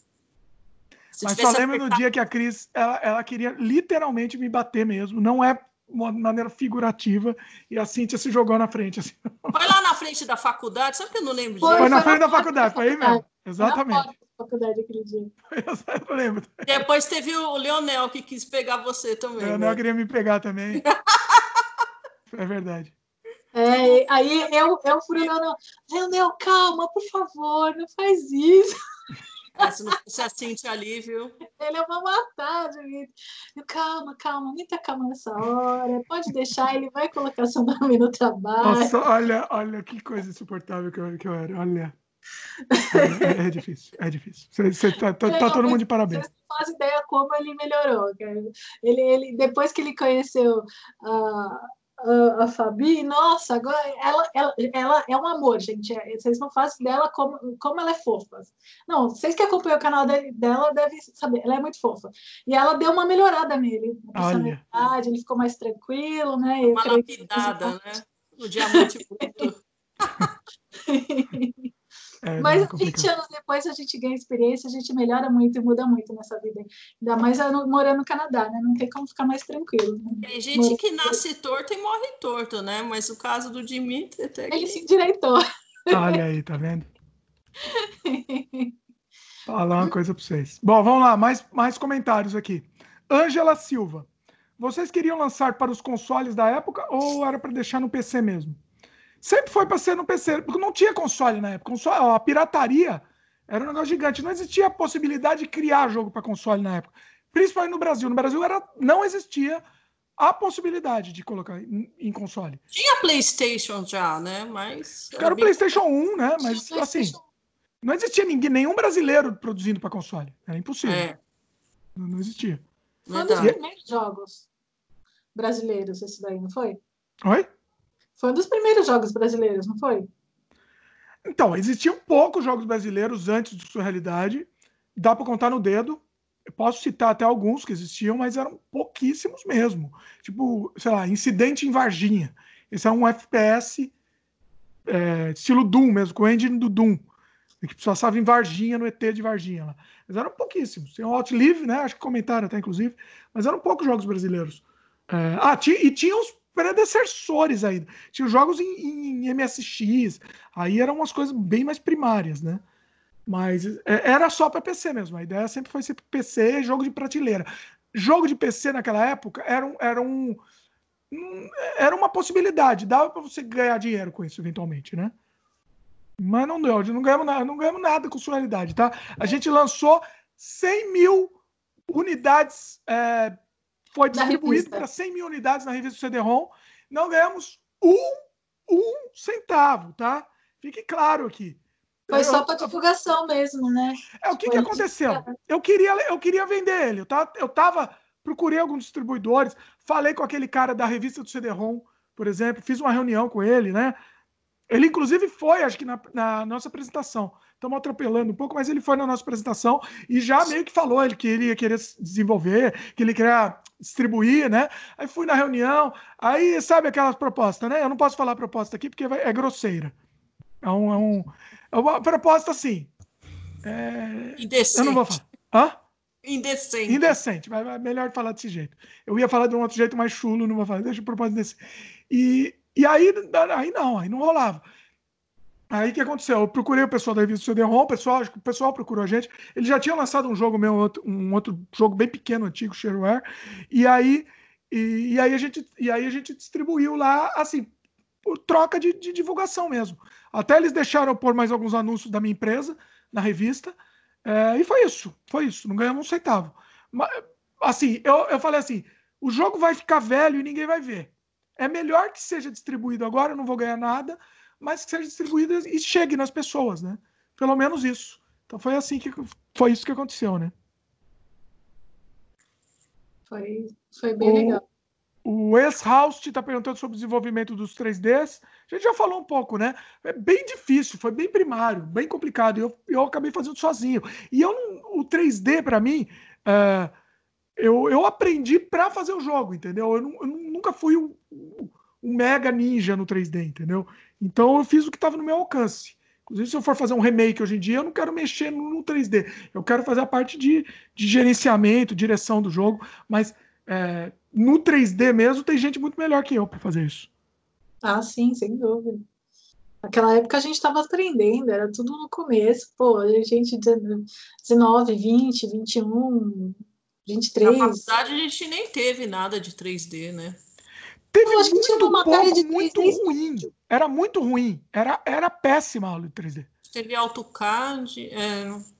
Mas só lembro apertado... no dia que a Cris, ela, ela queria literalmente me bater mesmo. Não é uma maneira figurativa, e a Cintia se jogou na frente. Assim. Foi lá na frente da faculdade, sabe que eu não lembro Foi, foi na frente da faculdade, foi aí mesmo. Exatamente. faculdade aquele dia. Eu lembro. Depois teve o Leonel que quis pegar você também. O Leonel né? queria me pegar também. [LAUGHS] é verdade. É, aí eu, eu fui Leonel, Leonel, calma, por favor, não faz isso. É, se não fosse a Cintia ali, viu? Ele é uma matar, Dimitri. Calma, calma, muita calma nessa hora. Pode deixar, ele vai colocar seu nome no trabalho. Nossa, olha, olha que coisa insuportável que eu, que eu era. Olha. É, é difícil, é difícil. Você, você tá, tá, tá, todo mundo de parabéns. Você não faz ideia como ele melhorou, cara. Ele, ele, depois que ele conheceu a, a, a Fabi, nossa, agora ela, ela, ela é um amor, gente. É, vocês não fazem dela como, como ela é fofa. Não, vocês que acompanham o canal dela devem saber, ela é muito fofa. E ela deu uma melhorada nele. Olha. Ele ficou mais tranquilo, né? Uma lapidada, né? O diamante bruto. [LAUGHS] É, Mas 20 anos depois a gente ganha experiência, a gente melhora muito e muda muito nessa vida. Ainda mais morando no Canadá, né? Não tem como ficar mais tranquilo. Né? Tem gente que nasce torto e morre torto, né? Mas o caso do Dimitri até que... Ele se endireitou. Olha aí, tá vendo? Falar uma coisa para vocês. Bom, vamos lá, mais, mais comentários aqui. Ângela Silva. Vocês queriam lançar para os consoles da época ou era para deixar no PC mesmo? Sempre foi para ser no PC, porque não tinha console na época. Console, a pirataria era um negócio gigante. Não existia a possibilidade de criar jogo para console na época. Principalmente no Brasil. No Brasil era, não existia a possibilidade de colocar em, em console. Tinha PlayStation já, né? Mas. Era o PlayStation 1, né? Mas assim. Não existia ninguém, nenhum brasileiro produzindo para console. Era impossível. É. Não, não, existia. Foi um dos primeiros jogos brasileiros, esse daí, não foi? Oi? Foi um dos primeiros jogos brasileiros, não foi? Então, existiam poucos jogos brasileiros antes de sua realidade. Dá para contar no dedo. Eu posso citar até alguns que existiam, mas eram pouquíssimos mesmo. Tipo, sei lá, Incidente em Varginha. Esse é um FPS é, estilo Doom mesmo, com o engine do Doom. Que passava em Varginha, no ET de Varginha. Lá. Mas eram pouquíssimos. Tem o Outlive, né? Acho que comentaram até, inclusive. Mas eram poucos jogos brasileiros. É, ah, e tinha os predecessores ainda. Tinha jogos em, em, MSX, aí eram umas coisas bem mais primárias, né? Mas é, era só para PC mesmo. A ideia sempre foi ser PC, jogo de prateleira. Jogo de PC naquela época era um, era um, era uma possibilidade, dava para você ganhar dinheiro com isso eventualmente, né? Mas não deu, não ganhamos nada, não ganhamos nada com sua realidade, tá? A gente lançou 100 mil unidades é, foi distribuído para 100 mil unidades na revista CD-ROM. Não ganhamos um, 100 mil unidades na revista CD-ROM. Não ganhamos um, um centavo, tá? Fique claro aqui. Foi só para divulgação mesmo, né? É, o que, que aconteceu? Eu queria, eu queria vender ele. Eu tava, eu tava, procurei alguns distribuidores, falei com aquele cara da revista do CD-ROM, por exemplo, fiz uma reunião com ele, né? Ele, inclusive, foi, acho que na, na nossa apresentação. Estamos atropelando um pouco, mas ele foi na nossa apresentação e já meio que falou ele que ele ia querer desenvolver, que ele queria distribuir, né? Aí fui na reunião, aí sabe aquelas propostas, né? Eu não posso falar proposta aqui porque é grosseira. É um, é um, é uma proposta assim. É... Indecente. Eu não vou falar. Hã? Indecente. Indecente, mas é melhor falar desse jeito. Eu ia falar de um outro jeito mais chulo, não vou falar. Deixa eu propósito desse. E, e aí, aí não, aí não rolava. Aí o que aconteceu? Eu procurei o pessoal da revista CD-ROM, o pessoal, o pessoal procurou a gente. Ele já tinha lançado um jogo meu, um outro jogo bem pequeno, antigo, Shareware. E aí, e, e, aí a gente, e aí a gente distribuiu lá, assim, por troca de, de, divulgação mesmo. Até eles deixaram eu pôr mais alguns anúncios da minha empresa na revista. É, e foi isso, foi isso. Não ganhamos um centavo. Mas, assim, eu, eu falei assim: o jogo vai ficar velho e ninguém vai ver. É melhor que seja distribuído agora, eu não vou ganhar nada, mas que seja distribuído e chegue nas pessoas, né? Pelo menos isso. Então foi assim que foi isso que aconteceu, né? Foi, foi bem o, legal. O ex-Houst está perguntando sobre o desenvolvimento dos 3Ds. A gente já falou um pouco, né? É bem difícil, foi bem primário, bem complicado. Eu, eu acabei fazendo sozinho. E eu, o 3D, para mim, é, eu, eu aprendi para fazer o jogo, entendeu? Eu, eu nunca fui um, um, mega ninja no 3D, entendeu? Então eu fiz o que estava no meu alcance. Inclusive, se eu for fazer um remake hoje em dia, eu não quero mexer no, no 3D. Eu quero fazer a parte de, de gerenciamento, direção do jogo, mas é, no 3D mesmo, tem gente muito melhor que eu para fazer isso. Ah, sim, sem dúvida. Naquela época a gente estava aprendendo, era tudo no começo. Pô, a gente 19, 20, 21, 23. Na faculdade a gente nem teve nada de 3D, né? Teve acho muito que tinha uma pouco, de 3D muito ruim. Era muito ruim. Era, era péssima a aula de 3D. Teve AutoCAD. É...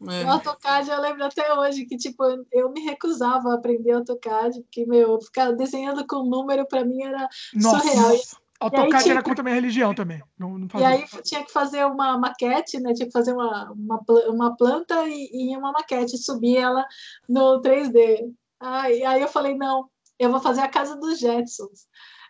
É. O AutoCAD eu lembro até hoje que, tipo, eu me recusava a aprender AutoCAD, porque, meu, ficar desenhando com número para mim era Nossa. surreal. AutoCAD era contra a minha religião também. Não, não e aí tinha que fazer uma maquete, né? Tinha que fazer uma, uma, uma planta e, e uma maquete, subir ela no 3D. Aí, aí eu falei, não, eu vou fazer a casa dos Jetsons.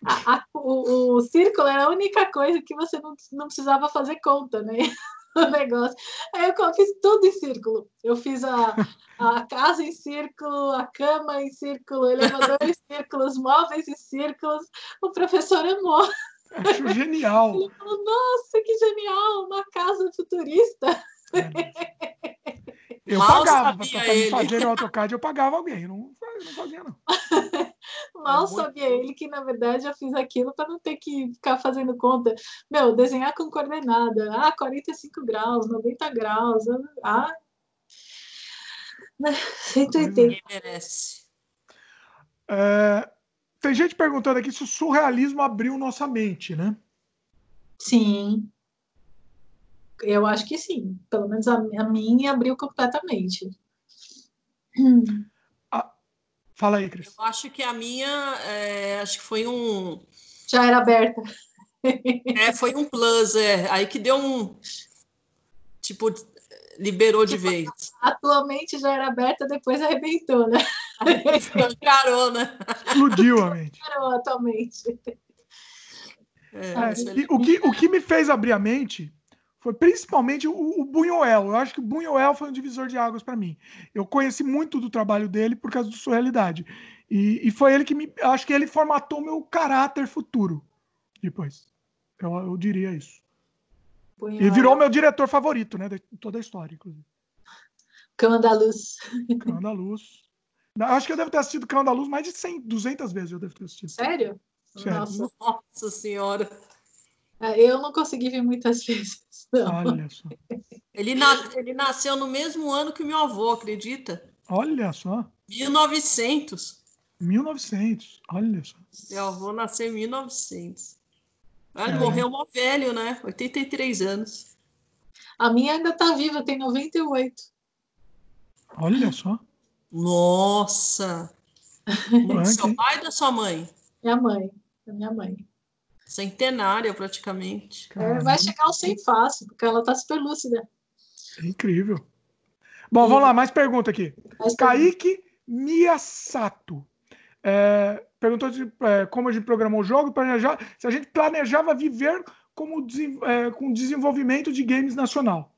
A, a, o, o, círculo era a única coisa que você não, não precisava fazer conta, né? [LAUGHS] [LAUGHS] o negócio. Aí eu fiz tudo em círculo. Eu fiz a, a casa em círculo, a cama em círculo, o elevador em círculo, os móveis em círculos. O professor amou. Acho genial. Ele falou, nossa, que genial, uma casa futurista. É. Eu Mal pagava para ele. fazer o AutoCAD, eu pagava alguém, eu não, não fazia, não. [LAUGHS] Mal é sabia ele que, na verdade, eu fiz aquilo para não ter que ficar fazendo conta. Meu, desenhar com coordenada. Ah, 45 graus, 90 graus. Ah. 180. Ninguém merece. É, tem gente perguntando aqui se o surrealismo abriu nossa mente, né? Sim. Eu acho que sim. Pelo menos a, a minha abriu completamente. [CLEARS THROAT] Ah, fala aí, Cris. Eu acho que a minha, é, acho que foi um. Já era aberta. É, foi um plus, é. Aí que deu um. Tipo, liberou tipo, de vez. Atualmente já era aberta, depois arrebentou, né? Carou, né? Explodiu a mente. Carou atualmente. É, é, o, que, o que me fez abrir a mente foi principalmente o, o Buñuel. Eu acho que o Buñuel foi um divisor de águas para mim. Eu conheci muito do trabalho dele por causa da sua realidade. E, e foi ele que me. Acho que ele formatou meu caráter futuro depois. Eu, eu diria isso. Buñuel. E virou meu diretor favorito, né? De toda a história, inclusive. Cão da Luz. Cão da Luz. Acho que eu devo ter assistido Cão da Luz mais de 100, 200 vezes. Eu devo ter assistido. Sério? Sério. Nossa, Nossa Senhora. É, eu não consegui ver muitas [LAUGHS] vezes. Não. Olha só. Ele, na, ele nasceu no mesmo ano que o meu avô, acredita? Olha só. 1900. 1900, olha só. Meu avô nasceu em 1900. Ele é. morreu mó velho, né? 83 anos. A minha ainda tá viva, tem 98. Olha só. Nossa! Seu pai ou da sua mãe? Minha mãe. Da minha mãe. Centenária, praticamente. É, vai chegar ao 100 fácil, porque ela tá super lúcida. É incrível. Bom, e... vamos lá, mais pergunta aqui. Mais Kaique Miyasato. É, perguntou de, é, como a gente programou o jogo, planejar, se a gente planejava viver como, é, com desenvolvimento de games nacional.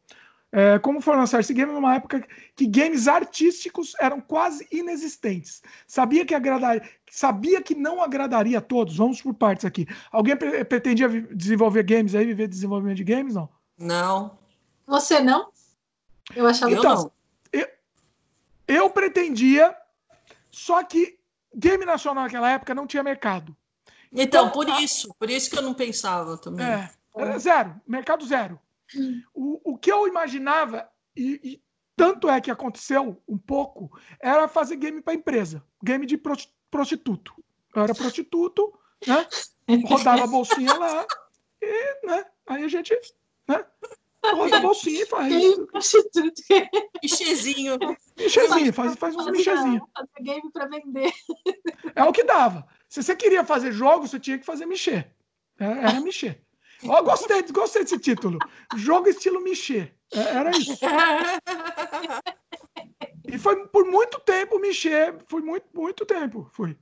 É, como foi lançar esse game numa época que games artísticos eram quase inexistentes. Sabia que agradaria, sabia que não agradaria a todos. Vamos por partes aqui. Alguém pre pretendia desenvolver games aí, viver desenvolvimento de games? Não. Não. Você não? Eu achava eu não. Eu, eu pretendia, só que game nacional naquela época não tinha mercado. Então, então por a... isso, por isso que eu não pensava também. É, era zero, mercado zero. O, o que eu imaginava, e, e, tanto é que aconteceu um pouco, era fazer game para empresa, game de prostituto. Eu era prostituto, né? Rodava a bolsinha lá, e, né? Aí a gente, né? Roda a bolsinha e faz. Prostituto. Michezinho. Michezinho, faz, faz uns michezinhos. Fazer game para vender. É o que dava. Se você queria fazer jogos, você tinha que fazer mexer. Era, era mexer. Oh, gostei, gostei desse título. Jogo estilo Michê. É, era isso. E foi por muito tempo Michê. Foi muito, muito tempo. Foi.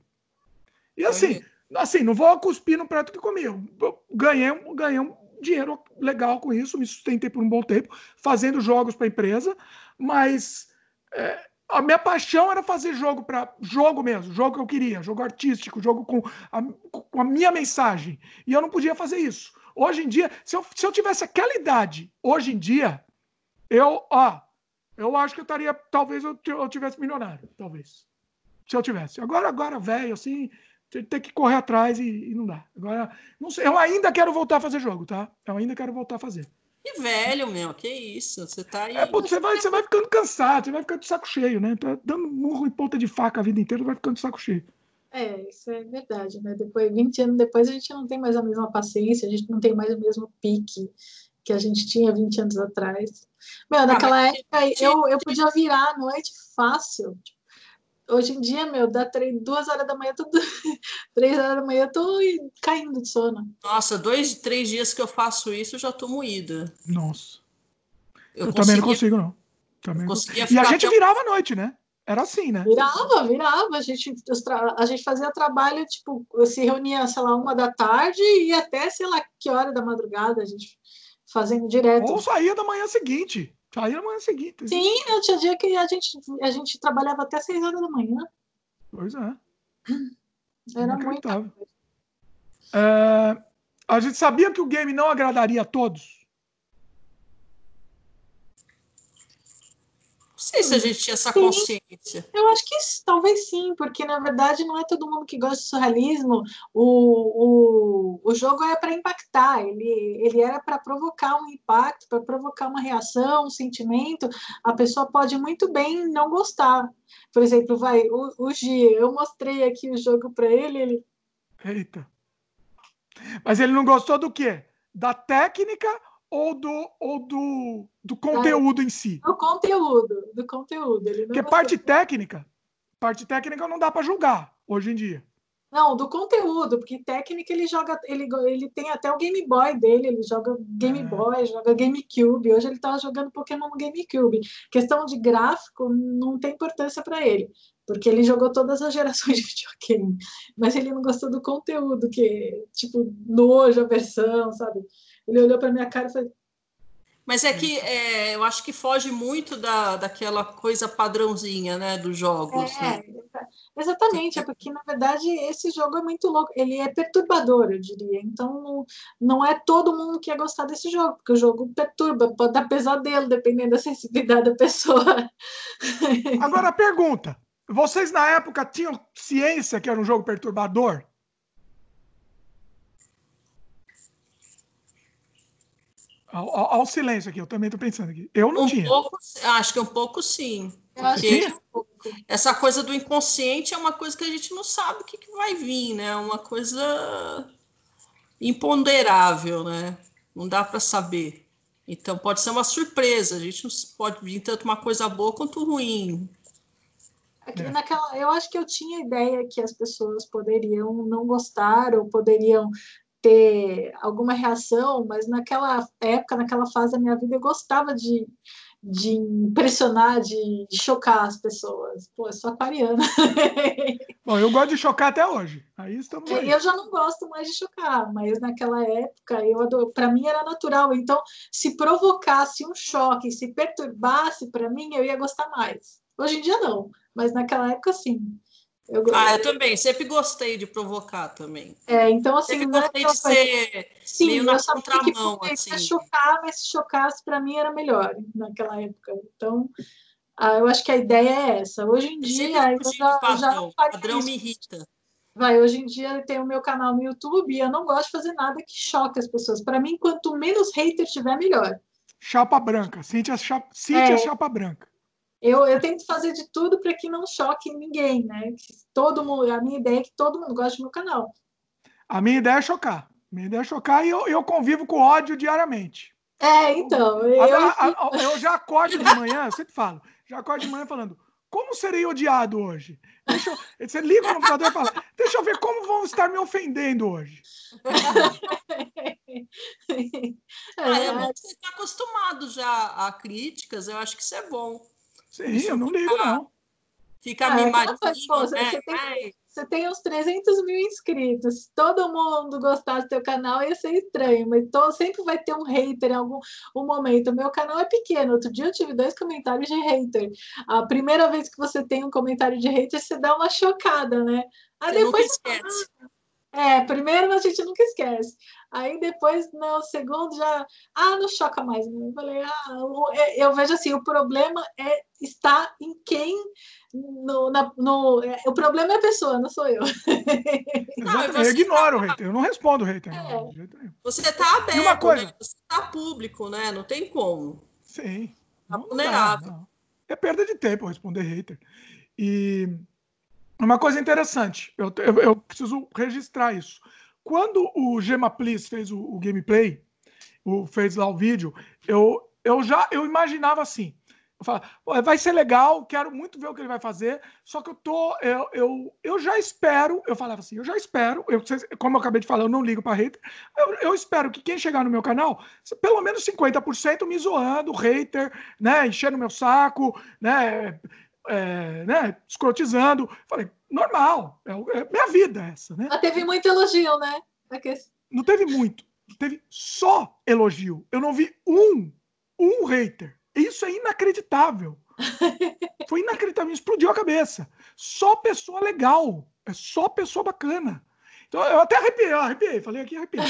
E assim, assim, não vou cuspir no prato que comi. Eu ganhei, ganhei um dinheiro legal com isso, me sustentei por um bom tempo, fazendo jogos para a empresa, mas é, a minha paixão era fazer jogo para jogo mesmo, jogo que eu queria, jogo artístico, jogo com a, com a minha mensagem. E eu não podia fazer isso. Hoje em dia, se eu, se eu tivesse aquela idade, hoje em dia, eu, ó, eu acho que eu estaria, talvez eu, eu tivesse milionário, talvez. Se eu tivesse. Agora, agora, velho, assim, tem que correr atrás e, e, não dá. Agora, não sei, eu ainda quero voltar a fazer jogo, tá? Eu ainda quero voltar a fazer. Que velho, meu, que isso? Você tá aí. É, pô, você, vai, você vai ficando cansado, você vai ficando de saco cheio, né? Tá dando murro e ponta de faca a vida inteira, vai ficando de saco cheio. É, isso é verdade, né? Depois, 20 anos depois, a gente não tem mais a mesma paciência, a gente não tem mais o mesmo pique que a gente tinha 20 anos atrás. Meu, naquela ah, época eu, eu podia virar à noite fácil. Hoje em dia, meu, dá três, duas horas da manhã, tudo, [LAUGHS] três horas da manhã, eu tô caindo de sono. Nossa, dois, três dias que eu faço isso, eu já tô moída. Nossa. Eu, eu também não consigo, não. Também não consigo. E a gente virava à noite, né? Era assim, né? Virava, virava. A gente, a gente fazia trabalho, tipo, se reunia, sei lá, uma da tarde e até, sei lá, que hora da madrugada a gente fazendo direto. Ou saía da manhã seguinte. Saía da manhã seguinte. Sim, eu tinha dia que a gente, a gente trabalhava até seis horas da manhã. Pois é. Era muito. É, a gente sabia que o game não agradaria a todos. Não sei se a gente tinha essa consciência. Eu acho que talvez sim, porque na verdade não é todo mundo que gosta de surrealismo. O, o, o jogo é para impactar, ele, ele era para provocar um impacto, para provocar uma reação, um sentimento. A pessoa pode muito bem não gostar. Por exemplo, vai, o, o G, eu mostrei aqui o jogo para ele, ele. Eita. Mas ele não gostou do quê? Da técnica ou do, ou do, do conteúdo em si? Do conteúdo, do conteúdo. Ele Porque parte técnica, parte técnica não dá para julgar hoje em dia. Não, do conteúdo, porque técnica ele joga, ele, ele tem até o Game Boy dele, ele joga Game é. Boy, joga GameCube. Hoje ele estava jogando Pokémon no GameCube. Questão de gráfico não tem importância para ele, porque ele jogou todas as gerações de videogame, mas ele não gostou do conteúdo, que tipo nojo a versão, sabe? Ele olhou para minha cara e falou. Mas é que é, eu acho que foge muito da, daquela coisa padrãozinha, né, dos jogos. É, né? exatamente, é porque na verdade esse jogo é muito louco, ele é perturbador, eu diria. Então não, é todo mundo que ia gostar desse jogo, porque o jogo perturba, pode dar pesadelo, dependendo da sensibilidade da pessoa. Agora pergunta: vocês na época tinham ciência que era um jogo perturbador? Ao, ao, silêncio aqui, eu também estou pensando aqui. Eu não um tinha. Pouco, acho que um pouco sim. Porque essa coisa do inconsciente é uma coisa que a gente não sabe o que, que vai vir, né? É uma coisa imponderável, né? Não dá para saber. Então pode ser uma surpresa. A gente não pode vir tanto uma coisa boa quanto ruim. É. Naquela, eu acho que eu tinha ideia que as pessoas poderiam não gostar ou poderiam ter alguma reação, mas naquela época, naquela fase da minha vida, eu gostava de, de impressionar, de, de chocar as pessoas. Pô, eu sou aquariana. [LAUGHS] Bom, eu gosto de chocar até hoje. Aí estamos aí. Eu já não gosto mais de chocar, mas naquela época, eu para mim era natural. Então, se provocasse um choque, se perturbasse para mim, eu ia gostar mais. Hoje em dia não, mas naquela época sim. Eu ah, eu também, sempre gostei de provocar também. É, então assim, sempre gostei de ser Sim, meio na contramão, que assim. chocar, mas se chocasse para mim era melhor naquela época. Então, ah, eu acho que a ideia é essa. Hoje em dia, eu já, padrão, já não padrão isso. me irrita. Vai, hoje em dia eu tenho o meu canal no YouTube e eu não gosto de fazer nada que choque as pessoas. Para mim, quanto menos hater tiver, melhor. Chapa branca, Cíntia, chapa, Cíntia é. chapa branca eu, eu tento fazer de tudo para que não choque ninguém, né? Que todo mundo, a minha ideia é que todo mundo goste do meu canal. A minha ideia é chocar. A minha ideia é chocar e eu, eu convivo com ódio diariamente. É, então. Eu, a, a, eu já acordo de manhã, eu sempre falo, já acordo de manhã falando, como serei odiado hoje? Deixa eu, você liga no computador e fala, deixa eu ver como vão estar me ofendendo hoje. ah, é bom que você está acostumado já a críticas, eu acho que isso é bom. Sim, eu não ligo, não. Fica ah, mimadinho, né? Você tem, você tem uns 300 mil inscritos. Se todo mundo gostasse do teu canal, ia ser estranho. Mas todo, sempre vai ter um hater em algum um momento. O meu canal é pequeno. Outro dia eu tive dois comentários de hater. A primeira vez que você tem um comentário de hater, você dá uma chocada, né? Aí você depois... Nunca esquece. É, primeiro a gente nunca esquece. Aí depois, no segundo, já. Ah, não choca mais. Eu falei, ah, é, eu vejo assim: o problema é está em quem. No, na, no, é, o problema é a pessoa, não sou eu. Exato, eu ignoro o hater, eu não respondo o hater. É. Não, você está aberto, e uma coisa... Né? você está público, né? Não tem como. Sim. Está vulnerável. Não. É perda de tempo responder hater. E uma coisa interessante, eu, eu, eu, preciso registrar isso. Quando o Gema Please fez o, o, gameplay, o, fez lá o vídeo, eu, eu já eu imaginava assim. Eu falava, vai ser legal, quero muito ver o que ele vai fazer, só que eu tô. Eu, eu, eu já espero, eu falava assim, eu já espero, eu, como eu acabei de falar, eu não ligo para hater, eu, eu espero que quem chegar no meu canal, pelo menos 50% me zoando, hater, né, enchendo meu saco, né, é, né, escrotizando. Falei, normal, é, é, minha vida essa, né? Mas teve muito elogio, né? Não teve muito, teve só elogio. Eu não vi um, um hater. Isso é inacreditável. [LAUGHS] Foi inacreditável, explodiu a cabeça. Só pessoa legal, é só pessoa bacana. Então, eu até arrepiei, arrepiei, falei aqui, arrepiei.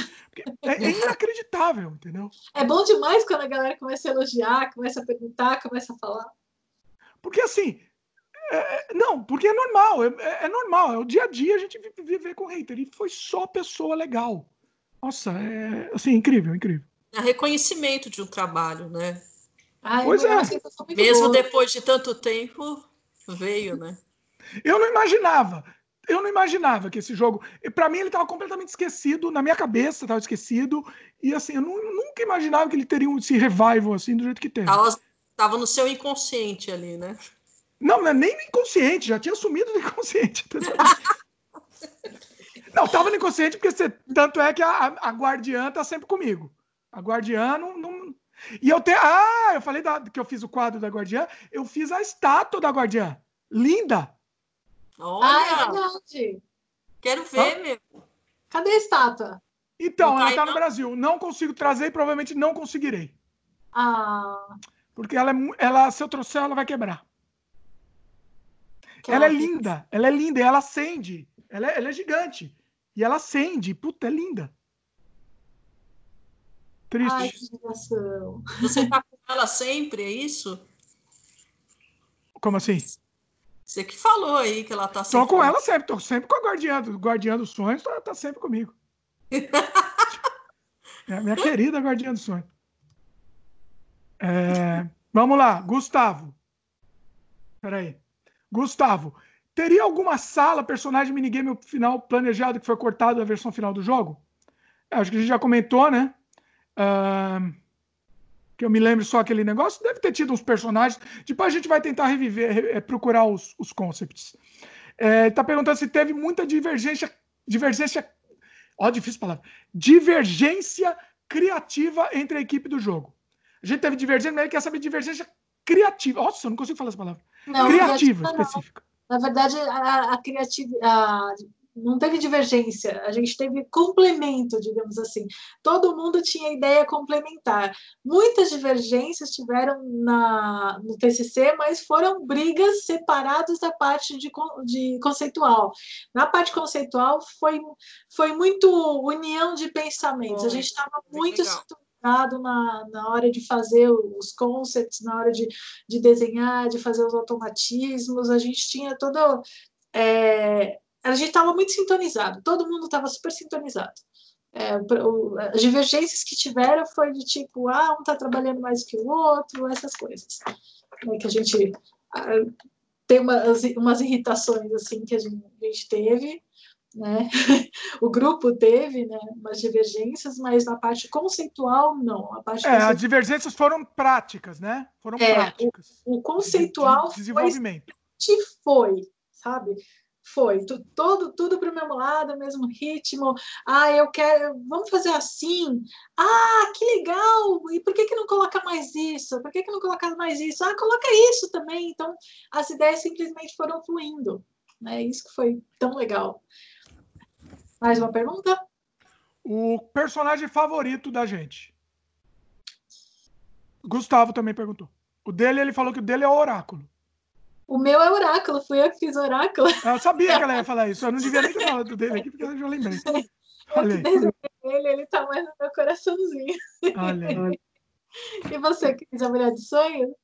É, é, inacreditável, entendeu? É bom demais quando a galera começa a elogiar, começa a perguntar, começa a falar. Porque assim, é, não, porque é normal, é, é, é, normal, é o dia a dia a gente viver com hater. E foi só pessoa legal. Nossa, é assim, incrível, incrível. É reconhecimento de um trabalho, né? Ai, pois é. Mesmo boa. depois de tanto tempo, veio, né? Eu não imaginava. Eu não imaginava que esse jogo. Para mim, ele estava completamente esquecido, na minha cabeça estava esquecido. E assim, eu nunca imaginava que ele teria esse revival assim do jeito que teve. Tava, tava no seu inconsciente ali, né? Não, não é nem no inconsciente, já tinha sumido do inconsciente. [LAUGHS] não, tava no inconsciente porque você, tanto é que a, a guardiã tá sempre comigo. A guardiã não, não... E eu tenho. Ah, eu falei da, que eu fiz o quadro da Guardiã. Eu fiz a estátua da Guardiã. Linda! Olha! Ah, é verdade. Quero ver, ah? meu. Cadê a estátua? Então, ela tá no Brasil. Não consigo trazer e provavelmente não conseguirei. Ah. Porque ela, é, ela, se eu trouxer, ela vai quebrar. Que ela é linda, ela é linda, e ela acende. Ela é, ela é gigante. E ela acende. Puta, é linda. Triste. Ai, Você tá com ela sempre, é isso? Como assim? Você que falou aí que ela tá sempre. Tô com ela sempre, tô sempre com a guardiã, do, guardiã dos sonhos, tá, tá sempre comigo. [LAUGHS] é a minha querida guardiã dos sonhos. É, vamos lá, Gustavo. Peraí. Gustavo, teria alguma sala, personagem, minigame final planejado que foi cortado da versão final do jogo? É, acho que a gente já comentou, né? Uh, que eu me lembro só aquele negócio, deve ter tido uns personagens. Depois a gente vai tentar reviver, é, procurar os, os concepts. É, tá perguntando se teve muita divergência. Divergência. Ó, difícil palavra. Divergência criativa entre a equipe do jogo. A gente teve divergência, mas ele quer saber divergência criativa. Nossa, eu não consigo falar essa palavra. Não, criativa, específica. Na verdade, a, a criatividade não teve divergência, a gente teve complemento, digamos assim. Todo mundo tinha ideia complementar. Muitas divergências tiveram na, no TCC, mas foram brigas separadas da parte de, de conceitual. Na parte conceitual foi, foi muito união de pensamentos. a gente estava muito na, na hora de fazer os concepts, na hora de, de desenhar, de fazer os automatismos. A gente tinha todo é, a gente estava muito sintonizado, todo mundo estava super sintonizado. É, as divergências que tiveram foi de tipo, ah, um está trabalhando mais que o outro, essas coisas. É que a gente ah, tem umas, umas irritações assim que a gente, a gente teve, né? [LAUGHS] o grupo teve né, umas divergências, mas na parte conceitual, não. A parte é, conceitual... as divergências foram práticas, né? Foram é, práticas. O, o conceitual de desenvolvimento. Foi, foi, sabe? foi tu, todo tudo para o mesmo lado, mesmo ritmo. Ah, eu quero, vamos fazer assim. Ah, que legal! E por que que não coloca mais isso? Por que que não coloca mais isso? Ah, coloca isso também. Então, as ideias simplesmente foram fluindo. Né? Isso que foi tão legal. Mais uma pergunta? O personagem favorito da gente. Gustavo também perguntou. O dele, ele falou que o dele é o oráculo. O meu é oráculo, fui eu que fiz oráculo. Eu sabia que ela ia falar isso, eu não devia nem ter falado dele aqui, porque eu já lembrei. Olha eu ele, ele tá mais no meu coraçãozinho. Olha. E você, que fez a mulher de sonho?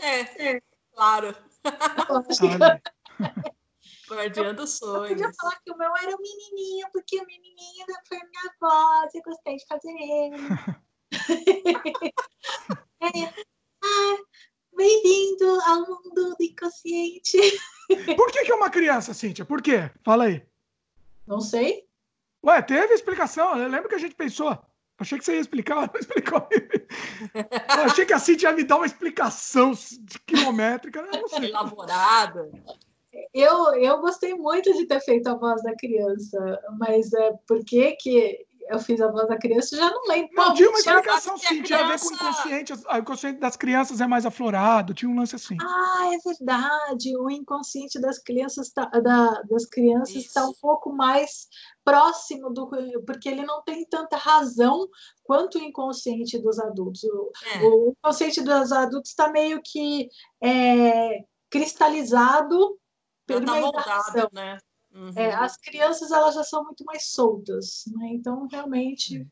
É, é claro. [LAUGHS] Guardiã dos sonhos. Eu podia falar que o meu era o menininho, porque o menininho foi a minha voz, eu gostei de fazer ele. [LAUGHS] é. Ah, Bem-vindo ao mundo do inconsciente. [LAUGHS] Por que, que é uma criança, Cíntia? Por quê? Fala aí. Não sei. Ué, teve explicação. Eu lembro que a gente pensou. Achei que você ia explicar, [LAUGHS] não explicou. Eu achei que a Cintia ia me dar uma explicação quilométrica. Não sei. Elaborada. Eu, eu gostei muito de ter feito a voz da criança, mas é por que que eu fiz a voz da criança, já não lembro. Não, tinha uma explicação sim, tinha a ver com o inconsciente. O inconsciente das crianças é mais aflorado, tinha um lance assim. Ah, é verdade. O inconsciente das crianças tá, da, das crianças está um pouco mais próximo do. Porque ele não tem tanta razão quanto o inconsciente dos adultos. O, é. o inconsciente dos adultos está meio que é, cristalizado. Tá moldado, né? Uhum. É, as crianças elas já são muito mais soltas, né? Então realmente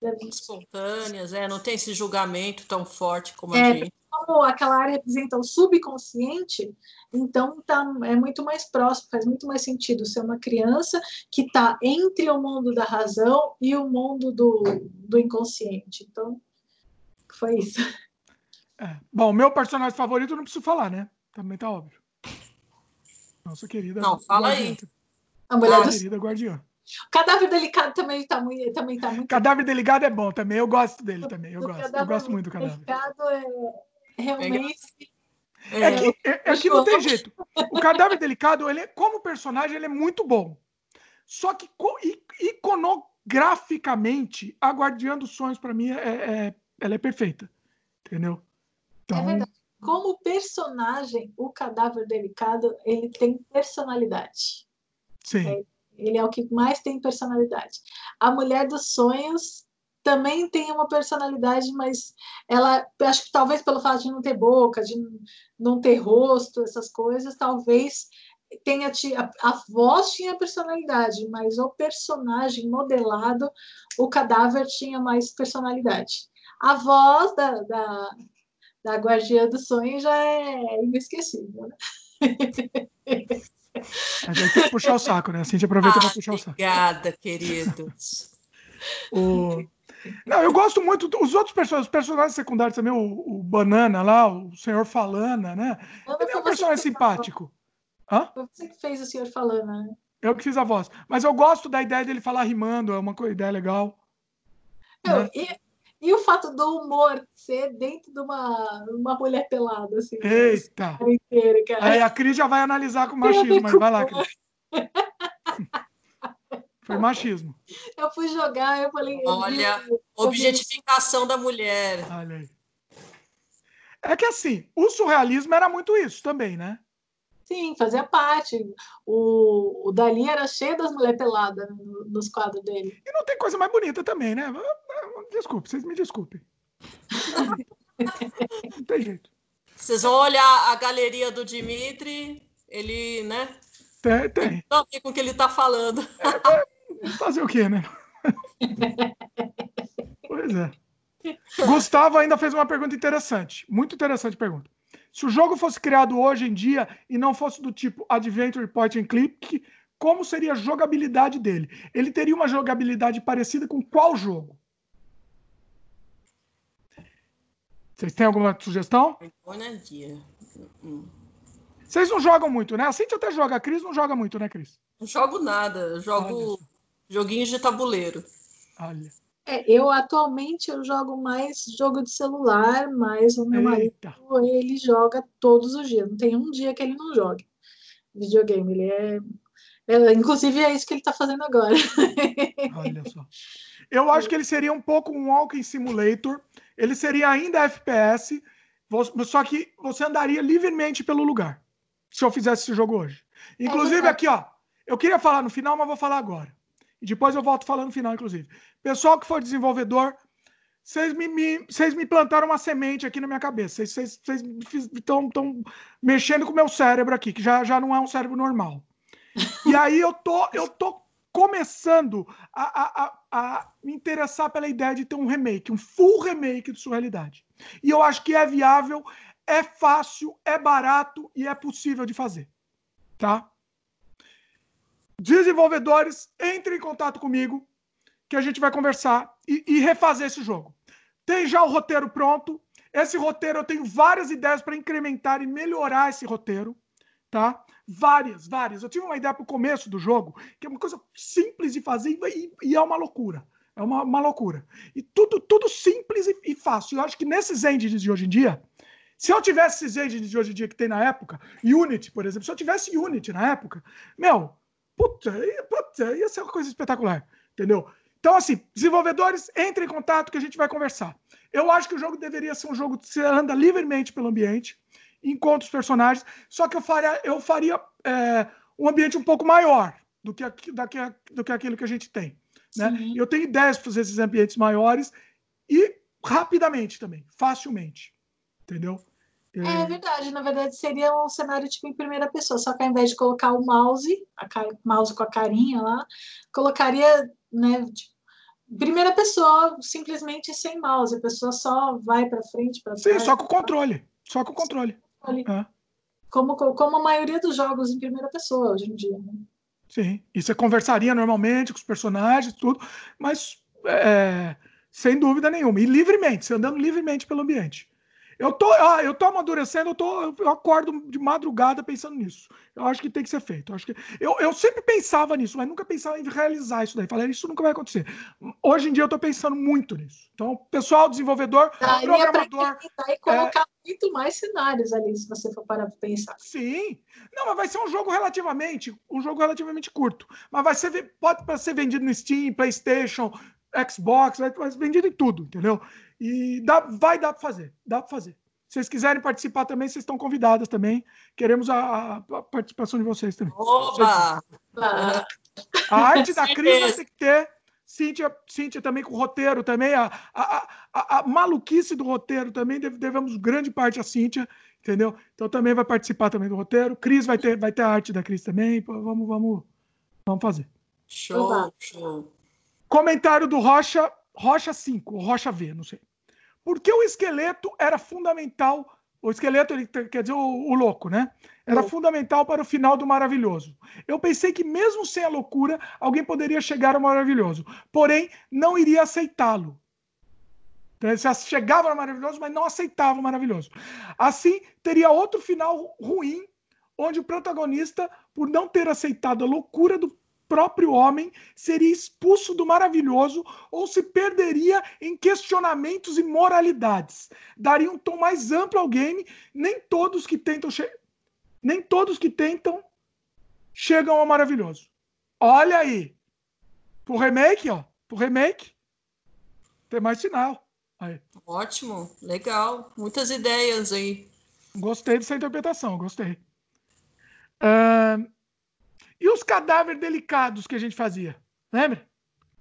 deve... espontâneas, é, não tem esse julgamento tão forte como é, a gente. Como aquela área representa o subconsciente, então tá, é muito mais próximo, faz muito mais sentido ser uma criança que está entre o mundo da razão e o mundo do, do inconsciente. Então, foi isso. É. Bom, meu personagem favorito não preciso falar, né? Também tá óbvio. Nossa querida. Não, fala guardiã. aí. A mulher do... querida guardiã. O cadáver delicado também está muito, também tá muito. Cadáver delicado é bom também. Eu gosto dele também. Eu gosto. Eu gosto muito do cadáver. Delicado é realmente. É, é, que, é, é que não tem jeito. O cadáver delicado, ele, como personagem, ele é muito bom. Só que iconograficamente, a Guardiã dos Sonhos, para mim, é, é, ela é perfeita. Entendeu? Então, é verdade como personagem, o cadáver delicado, ele tem personalidade. Sim. É, ele é o que mais tem personalidade. A mulher dos sonhos também tem uma personalidade, mas ela, acho que talvez pelo fato de não ter boca, de não ter rosto, essas coisas, talvez tenha a, a voz tinha personalidade, mas o personagem modelado, o cadáver tinha mais personalidade. A voz da, da, da Guardiã do Sonho já é inesquecível, né? A gente tem que puxar o saco, né? A gente aproveita ah, para puxar o saco. Obrigada, queridos. o... Não, eu gosto muito dos outros personagens, os personagens secundários também, o, o, Banana lá, o Senhor Falana, né? Ele é um personagem simpático. Hã? Foi você que fez o Senhor Falana, né? Eu que fiz a voz. Mas eu gosto da ideia dele falar rimando, é uma ideia legal. Eu, né? e E o fato do humor ser dentro de uma, uma mulher pelada, assim. Eita! Inteiro, Aí a Cris já vai analisar com machismo, mas vai lá, Cris. Foi machismo. Eu fui jogar, eu falei. Olha, eu objetificação da mulher. Olha aí. É que assim, o surrealismo era muito isso também, né? Sim, fazia parte. O, o Dali era cheio das mulheres peladas nos quadros dele. E não tem coisa mais bonita também, né? Desculpe, vocês me desculpem. não tem jeito. Vocês vão olhar a galeria do Dimitri, ele, né? Tem, tem. Não sei com o que ele tá falando. É, é, fazer o quê, né? pois é. Gustavo ainda fez uma pergunta interessante. Muito interessante pergunta. Se o jogo fosse criado hoje em dia e não fosse do tipo Adventure Point and Click, como seria a jogabilidade dele? Ele teria uma jogabilidade parecida com qual jogo? Vocês têm alguma sugestão? Vocês não jogam muito, né? A Cintia até joga, a Cris não joga muito, né, Cris? Não jogo nada, jogo Olha. joguinhos de tabuleiro. Olha. É, eu atualmente eu jogo mais jogo de celular, mas o meu Eita. marido ele joga todos os dias. Não tem um dia que ele não joga videogame. Ele é, é inclusive é isso que ele está fazendo agora. [LAUGHS] Olha só. Eu acho que ele seria um pouco um walking simulator. Ele seria ainda FPS, só que você andaria livremente pelo lugar. Se eu fizesse esse jogo hoje. Inclusive é aqui, ó. Eu queria falar no final, mas vou falar agora. Depois eu volto falando no final, inclusive. Pessoal que for desenvolvedor, vocês me, me, vocês me plantaram uma semente aqui na minha cabeça. Vocês estão mexendo com o meu cérebro aqui, que já, já não é um cérebro normal. E aí eu tô, eu tô começando a, a, a, me interessar pela ideia de ter um remake, um full remake de Surrealidade. E eu acho que é viável, é fácil, é barato e é possível de fazer. Tá? Desenvolvedores, entrem em contato comigo, que a gente vai conversar e, e refazer esse jogo. Tem já o roteiro pronto. Esse roteiro eu tenho várias ideias para incrementar e melhorar esse roteiro, tá? Várias, várias. Eu tive uma ideia para o começo do jogo, que é uma coisa simples de fazer e, e é uma loucura. É uma, uma loucura. E tudo, tudo simples e, e fácil. Eu acho que nesses engines de hoje em dia, se eu tivesse esses engines de hoje em dia que tem na época, Unity, por exemplo, se eu tivesse Unity na época, meu, puta, puta, ia ser uma coisa espetacular, entendeu? Então, assim, desenvolvedores, entre em contato que a gente vai conversar. Eu acho que o jogo deveria ser um jogo que você anda livremente pelo ambiente, encontra os personagens, só que eu faria, eu faria é, um ambiente um pouco maior do que, daqui, do que aquilo que a gente tem. Né? Eu tenho ideias para fazer esses ambientes maiores e rapidamente também, facilmente. Entendeu? É, é verdade, na verdade seria um cenário tipo em primeira pessoa, só que ao invés de colocar o mouse, a mouse com a carinha lá, colocaria, né, tipo, primeira pessoa, simplesmente sem mouse, a pessoa só vai para frente, para trás. Sim, só com o controle, só com o controle. É. Como, como a maioria dos jogos em primeira pessoa hoje em dia. Né? Sim, e você conversaria normalmente com os personagens, tudo, mas é, sem dúvida nenhuma, e livremente, você andando livremente pelo ambiente. Eu tô, ah, eu tô amadurecendo, eu, tô, eu acordo de madrugada pensando nisso. Eu acho que tem que ser feito. Eu, acho que, eu, eu sempre pensava nisso, mas nunca pensava em realizar isso daí. Falei, isso nunca vai acontecer. Hoje em dia eu tô pensando muito nisso. Então, pessoal, desenvolvedor, Daria programador. E colocar é... muito mais cenários ali, se você for parar para pensar. Sim. Não, mas vai ser um jogo relativamente, um jogo relativamente curto. Mas vai ser, pode ser vendido no Steam, PlayStation, Xbox, vai, vai ser vendido em tudo, entendeu? E dá, vai dar para fazer, dá para fazer. Se vocês quiserem participar também, vocês estão convidadas também. Queremos a, a participação de vocês também. Opa! A arte da Cris vai ter que ter. Cíntia, Cíntia também com o roteiro também. A, a, a, a maluquice do roteiro também devemos grande parte a Cíntia, entendeu? Então também vai participar também do roteiro. Cris vai ter, vai ter a arte da Cris também. Vamos, vamos, vamos fazer. Show, show. Comentário do Rocha, Rocha 5, Rocha V, não sei. Porque o esqueleto era fundamental. O esqueleto, ele quer dizer o, o louco, né? Era fundamental para o final do maravilhoso. Eu pensei que, mesmo sem a loucura, alguém poderia chegar ao maravilhoso. Porém, não iria aceitá-lo. Então, ele chegava ao maravilhoso, mas não aceitava o maravilhoso. Assim, teria outro final ruim, onde o protagonista, por não ter aceitado a loucura do próprio homem seria expulso do maravilhoso ou se perderia em questionamentos e moralidades. Daria um tom mais amplo ao game. Nem todos que tentam nem todos que tentam chegam ao maravilhoso. Olha aí. Pro remake, ó. Pro remake. Tem mais sinal. Aí. Ótimo, legal. Muitas ideias aí. Gostei dessa interpretação, gostei. Uh, e os cadáveres delicados que a gente fazia? Lembra?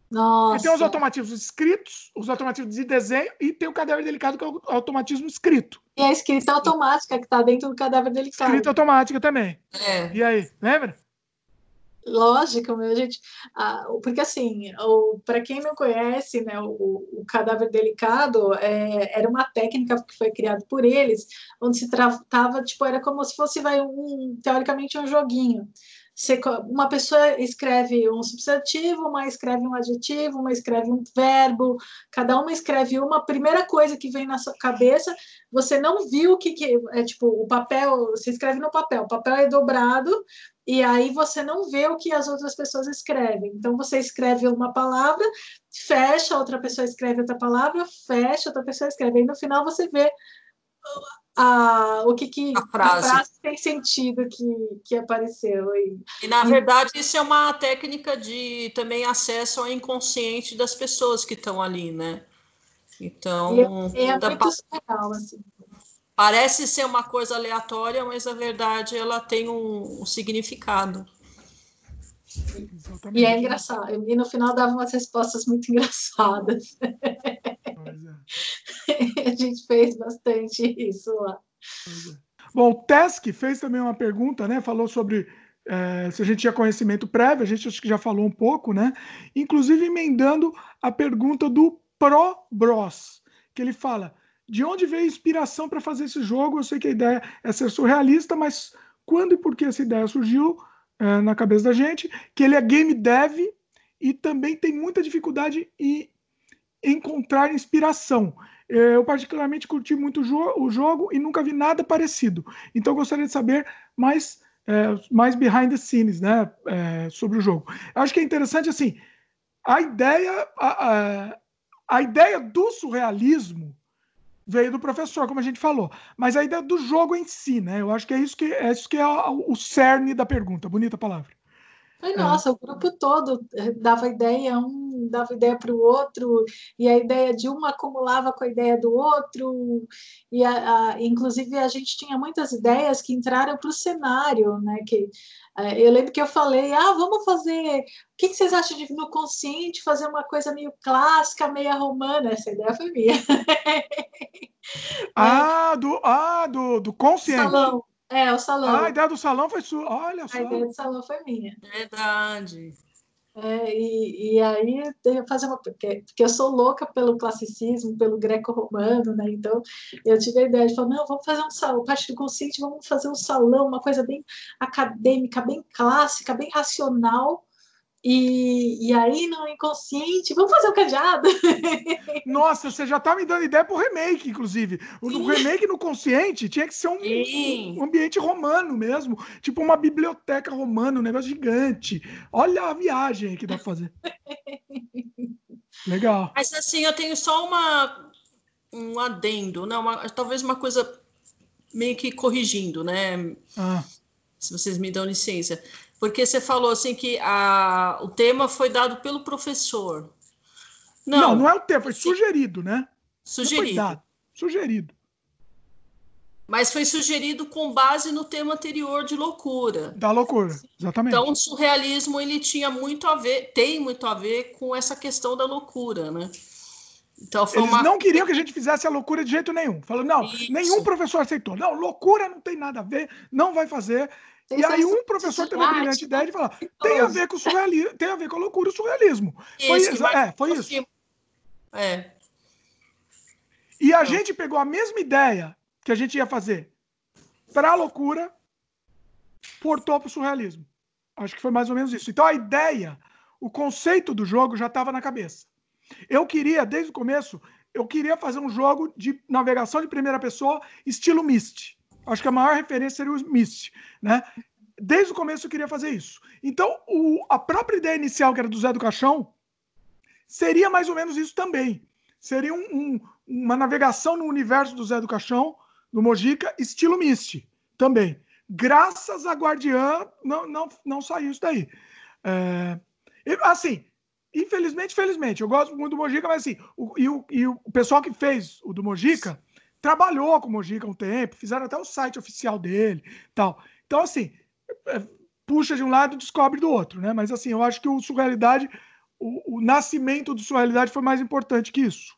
Nossa. E tem os automatismos escritos, os automatismos de desenho e tem o cadáver delicado, que é o automatismo escrito. E a escrita automática que está dentro do cadáver delicado. Escrita automática também. É. E aí, lembra? Lógico, meu, gente. Ah, porque assim, para quem não conhece, né, o, o cadáver delicado é, era uma técnica que foi criada por eles, onde se tratava, tipo, era como se fosse vai um teoricamente um joguinho. Uma pessoa escreve um substantivo, uma escreve um adjetivo, uma escreve um verbo, cada uma escreve uma primeira coisa que vem na sua cabeça. Você não viu o que, que é tipo o papel, você escreve no papel, o papel é dobrado, e aí você não vê o que as outras pessoas escrevem. Então você escreve uma palavra, fecha, outra pessoa escreve outra palavra, fecha, outra pessoa escreve. Aí no final você vê a, o que, que a frase. frase tem sentido que, que apareceu. E, e na verdade isso é uma técnica de também acesso ao inconsciente das pessoas que estão ali, né? Então, é, é muito legal, assim. Parece ser uma coisa aleatória, mas na verdade ela tem um, um significado. Exatamente. E é engraçado. E no final dava umas respostas muito [LAUGHS] engraçadas. É. [LAUGHS] a gente fez bastante isso lá. É. Bom, o Tesk fez também uma pergunta, né? Falou sobre é, se a gente tinha conhecimento prévio, a gente acho que já falou um pouco, né? Inclusive emendando a pergunta do Pro Bros, que ele fala: de onde veio a inspiração para fazer esse jogo? Eu sei que a ideia é ser surrealista, mas quando e por que essa ideia surgiu é, na cabeça da gente? Que ele é game dev e também tem muita dificuldade em encontrar inspiração. Eu particularmente curti muito o, jo o jogo e nunca vi nada parecido. Então gostaria de saber mais, é, mais behind the scenes, né, é, sobre o jogo. Acho que é interessante assim, a ideia, a, a, a ideia do surrealismo veio do professor, como a gente falou. Mas a ideia do jogo em si, né? Eu acho que é isso que é, isso que é o cerne da pergunta. Bonita palavra. Foi, é. nossa, o grupo todo eh, dava ideia, um dava ideia para o outro, e a ideia de um acumulava com a ideia do outro, e a, a, inclusive a gente tinha muitas ideias que entraram para o cenário, né? Que, eh, eu lembro que eu falei, ah, vamos fazer, o que, que vocês acham de no consciente fazer uma coisa meio clássica, meio romana? Essa ideia foi minha. ah, [LAUGHS] do, ah, do, do consciente. Salão. É, o salão. Ah, a ideia do salão foi sua. Olha só. A ideia do salão foi minha. Verdade. É, e, e aí eu fazer uma porque, porque eu sou louca pelo classicismo, pelo greco-romano, né? Então eu tive a ideia de falar, não, vamos fazer um salão, parte do consciente, vamos fazer um salão, uma coisa bem acadêmica, bem clássica, bem racional, e, e aí, no inconsciente, vamos fazer o um cadeado. [LAUGHS] Nossa, você já tá me dando ideia pro remake, inclusive. O Sim. remake no consciente tinha que ser um, um, ambiente romano mesmo. Tipo uma biblioteca romana, um negócio gigante. Olha a viagem que dá pra fazer. Legal. Mas assim, eu tenho só uma um adendo, né? Uma, talvez uma coisa meio que corrigindo, né? Ah. Se vocês me dão licença. Porque você falou assim que a, o tema foi dado pelo professor. Não, não, não é o tema, foi sugerido, né? Sugerido. Dado, sugerido. Mas foi sugerido com base no tema anterior de loucura. Da loucura, exatamente. Então, o surrealismo ele tinha muito a ver, tem muito a ver com essa questão da loucura, né? Então, Eles uma... não queriam que a gente fizesse a loucura de jeito nenhum. Falou, não, Isso. nenhum professor aceitou. Não, loucura não tem nada a ver, não vai fazer. Tem e aí um professor teve a brilhante ideia de falar, tem a ver com o surrealismo, tem a ver com a loucura e o surrealismo. Foi, isso, é, foi isso. É. E a gente pegou a mesma ideia que a gente ia fazer para a loucura, portou para o surrealismo. Acho que foi mais ou menos isso. Então a ideia, o conceito do jogo já estava na cabeça. Eu queria, desde o começo, eu queria fazer um jogo de navegação de primeira pessoa, estilo Myst. Acho que a maior referência seria o Myst, né? desde o começo eu queria fazer isso. Então, o, a própria ideia inicial, que era do Zé do Caixão, seria mais ou menos isso também. Seria um, um, uma navegação no universo do Zé do Caixão, do Mojica, estilo Misty também. Graças a Guardiã, não, não, não saiu isso daí. É, assim, infelizmente, felizmente, eu gosto muito do Mojica, mas assim, o, e, o, e o pessoal que fez o do Mojica trabalhou com o Mojica um tempo, fizeram até o site oficial dele tal. Então, assim, é, puxa de um lado e descobre do outro, né? Mas assim, eu acho que o Surrealidade, o, o nascimento do Surrealidade foi mais importante que isso.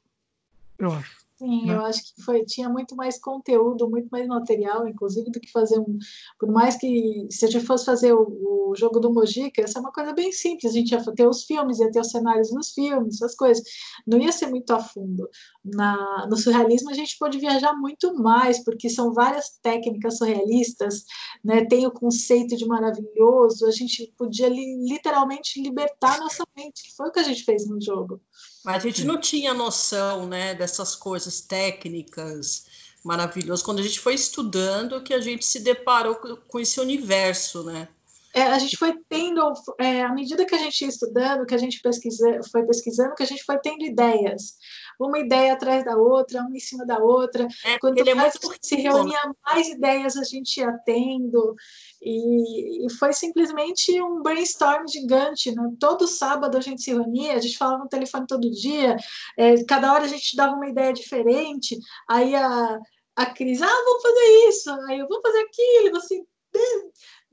Eu acho. Sim, né? eu acho que foi, tinha muito mais conteúdo, muito mais material, inclusive, do que fazer um. Por mais que, se a gente fosse fazer o, o jogo do Mojica, essa é uma coisa bem simples, a gente ia ter os filmes, ia ter os cenários nos filmes, essas coisas. Não ia ser muito a fundo. Na, no surrealismo, a gente pode viajar muito mais, porque são várias técnicas surrealistas, né? tem o conceito de maravilhoso, a gente podia li, literalmente libertar nossa mente, que foi o que a gente fez no jogo. Mas a gente não tinha noção, né, dessas coisas técnicas maravilhosas. Quando a gente foi estudando, que a gente se deparou com esse universo, né? É, a gente foi tendo, é, à medida que a gente ia estudando, que a gente pesquisa, foi pesquisando, que a gente foi tendo ideias. Uma ideia atrás da outra, uma em cima da outra. É, Quanto mais é se reunia, mais ideias a gente ia tendo. E, e, foi simplesmente um brainstorm gigante. Né? Todo sábado a gente se reunia, a gente falava no telefone todo dia, é, cada hora a gente dava uma ideia diferente. Aí a, a Cris, ah, vamos fazer isso, aí eu vou fazer aquilo, e você.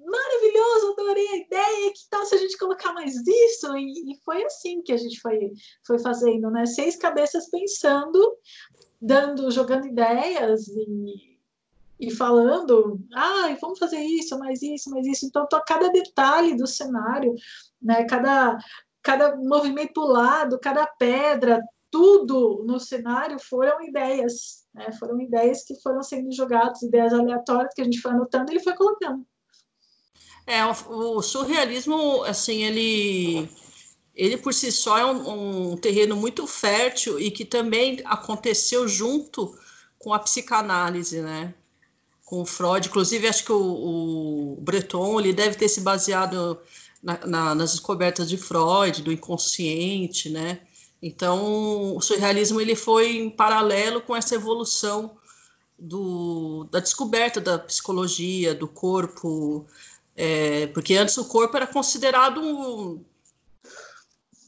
Maravilhoso, adorei a ideia. Que tal se a gente colocar mais isso? E, e foi assim que a gente foi, foi fazendo, né? Seis cabeças pensando, dando, jogando ideias e e falando, ah, vamos fazer isso, mais isso, mais isso. Então, tô, cada detalhe do cenário, né, cada, cada movimento lado, cada pedra, tudo no cenário foram ideias, né, foram ideias que foram sendo jogadas, ideias aleatórias que a gente foi anotando e ele foi colocando. É, o, surrealismo, assim, ele ele por si só é um, um, terreno muito fértil e que também aconteceu junto com a psicanálise, né? com o Freud. Inclusive, acho que o, o Breton ele deve ter se baseado na, na, nas descobertas de Freud, do inconsciente, né? Então, o surrealismo ele foi em paralelo com essa evolução do, da descoberta da psicologia, do corpo, é, porque antes o corpo era considerado um,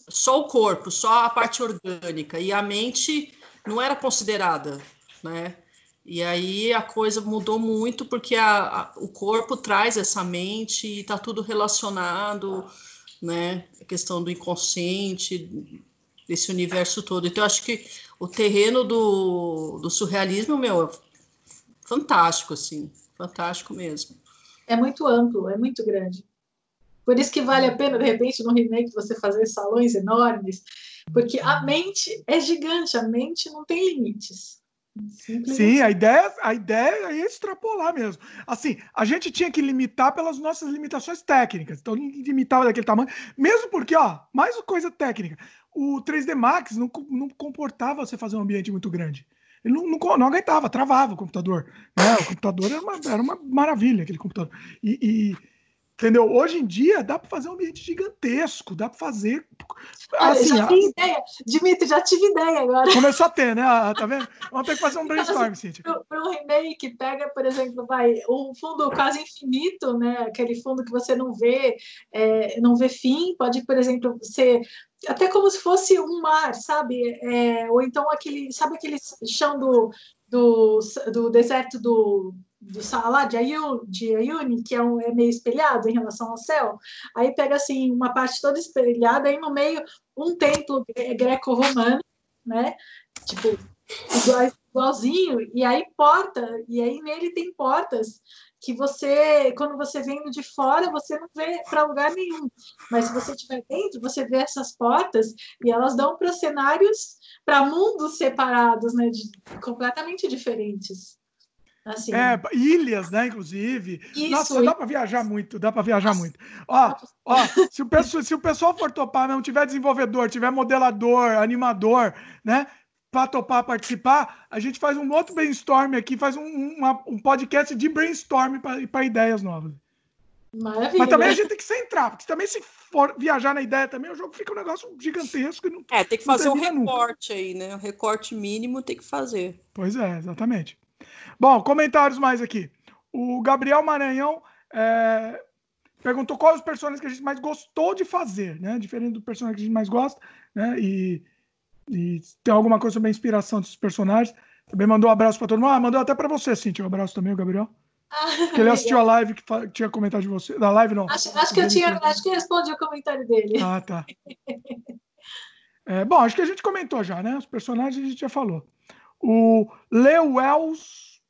só o corpo, só a parte orgânica, e a mente não era considerada, né? E aí a coisa mudou muito porque a, a, o corpo traz essa mente e está tudo relacionado, né? A questão do inconsciente, desse universo todo. Então, acho que o terreno do, do surrealismo, meu, é fantástico, assim, fantástico mesmo. É muito amplo, é muito grande. Por isso que vale a pena, de repente, no remake, você fazer salões enormes, porque a mente é gigante, a mente não tem limites. Sim, a ideia, a ideia é extrapolar mesmo. Assim, a gente tinha que limitar pelas nossas limitações técnicas. Então, limitava daquele tamanho. Mesmo porque, ó, mais coisa técnica. O 3D Max não, não comportava você fazer um ambiente muito grande. Ele não, não, não aguentava, travava o computador. Né? O computador era uma, era uma maravilha, aquele computador. E, e Entendeu? Hoje em dia dá para fazer um ambiente gigantesco, dá para fazer. Assim, já tive ideia, Dimitri, já tive ideia agora. Começou a ter, né? Ah, tá vendo? Vamos ter que fazer um [LAUGHS] brainstorm, Cíntia. Para um remake, pega, por exemplo, vai, um fundo quase infinito, né? Aquele fundo que você não vê, é, não vê fim, pode, por exemplo, ser até como se fosse um mar, sabe? É, ou então aquele, sabe aquele chão do, do, do deserto do do Salah de, Ayun, de Ayuni, que é, um, é meio espelhado em relação ao céu, aí pega assim uma parte toda espelhada, aí no meio um templo greco-romano, né? Tipo, igual, igualzinho, e aí porta, e aí nele tem portas que você, quando você vem de fora, você não vê para lugar nenhum. Mas se você estiver dentro, você vê essas portas e elas dão para cenários, para mundos separados, né? De, completamente diferentes. Assim. É, ilhas, né, inclusive. Isso, Nossa, dá para viajar muito, dá para viajar Nossa. muito. Ó, ó se, o pessoal, se o pessoal for topar, não tiver desenvolvedor, tiver modelador, animador, né, para topar participar, a gente faz um outro brainstorm aqui, faz um, uma, um podcast de brainstorm para ideias novas. Maravilha. Mas também a gente tem que centrar, porque também se for viajar na ideia também, o jogo fica um negócio gigantesco. E não, é, tem que fazer um recorte nunca. aí, né? O recorte mínimo tem que fazer. Pois é, exatamente. Bom, comentários mais aqui. O Gabriel Maranhão é, perguntou quais os personagens que a gente mais gostou de fazer, né? Diferente do personagem que a gente mais gosta, né? E, e tem alguma coisa sobre a inspiração desses personagens. Também mandou um abraço para todo mundo. Ah, mandou até para você, Cintia, um abraço também, o Gabriel. Ah, [LAUGHS] Porque ele assistiu a live que tinha comentado de você. Da live, não. Acho, acho que eu tinha, acho que respondi o comentário dele. Ah, tá. [LAUGHS] É, bom, acho que a gente comentou já, né? Os personagens a gente já falou. O Leo Wells,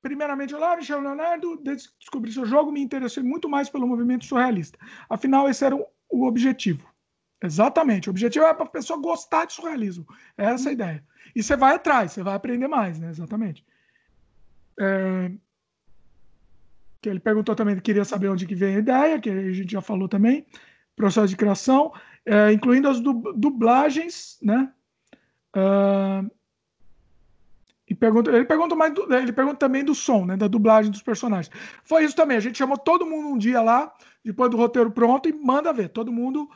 primeiramente, olá, Michel Leonardo, desde que descobri seu jogo, me interessei muito mais pelo movimento surrealista. Afinal, esse era o objetivo. Exatamente. O objetivo é para a pessoa gostar de surrealismo. É essa a ideia. E você vai atrás, você vai aprender mais, né? Exatamente. É, que ele perguntou também, queria saber onde que vem a ideia, que a gente já falou também, processo de criação, é, incluindo as dublagens, né? Uh, e pergunta, ele pergunta mais, do, ele pergunta também do som, né? Da dublagem dos personagens. Foi isso também. A gente chamou todo mundo um dia lá, depois do roteiro pronto, e manda ver. Todo mundo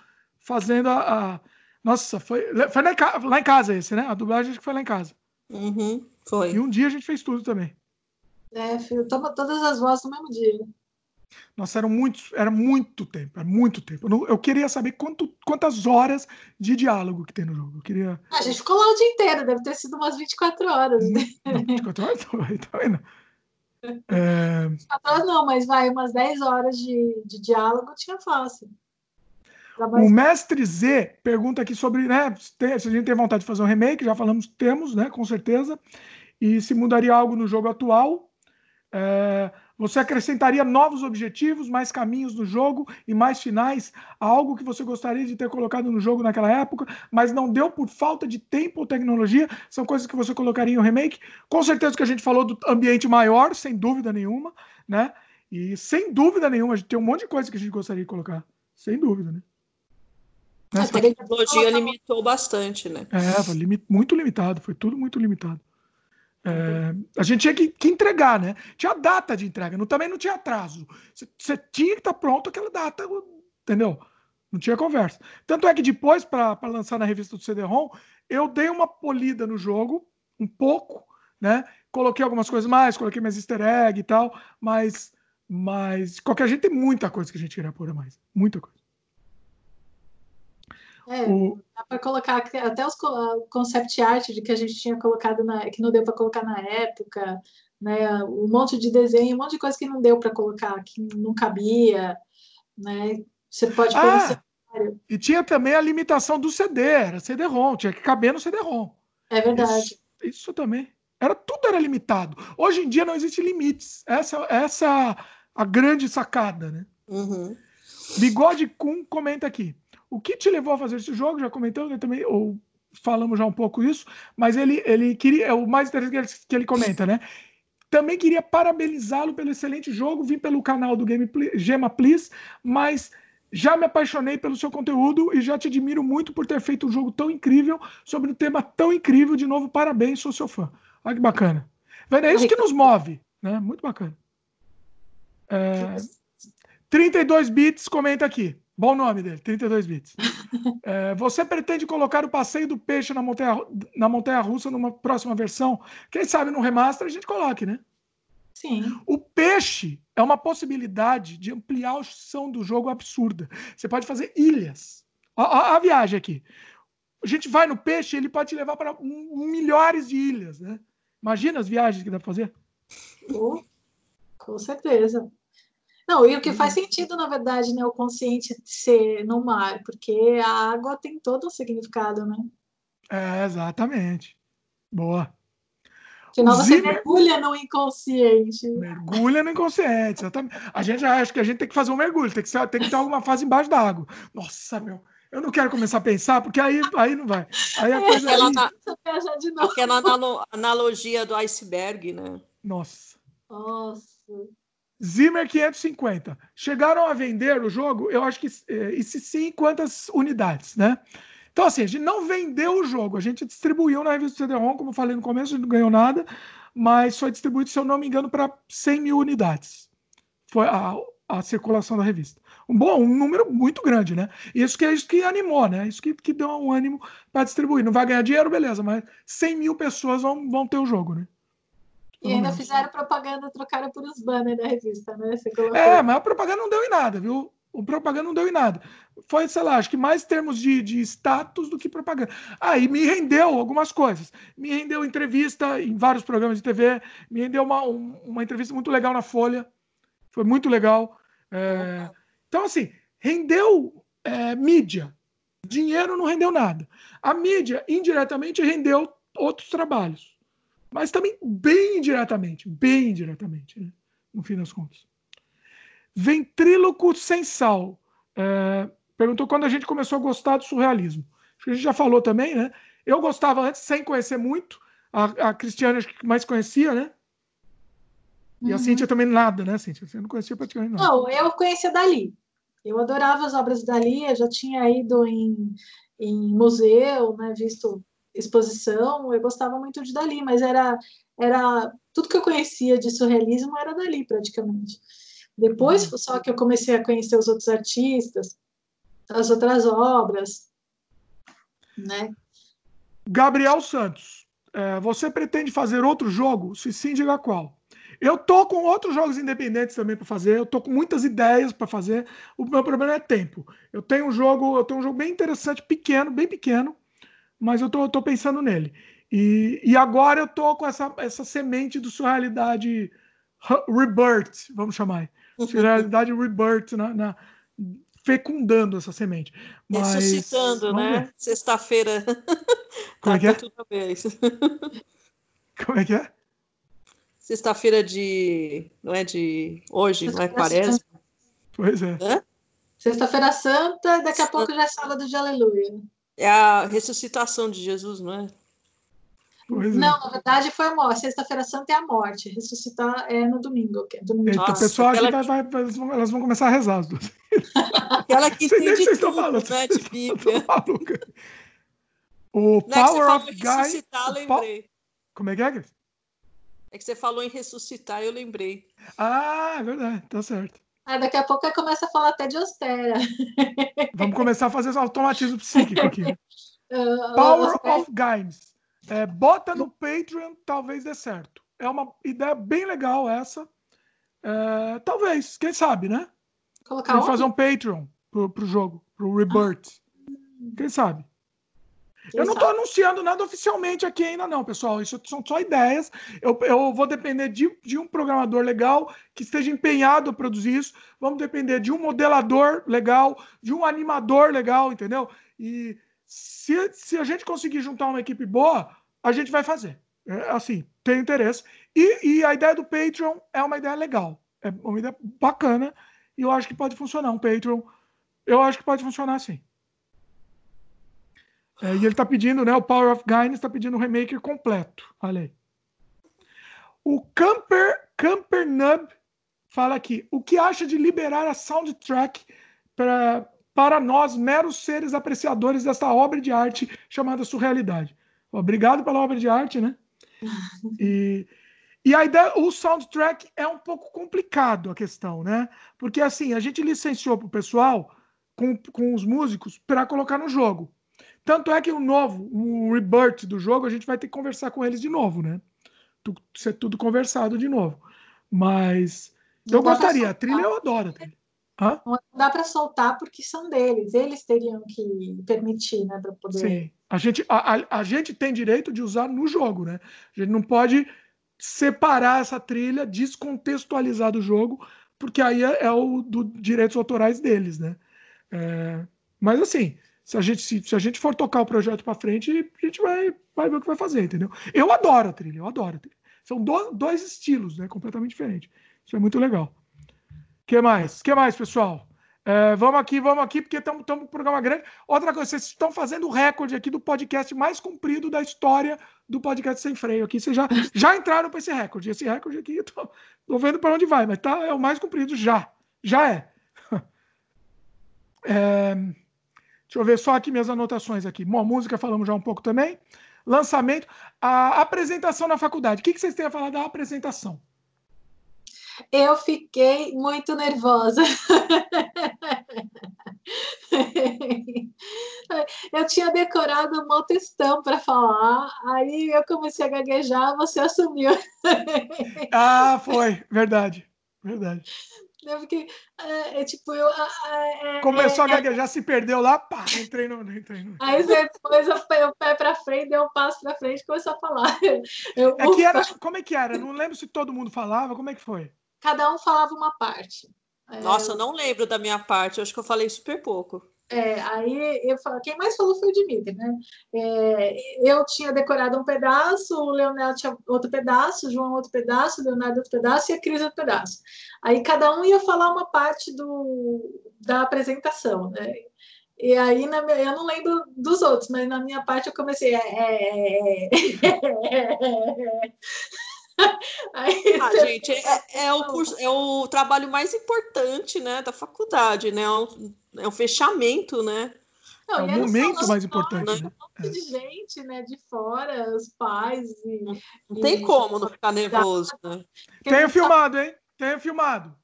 fazendo a. a nossa, foi, foi lá, em, lá em casa esse, né? A dublagem que foi lá em casa. Uhum, foi. E um dia a gente fez tudo também. É, filho, toma todas as vozes no mesmo dia. Nossa, era muito, era muito tempo, era muito tempo. Eu, não, eu queria saber quanto, quantas horas de diálogo que tem no jogo. Eu queria... A gente ficou lá o dia inteiro, deve ter sido umas 24 horas. Né? [LAUGHS] Não, 24 horas não, tá vendo? [LAUGHS] É... 24 horas não, mas vai, umas 10 horas de, de diálogo tinha fácil. O Mestre Z pergunta aqui sobre, né, se a gente tem vontade de fazer um remake, já falamos, temos, né, com certeza, e se mudaria algo no jogo atual. É, você acrescentaria novos objetivos, mais caminhos no jogo e mais finais a algo que você gostaria de ter colocado no jogo naquela época, mas não deu por falta de tempo ou tecnologia? São coisas que você colocaria em um remake? Com certeza que a gente falou do ambiente maior, sem dúvida nenhuma, né? E sem dúvida nenhuma, a gente tem um monte de coisa que a gente gostaria de colocar. Sem dúvida, né? A tecnologia limitou bastante, né? É, foi muito limitado, foi tudo muito limitado. É, a gente tinha que, que, entregar, né? Tinha data de entrega, não, também não tinha atraso. Você tinha que estar tá pronto aquela data, entendeu? Não tinha conversa. Tanto é que depois, para lançar na revista do CD-ROM, eu dei uma polida no jogo, um pouco, né? Coloquei algumas coisas mais, coloquei mais easter egg e tal, mas, mas qualquer jeito tem muita coisa que a gente queria pôr a mais. Muita coisa. É, o... dá para colocar até os concept art de que a gente tinha colocado na, que não deu para colocar na época, né? Um monte de desenho, um monte de coisa que não deu para colocar, que não cabia, né? Você pode ah, E tinha também a limitação do CD, era CD-ROM, tinha que caber no CD-ROM. É verdade. Isso, isso, também. Era tudo era limitado. Hoje em dia não existe limites. Essa essa a grande sacada, né? Uhum. Bigode Kun comenta aqui. O que te levou a fazer esse jogo? Já comentou né, também, ou falamos já um pouco isso, mas ele, ele queria, é o mais interessante que ele comenta, né? Também queria parabenizá-lo pelo excelente jogo, vim pelo canal do Game Gema Please, mas já me apaixonei pelo seu conteúdo e já te admiro muito por ter feito um jogo tão incrível sobre um tema tão incrível. De novo, parabéns, sou seu fã. Olha que bacana. É isso que nos move, né? Muito bacana. É, 32 bits comenta aqui. Bom nome dele, 32 bits. [LAUGHS] é, você pretende colocar o passeio do peixe na montanha, na montanha russa numa próxima versão? Quem sabe no remaster a gente coloque, né? Sim. O peixe é uma possibilidade de ampliar a opção do jogo absurda. Você pode fazer ilhas. A, a, a viagem aqui. A gente vai no peixe, ele pode te levar para milhares de ilhas, né? Imagina as viagens que dá para fazer. Oh, com certeza. Não, e o que faz uhum. sentido, na verdade, né, o consciente ser no mar, porque a água tem todo um significado, né? É, exatamente. Boa. Senão você Zimmer... mergulha no inconsciente. Mergulha no inconsciente, exatamente. A gente acha que a gente tem que fazer um mergulho, tem que, ser, tem que ter alguma fase embaixo da água. Nossa, meu. Eu não quero começar a pensar, porque aí, aí não vai. Aí a é, coisa. Aquela, aí... aquela analogia do iceberg, né? Nossa. Nossa. Zimmer 550. Chegaram a vender o jogo, eu acho que. Eh, e se sim, quantas unidades, né? Então, assim, a gente não vendeu o jogo, a gente distribuiu na revista CD-ROM, como eu falei no começo, a gente não ganhou nada, mas foi distribuído, se eu não me engano, para 100 mil unidades. Foi a, a circulação da revista. Um bom, um número muito grande, né? Isso que é isso que animou, né? Isso que, que deu um ânimo para distribuir. Não vai ganhar dinheiro, beleza, mas 100 mil pessoas vão, vão ter o jogo, né? E ainda fizeram propaganda, trocaram por os banners da revista, né? É, mas a propaganda não deu em nada, viu? O propaganda não deu em nada. Foi, sei lá, acho que mais termos de, de status do que propaganda. Aí ah, me rendeu algumas coisas. Me rendeu entrevista em vários programas de TV, me rendeu uma, um, uma entrevista muito legal na Folha. Foi muito legal. É, então, assim, rendeu é, mídia. Dinheiro não rendeu nada. A mídia, indiretamente, rendeu outros trabalhos mas também bem indiretamente, bem indiretamente, né? no fim das contas. Ventríloco sem sal. É, perguntou quando a gente começou a gostar do surrealismo. Acho que a gente já falou também, né? Eu gostava antes, sem conhecer muito. A, a Cristiane acho que mais conhecia, né? E uhum. a Cíntia também nada, né, Cíntia? Você não conhecia praticamente nada. Não, eu conhecia Dali. Eu adorava as obras de Dali, eu já tinha ido em, em museu, né, visto exposição, eu gostava muito de Dali, mas era, era tudo que eu conhecia de surrealismo era Dali, praticamente. Depois, uhum. só que eu comecei a conhecer os outros artistas, as outras obras, né? Gabriel Santos, é, você pretende fazer outro jogo? Se sim, diga qual. Eu tô com outros jogos independentes também para fazer. Eu tô com muitas ideias para fazer. O meu problema é tempo. Eu tenho um jogo, eu tenho um jogo bem interessante, pequeno, bem pequeno, mas eu tô, tô pensando nele. E, e agora eu tô com essa, essa semente do surrealidade rebirth, vamos chamar. Surrealidade rebirth na, na, fecundando essa semente. Mas, Ressuscitando, né? Sexta-feira. [LAUGHS] Como é que é? Como é que é? Sexta-feira de. Não é de. Hoje, não é quaresma? Pois é. Sexta-feira Santa, daqui a pouco já é sábado de aleluia. É a ressuscitação de Jesus, não é? Pois não, é. na verdade foi a morte. Sexta-feira Santa é a morte. Ressuscitar é no domingo. É domingo. Eita, pessoal aqui vai, vai, elas, vão, elas vão começar a rezar as duas. Aquela que [LAUGHS] entende tudo, estão falando, né, de Bíblia. O não, Power é of Guy... lembrei. Como é que é, É que você falou em ressuscitar, eu lembrei. Ah, é verdade, tá certo. Ah, daqui a pouco começa a falar até de austera. [LAUGHS] Vamos começar a fazer automatismo psíquico aqui. [LAUGHS] Uh, Power of Games. É, bota no Patreon, talvez dê certo. É uma ideia bem legal essa. É, talvez, quem sabe, né? Colocar fazer um Patreon pro, pro jogo, pro Rebirth. Ah. Quem sabe? Eu não estou anunciando nada oficialmente aqui ainda, não, pessoal. Isso são só ideias. Eu, eu vou depender de, de, um programador legal que esteja empenhado a produzir isso. Vamos depender de um modelador legal, de um animador legal, entendeu? E se, se a gente conseguir juntar uma equipe boa, a gente vai fazer. É, assim, tem interesse. E, e a ideia do Patreon é uma ideia legal. É uma ideia bacana. E eu acho que pode funcionar. Um Patreon, eu acho que pode funcionar sim. É, e ele está pedindo, né? O Power of Guidance está pedindo um remake completo. Olha aí. O Camper, Camper Nub fala aqui: o que acha de liberar a soundtrack pra, para nós, meros seres apreciadores desta obra de arte chamada Surrealidade? Obrigado pela obra de arte, né? [LAUGHS] E, e a ideia, o soundtrack é um pouco complicado a questão, né? Porque assim, a gente licenciou para o pessoal, com, com os músicos, para colocar no jogo. Tanto é que o novo, o rebirth do jogo, a gente vai ter que conversar com eles de novo, né? Ser tudo conversado de novo. Mas não eu gostaria, a trilha eu adoro. A trilha. Hã? Não dá para soltar porque são deles, eles teriam que permitir, né, para poder. Sim, a gente, a, a, a, gente tem direito de usar no jogo, né? A gente não pode separar essa trilha, descontextualizar do jogo, porque aí é, é o do direitos autorais deles, né? É, mas assim, se a gente, se, se a gente for tocar o projeto para frente, a gente vai, vai ver o que vai fazer, entendeu? Eu adoro a trilha, eu adoro a trilha. São do, dois estilos, né? Completamente diferentes. Isso é muito legal. Que mais? que mais, pessoal? É, vamos aqui, vamos aqui, porque estamos com um programa grande. Outra coisa, vocês estão fazendo o recorde aqui do podcast mais comprido da história do podcast sem freio. Aqui vocês já, já entraram para esse recorde. Esse recorde aqui, estou vendo para onde vai, mas tá, é o mais comprido já. Já é. [LAUGHS] é Deixa eu ver só aqui minhas anotações aqui. Bom, música falamos já um pouco também. Lançamento. A apresentação na faculdade. O que, que vocês têm a falar da apresentação? Eu fiquei muito nervosa. Eu tinha decorado um textão para falar, aí eu comecei a gaguejar, você assumiu. Ah, foi, verdade, verdade. Eu fiquei, é, é tipo, eu. É, Começou é, a gaguejar, se perdeu lá, pá, entrei no. Entrei no... Aí depois eu fui o pé para frente, deu um passo para frente e começou a falar. [LAUGHS] Eu, é que era, como é que era? Não lembro se todo mundo falava, como é que foi? Cada um falava uma parte. Nossa, eu não lembro da minha parte, eu acho que eu falei super pouco. É, aí eu falo, quem mais falou foi o Dimitri, né? É, eu tinha decorado um pedaço, o Leonel tinha outro pedaço, o João outro pedaço, o Leonardo outro pedaço e a Cris outro pedaço. Aí cada um ia falar uma parte do, da apresentação, né? E aí, na eu não lembro dos outros, mas na minha parte eu comecei. É, é, é, [LAUGHS] Aí, ah, gente, é, é, o curso, é o trabalho mais importante, né, da faculdade, né? É um, é um fechamento, né? Não, é o momento mais importante. Né? Um monte de gente, né, de fora, os pais. E, não tem e... como não ficar nervoso, né? Tenho filmado, hein? Tenho filmado.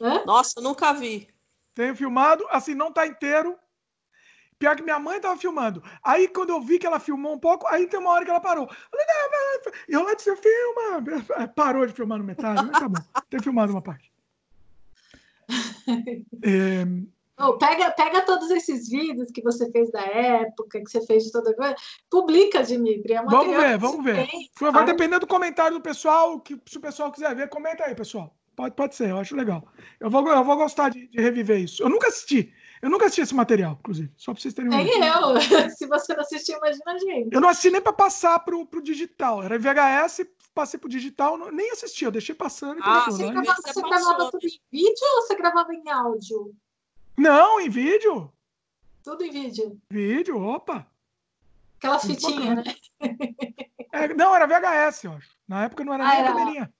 Hã? Nossa, nunca vi. Tenho filmado, assim, não tá inteiro, Pior que minha mãe tava filmando. Aí, quando eu vi que ela filmou um pouco, aí tem uma hora que ela parou. Eu lá disse, filma. [LAUGHS] Parou de filmar no metade, mas tá bom. Tem filmado uma parte. [LAUGHS] É... Oh, pega, pega todos esses vídeos que você fez da época, que você fez de toda coisa, publica, Dimitri. É vamos ver, vamos ver. Favor, dependendo do comentário do pessoal, que se o pessoal quiser ver, comenta aí, pessoal. Pode, pode ser, eu acho legal. Eu vou, eu vou gostar de, de reviver isso. Eu nunca assisti, eu nunca assisti esse material, inclusive, só para vocês terem uma Nem eu. [LAUGHS] Se você não assistiu, imagina a gente. Eu não assisti nem para passar pro, pro digital. Era VHS, passei pro digital, não, nem assisti, eu deixei passando. Ah, você, né? gravava, você gravava tudo em vídeo ou você gravava em áudio? Não, em vídeo. Tudo em vídeo. Vídeo, opa. Aquela fitinha, né? [LAUGHS] É, não, era VHS, eu acho. Na época não era ah, nem a primeirinha.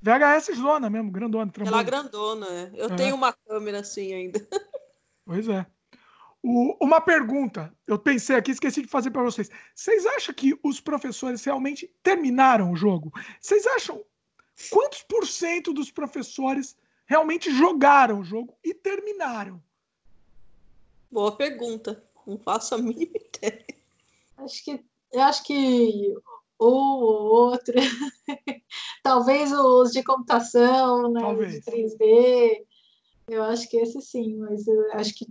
VHS zona mesmo, grandona. Ela é grandona, é. Eu é. tenho uma câmera assim ainda. [LAUGHS] Pois é. O, uma pergunta, eu pensei aqui, esqueci de fazer para vocês. Vocês acham que os professores realmente terminaram o jogo? Vocês acham quantos por cento dos professores realmente jogaram o jogo e terminaram? Boa pergunta. Não faço a mínima ideia. Acho que eu acho que ou outro, [LAUGHS] talvez os de computação, né, talvez. de 3D, eu acho que esse sim, mas eu acho que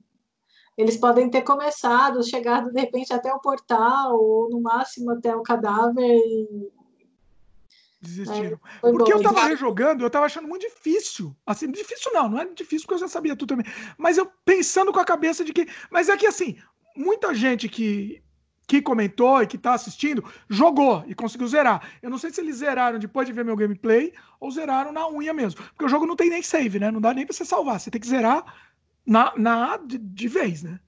eles podem ter começado, chegado de repente até o portal, ou no máximo até o cadáver e. Desistiram. É, porque bom, eu tava rejogando, eu tava achando muito difícil. Assim, difícil não, não é difícil porque eu já sabia tudo também. Mas eu pensando com a cabeça de que. Mas é que assim, muita gente que que comentou e que está assistindo, jogou e conseguiu zerar. Eu não sei se eles zeraram depois de ver meu gameplay ou zeraram na unha mesmo. Porque o jogo não tem nem save, né? Não dá nem para você salvar. Você tem que zerar na, na de, de, vez, né?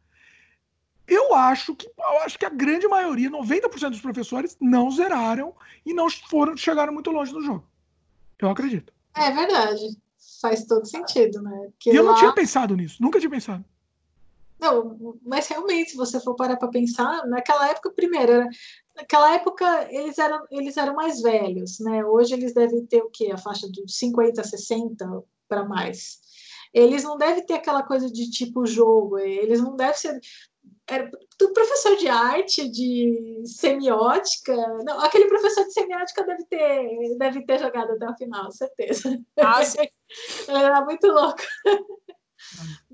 Eu acho que eu acho que a grande maioria, 90% dos professores, não zeraram e não foram chegaram muito longe no jogo. Eu acredito. É verdade. Faz todo sentido, né? e eu lá... não tinha pensado nisso, nunca tinha pensado. Não, mas realmente, se você for parar para pensar, naquela época, primeiro, naquela época eles eram, eles eram mais velhos, né? Hoje eles devem ter o quê? A faixa de 50, 60 para mais. Eles não devem ter aquela coisa de tipo jogo, eles não devem ser. Era tudo professor de arte, de semiótica. Não, aquele professor de semiótica deve ter, deve ter jogado até o final, certeza. Ah, [LAUGHS] Era muito louco.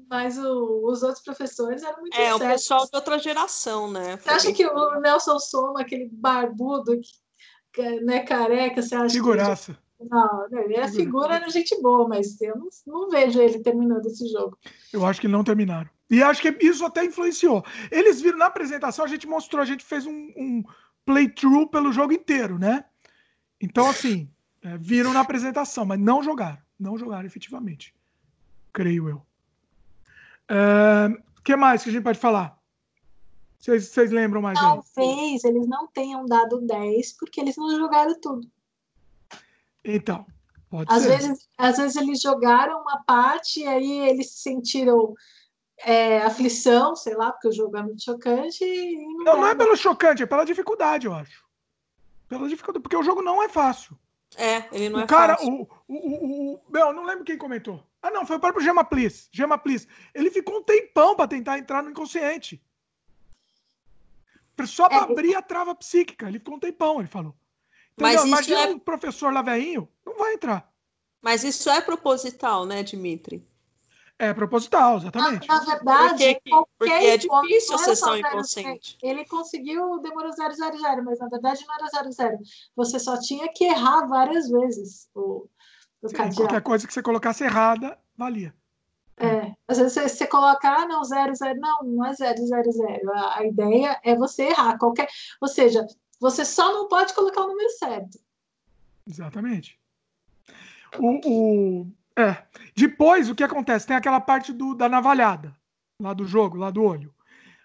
Mas o, os outros professores eram muito É, o pessoal de outra geração, né? Você acha que o Nelson Soma, aquele barbudo, que, né, careca, você acha Figuraça. Que... Não, ele é figura, era gente boa, mas eu não, não vejo ele terminando esse jogo. Eu acho que não terminaram. E acho que isso até influenciou. Eles viram na apresentação, a gente mostrou, a gente fez um, um playthrough pelo jogo inteiro, né? Então, assim, é, viram na apresentação, mas não jogaram. Não jogaram efetivamente. Creio eu. O uh, que mais que a gente pode falar? Vocês lembram mais? Talvez aí? eles não tenham dado 10 porque eles não jogaram tudo. Então, pode às ser. Vezes, às vezes eles jogaram uma parte e aí eles sentiram é, aflição, sei lá, porque o jogo é muito chocante. não, não, não é pelo chocante, é pela dificuldade, eu acho. Pela dificuldade, porque o jogo não é fácil. É, ele não o é cara, fácil. O, o, o, o, meu, não lembro quem comentou. Ah, não, foi o próprio Gema Plis. Gema Plis. Ele ficou um tempão para tentar entrar no inconsciente. Só para é, abrir a trava psíquica. Ele ficou um tempão, ele falou. Entendeu? Mas Imagina é... um professor lá veinho, não vai entrar. Mas isso é proposital, né, Dimitri? É proposital, exatamente. Na, na verdade, porque, porque é difícil a sessão inconsciente. Ele conseguiu, demorou 000, mas na verdade não era 00. Você só tinha que errar várias vezes o, Qualquer coisa que você colocasse errada, valia. É, às vezes você, você colocar, ah, não, 00, não, não é 000. A, a ideia é você errar qualquer. Ou seja, você só não pode colocar o número certo. Exatamente. O, o, é. Depois, o que acontece? Tem aquela parte do, da navalhada, lá do jogo, lá do olho.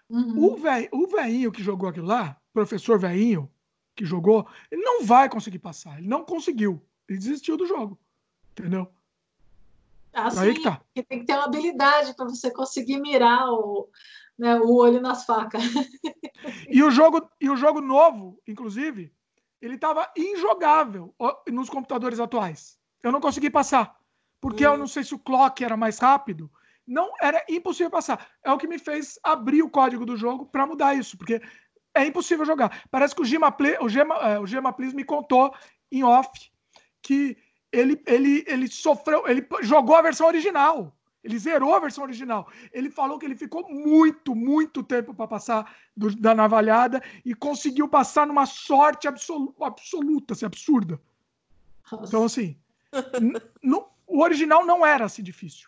Uhum. O, véio, o velhinho que jogou aquilo lá, professor velhinho que jogou, ele não vai conseguir passar. Ele não conseguiu. Ele desistiu do jogo. Entendeu? Ah, Aí que tá. Tem que ter uma habilidade para você conseguir mirar o, né, o olho nas facas. [LAUGHS] e, o jogo, e o jogo novo, inclusive, ele estava injogável nos computadores atuais. Eu não consegui passar. Porque hum. eu não sei se o clock era mais rápido. Não, era impossível passar. É o que me fez abrir o código do jogo para mudar isso, porque é impossível jogar. Parece que o Gema, Play, o Gema, é, o Gema Please me contou em off que ele, ele, ele sofreu, ele jogou a versão original. Ele zerou a versão original. Ele falou que ele ficou muito, muito tempo para passar do, da navalhada e conseguiu passar numa sorte absoluta, absoluta assim, absurda. Então, assim, o original não era assim difícil.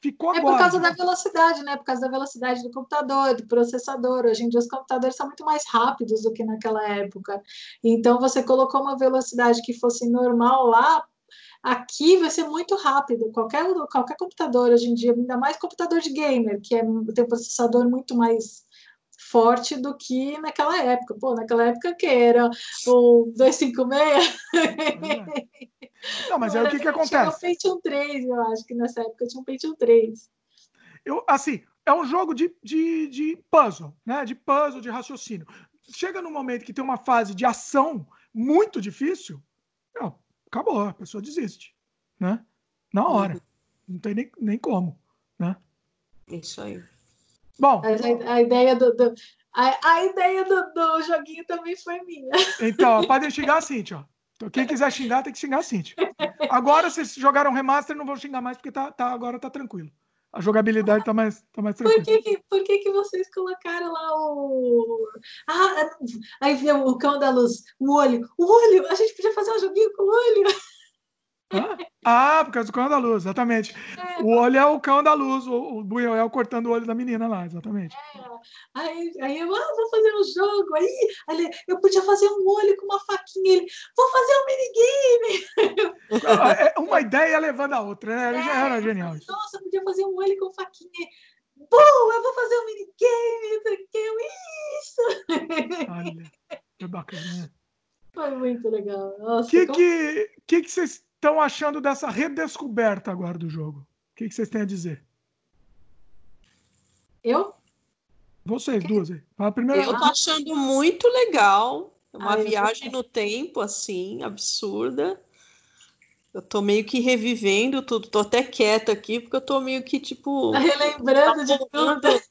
Ficou agora. É por causa da velocidade, né? Por causa da velocidade do computador, do processador. Hoje em dia os computadores são muito mais rápidos do que naquela época. Então você colocou uma velocidade que fosse normal lá, aqui vai ser muito rápido. Qualquer, qualquer computador hoje em dia, ainda mais computador de gamer, que é, tem um processador muito mais forte do que naquela época. Pô, naquela época que era o 256. Não, mas aí o que, que acontece? Tinha o Pentium 3, eu acho que nessa época tinha um Pentium 3. Eu, assim, é um jogo de, de, de puzzle, né? De puzzle, de raciocínio. Chega num momento que tem uma fase de ação muito difícil, acabou, a pessoa desiste, né? Na hora. Uhum. Não tem nem, nem como, né? Isso aí. Bom. A, a ideia do, do a, a, ideia do, do, joguinho também foi minha. Então, podem xingar a Cintia, Então, quem quiser xingar, tem que xingar a Cintia. Agora, vocês jogaram remaster, não vou xingar mais, porque tá, tá, agora tá tranquilo. A jogabilidade tá mais, tá mais tranquila. Por, que, que, por que, que vocês colocaram lá o. Ah, aí veio o cão da luz, o olho. O olho! A gente podia fazer um joguinho com o olho. Ah, por causa do cão da luz, exatamente. É, o olho é o cão da luz, o, o Buiel cortando o olho da menina lá, exatamente. É. Aí, aí eu, ah, vou fazer um jogo. Aí, aí eu podia fazer um olho com uma faquinha. Ele, vou fazer um minigame. É, uma ideia levando a outra, né? É, era genial. Nossa, eu podia fazer um olho com faquinha. Bom, eu vou fazer um minigame. Isso? Olha, que bacana. Foi muito legal. O que, que, que, que vocês estão achando dessa redescoberta agora do jogo? O que, que vocês têm a dizer? Eu? Vocês duas aí. A primeira... Eu tô achando muito legal. É uma viagem no tempo, assim, absurda. Eu tô meio que revivendo tudo. Tô até quieta aqui, porque eu tô meio que, tipo... Tá relembrando de tudo.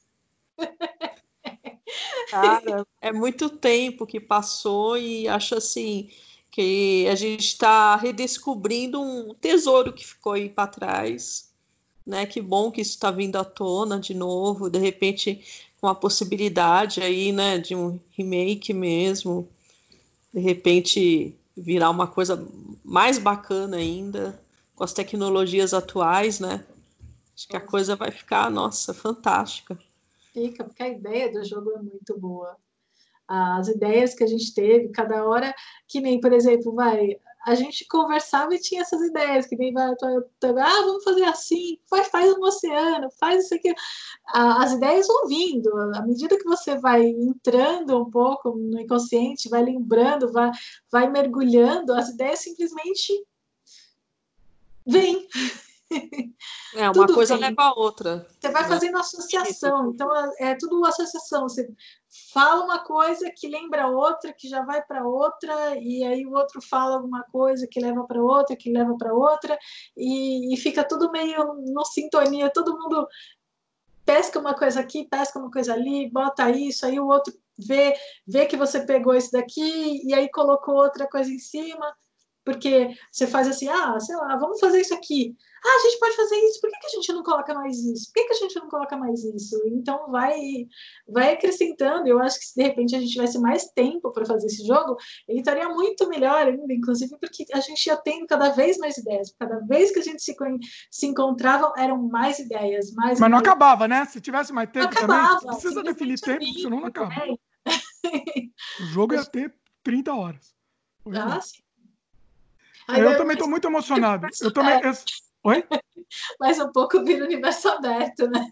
Cara, é muito tempo que passou e acho assim que a gente está redescobrindo um tesouro que ficou aí para trás, né? Que bom que isso está vindo à tona de novo, de repente com a possibilidade aí, né, de um remake mesmo, de repente virar uma coisa mais bacana ainda com as tecnologias atuais, né? Acho que a coisa vai ficar, nossa, fantástica. Fica, porque a ideia do jogo é muito boa as ideias que a gente teve, cada hora, que nem, por exemplo, vai, a gente conversava e tinha essas ideias, que nem vai, ah, vamos fazer assim, faz, faz um oceano, faz isso aqui. As ideias vão vindo, à medida que você vai entrando um pouco no inconsciente, vai lembrando, vai, vai mergulhando, as ideias simplesmente vêm. É, uma tudo coisa leva a outra. Você vai fazendo associação, então é, é tudo associação. Você fala uma coisa que lembra outra, que já vai para outra, e aí o outro fala alguma coisa que leva para outra, que leva para outra, e, e, fica tudo meio no sintonia, todo mundo pesca uma coisa aqui, pesca uma coisa ali, bota isso, aí o outro vê, vê que você pegou esse daqui, e aí colocou outra coisa em cima, porque você faz assim, ah, sei lá, vamos fazer isso aqui. Ah, a gente pode fazer isso, por que, que a gente não coloca mais isso? Por que, que a gente não coloca mais isso? Então vai, vai acrescentando. Eu acho que se de repente a gente tivesse mais tempo para fazer esse jogo, ele estaria muito melhor ainda, inclusive porque a gente ia tendo cada vez mais ideias. Cada vez que a gente se, se encontrava, eram mais ideias. Mais Mas não acabava, né? Se tivesse mais tempo também, precisa definir tempo, senão não acaba. o jogo ia [LAUGHS] ter 30 horas. Ah, sim. [LAUGHS] Eu também estou muito emocionado. Eu também. Eu... Oi? Mas um pouco vira universo aberto, né?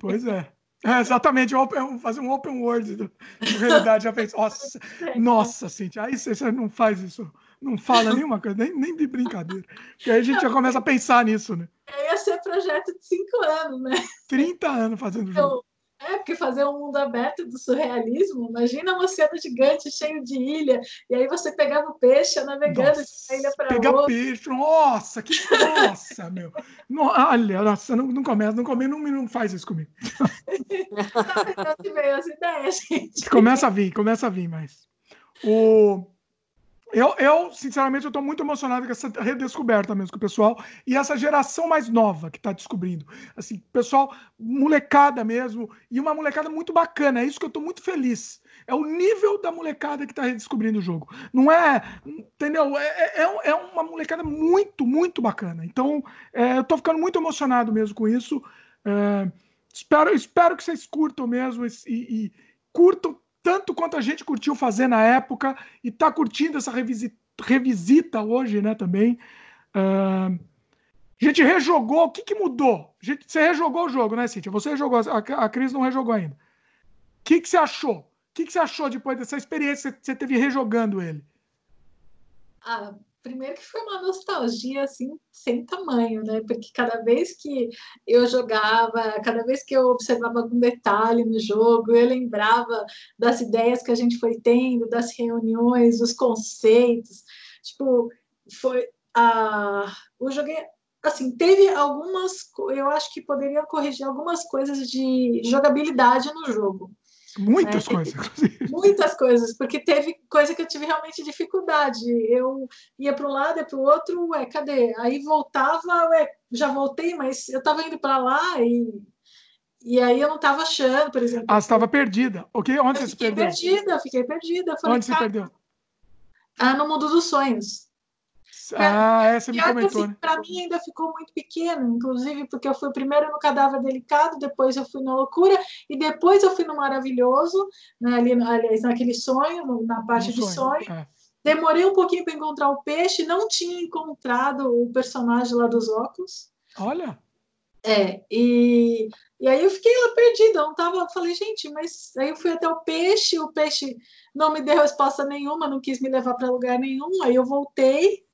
Pois é. é exatamente, open, fazer um open world do, de realidade. Já fez. Nossa, [LAUGHS] nossa, Cintia, aí você, você não faz isso, não fala nenhuma coisa, nem, nem de brincadeira. Porque aí a gente já começa a pensar nisso, né? Ia ser projeto de cinco anos, né? 30 anos fazendo jogo. É, porque fazer um mundo aberto do surrealismo, imagina um oceano gigante cheio de ilha, e aí você pegava o peixe navegando nossa, de uma ilha para outra. Pegar peixe, nossa, que nossa, meu. No, olha, nossa, não, não começa, não come, não, não faz isso comigo. [LAUGHS] não, veio as ideias, gente. Começa a vir, começa a vir, mas. O... Eu, eu, sinceramente, eu estou muito emocionado com essa redescoberta mesmo com o pessoal e essa geração mais nova que está descobrindo. Assim, pessoal, molecada mesmo, e uma molecada muito bacana. É isso que eu estou muito feliz. É o nível da molecada que está redescobrindo o jogo. Não é, entendeu? É, é, é, é uma molecada muito, muito bacana. Então, é, eu estou ficando muito emocionado mesmo com isso. É, espero, espero que vocês curtam mesmo e, e curtam tanto quanto a gente curtiu fazer na época e está curtindo essa revisita, revisita, hoje, né, também. Uh, a gente rejogou, o que, que mudou? Gente, você rejogou o jogo, né, Cíntia? Você rejogou, a, a Cris não rejogou ainda. O que, que você achou? O que, que você achou depois dessa experiência que você teve rejogando ele? Ah, primeiro que foi uma nostalgia assim sem tamanho, né? Porque cada vez que eu jogava, cada vez que eu observava algum detalhe no jogo, eu lembrava das ideias que a gente foi tendo, das reuniões, os conceitos. Tipo, foi a o jogo assim, teve algumas, eu acho que poderia corrigir algumas coisas de jogabilidade no jogo. Muitas é, coisas, Muitas coisas, porque teve coisa que eu tive realmente dificuldade. Eu ia para um lado e para o outro, ué, cadê? Aí voltava, ué, já voltei, mas eu estava indo para lá e, e aí eu não estava achando, por exemplo. Ah, você estava perdida. Ok, onde eu você se perdeu? perdida, fiquei perdida. Falei, onde você perdeu? Ah, no mundo dos sonhos. Ah, essa me comentou. Assim, né? Para mim ainda ficou muito pequeno, inclusive porque eu fui primeiro no cadáver delicado, depois eu fui na loucura e depois eu fui no maravilhoso, né, ali, aliás, naquele sonho, na parte um de sonho. sonho. É. Demorei um pouquinho para encontrar o peixe, não tinha encontrado o personagem lá dos óculos. Olha. É, e, e aí eu fiquei lá perdida, não tava, falei, gente, mas aí eu fui até o peixe, o peixe não me deu resposta nenhuma, não quis me levar para lugar nenhum, aí eu voltei,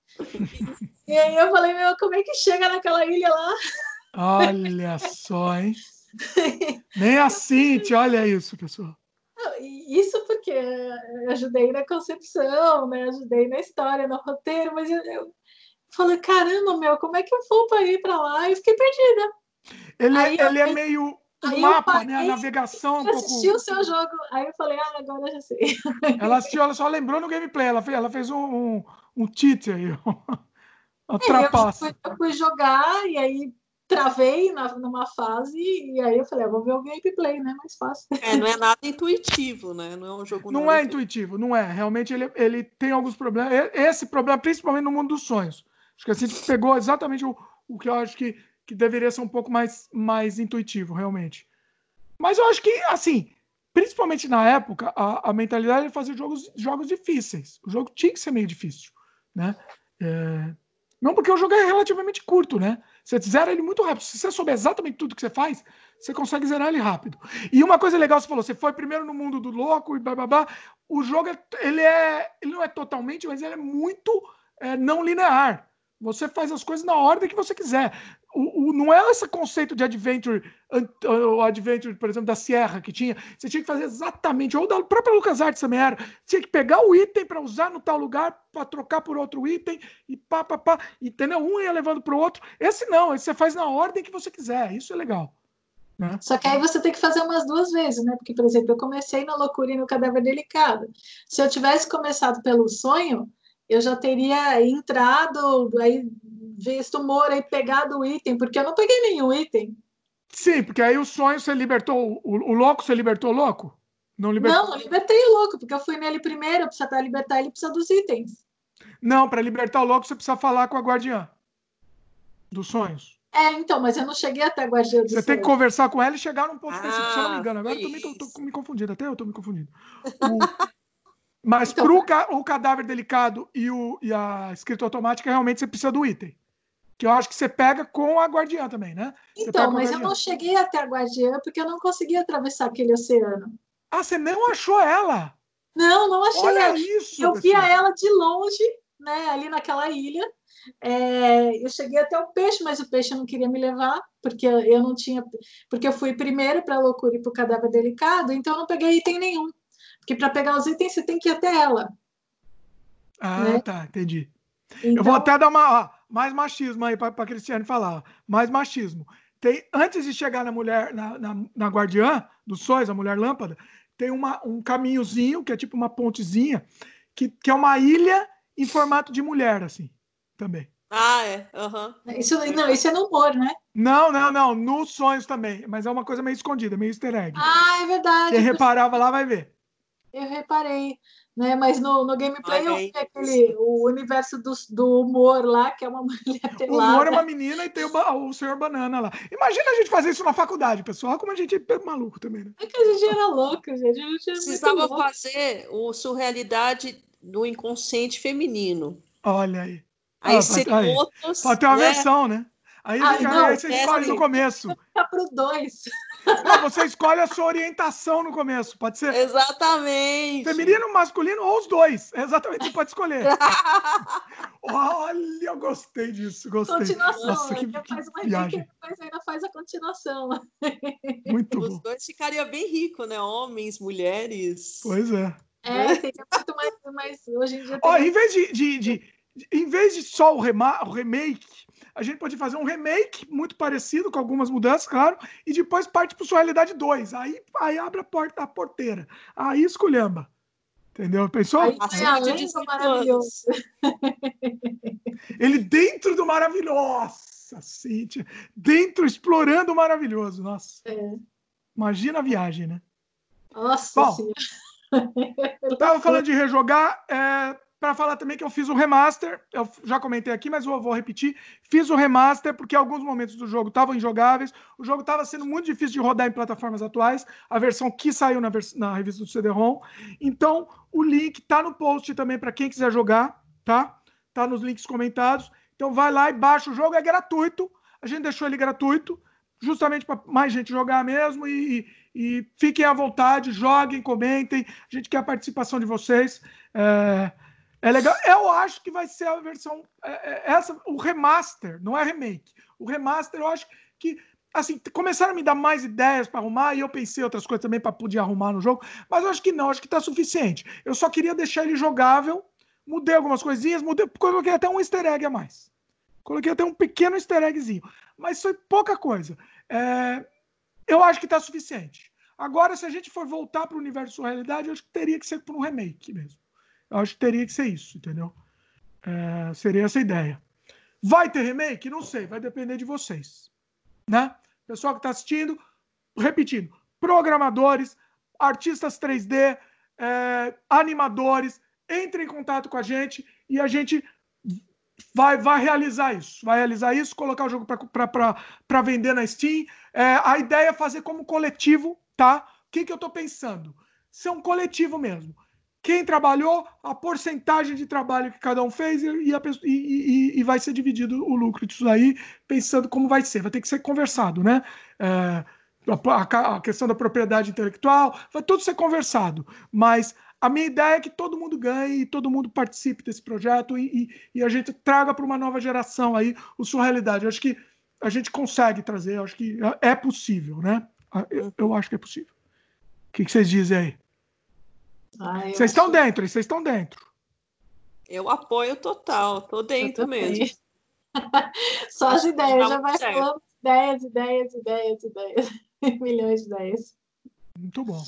e aí eu falei, meu, como é que chega naquela ilha lá? Olha só, hein? [LAUGHS] Nem a Cintia, olha isso, pessoal. Isso porque eu ajudei na concepção, né? Ajudei na história, no roteiro, mas eu, eu falei, caramba, meu, como é que eu vou para ir para lá? E fiquei perdida. Ele, aí ele eu, é meio o mapa, parei, né? A navegação. Um assistiu o seu jogo, aí eu falei, ah, agora eu já sei. Ela assistiu, ela só lembrou no gameplay, ela fez, ela fez um, um, um cheat aí, [LAUGHS] uma trapaça. É, eu, fui, eu fui jogar e aí travei na, numa fase e aí eu falei, ah, vou ver o gameplay, né? Mais fácil. É, não é nada intuitivo, né? Não é um jogo. Não é intuitivo, não é. Realmente ele, ele tem alguns problemas. Esse problema, principalmente no mundo dos sonhos. Acho que assim pegou exatamente o, o que eu acho que que deveria ser um pouco mais, mais intuitivo, realmente. Mas eu acho que, assim, principalmente na época, a, a mentalidade é fazer jogos, jogos difíceis. O jogo tinha que ser meio difícil, né? É... Não porque o jogo é relativamente curto, né? Você zera ele muito rápido. Se você souber exatamente tudo que você faz, você consegue zerar ele rápido. E uma coisa legal, você falou, você foi primeiro no mundo do louco e blá. O jogo, ele, é, ele não é totalmente, mas ele é muito é, não linear. Você faz as coisas na ordem que você quiser. O, o, não é esse conceito de adventure, o adventure, por exemplo, da Sierra que tinha. Você tinha que fazer exatamente, ou da própria LucasArts também era. Tinha que pegar o item para usar no tal lugar, para trocar por outro item, e pá, pá, pá. Entendeu? Um ia levando para o outro. Esse não, esse você faz na ordem que você quiser. Isso é legal. Né? Só que aí você tem que fazer umas duas vezes, né? Porque, por exemplo, eu comecei na loucura e no cadáver delicado. Se eu tivesse começado pelo sonho, eu já teria entrado, aí visto o Moura e pegado o item, porque eu não peguei nenhum item. Sim, porque aí o sonho você libertou, o, o louco você libertou o louco? Não, libertou... não, não libertei o louco, porque eu fui nele primeiro, precisa libertar ele, precisa dos itens. Não, para libertar o louco você precisa falar com a guardiã dos sonhos. É, então, mas eu não cheguei até a guardiã dos Você sonhos. tem que conversar com ela e chegar num ponto ah, específico, se eu não me engano. Agora eu também tô, tô, me confundindo, até eu tô me confundindo. [LAUGHS] O... Mas então, para o cadáver delicado e, o, e a escrita automática, realmente você precisa do item. Que eu acho que você pega com a guardiã também, né? Então, mas eu não cheguei até a guardiã porque eu não consegui atravessar aquele oceano. Ah, você não achou ela? Não, não achei Olha ela. Isso, eu via ela de longe, né, ali naquela ilha. É, eu cheguei até o peixe, mas o peixe não queria me levar, porque eu não tinha. Porque eu fui primeiro para a loucura e para o cadáver delicado, então eu não peguei item nenhum. Porque para pegar os itens você tem que ir até ela. Ah, né? tá, entendi. Então... Eu vou então até dar uma, ó, mais machismo aí para a Cristiane falar. Mais machismo. Tem, antes de chegar na mulher, na, na, na guardiã dos sonhos, a mulher lâmpada, tem uma, um caminhozinho, que é tipo uma pontezinha, que, que é uma ilha em formato de mulher, assim, também. Ah, é. Uhum. Isso, não, isso é no humor, né? Não, não, não. Nos sonhos também. Mas é uma coisa meio escondida, meio easter egg. Ah, é verdade. Quem reparava lá vai ver. Eu reparei, né? Mas no, no gameplay eu vi aquele, o universo do, do humor lá, que é uma [LAUGHS] mulher pelada. O humor é uma menina e tem o, o senhor banana lá. Imagina a gente fazer isso na faculdade, pessoal. Como a gente é maluco também, né? É que a gente era louco, gente. A gente Precisava fazer o surrealidade do inconsciente feminino. Olha aí. Aí ah, seria aí. outros. Pode ter uma né? versão, né? Aí, ah, não, aí você escolhe no começo. Fica pro dois. Não, você escolhe a sua orientação no começo, pode ser? Exatamente. Feminino, masculino ou os dois. Exatamente, você pode escolher. [LAUGHS] Olha, eu gostei disso, gostei. Continuação, Nossa, que, que faz uma viagem. Dica, mas ainda faz a continuação. [LAUGHS] Muito os bom. Os dois ficaria bem rico, né? Homens, mulheres. Pois é. É, seria muito mais, mais hoje em dia. Ó, em vez de, de, de, em vez de só o, o remake a gente pode fazer um remake muito parecido, com algumas mudanças, claro, e depois parte para sua realidade 2. Aí, aí abre a porta a porteira. Aí escolhamba. Entendeu? Pensou? Aí, assim, além do maravilhoso. [LAUGHS] Ele dentro do maravilhoso. Cíntia. Dentro, explorando o maravilhoso. Nossa. É. Imagina a viagem, né? Nossa Bom, Estava [LAUGHS] falando de rejogar. É, para falar também que eu fiz o remaster, eu já comentei aqui, mas eu vou repetir. Fiz o remaster porque alguns momentos do jogo estavam injogáveis, o jogo estava sendo muito difícil de rodar em plataformas atuais, a versão que saiu na, na revista do CD-ROM. Então, o link tá no post também para quem quiser jogar, tá? Tá nos links comentados. Então, vai lá e baixa o jogo, é gratuito. A gente deixou ele gratuito, justamente para mais gente jogar mesmo e, e, fiquem à vontade, joguem, comentem. A gente quer a participação de vocês. É... É legal. Eu acho que vai ser a versão. É, é, essa, o remaster, não é remake. O remaster, eu acho que. Assim, começaram a me dar mais ideias para arrumar e eu pensei outras coisas também para poder arrumar no jogo, mas eu acho que não, acho que está suficiente. Eu só queria deixar ele jogável, mudei algumas coisinhas, mudei, coloquei até um easter egg a mais. Coloquei até um pequeno easter eggzinho, mas foi pouca coisa. É, eu acho que está suficiente. Agora, se a gente for voltar para o universo realidade, eu acho que teria que ser por um remake mesmo. Eu acho que teria que ser isso, entendeu? É, seria essa a ideia. Vai ter remake? Não sei, vai depender de vocês. Né? Pessoal que está assistindo, repetindo, programadores, artistas 3D, é, animadores, entrem em contato com a gente e a gente vai, vai realizar isso. Vai realizar isso, colocar o jogo para vender na Steam. É, a ideia é fazer como coletivo, tá? O que, que eu estou pensando? Ser um coletivo mesmo quem trabalhou, a porcentagem de trabalho que cada um fez e, a, e, e, e, vai ser dividido o lucro disso aí, pensando como vai ser. Vai ter que ser conversado, né? É, a, a, questão da propriedade intelectual, vai tudo ser conversado. Mas a minha ideia é que todo mundo ganhe todo mundo participe desse projeto e, e, a gente traga para uma nova geração aí o sua realidade. Eu acho que a gente consegue trazer, acho que é possível, né? Eu, eu acho que é possível. O que, que vocês dizem aí? Ah, vocês estão dentro, vocês estão dentro. Eu apoio total, tô dentro mesmo. [LAUGHS] Só as ideias, já vai falando ideias, ideias, ideias, ideias. [LAUGHS] Milhões de ideias. Muito bom.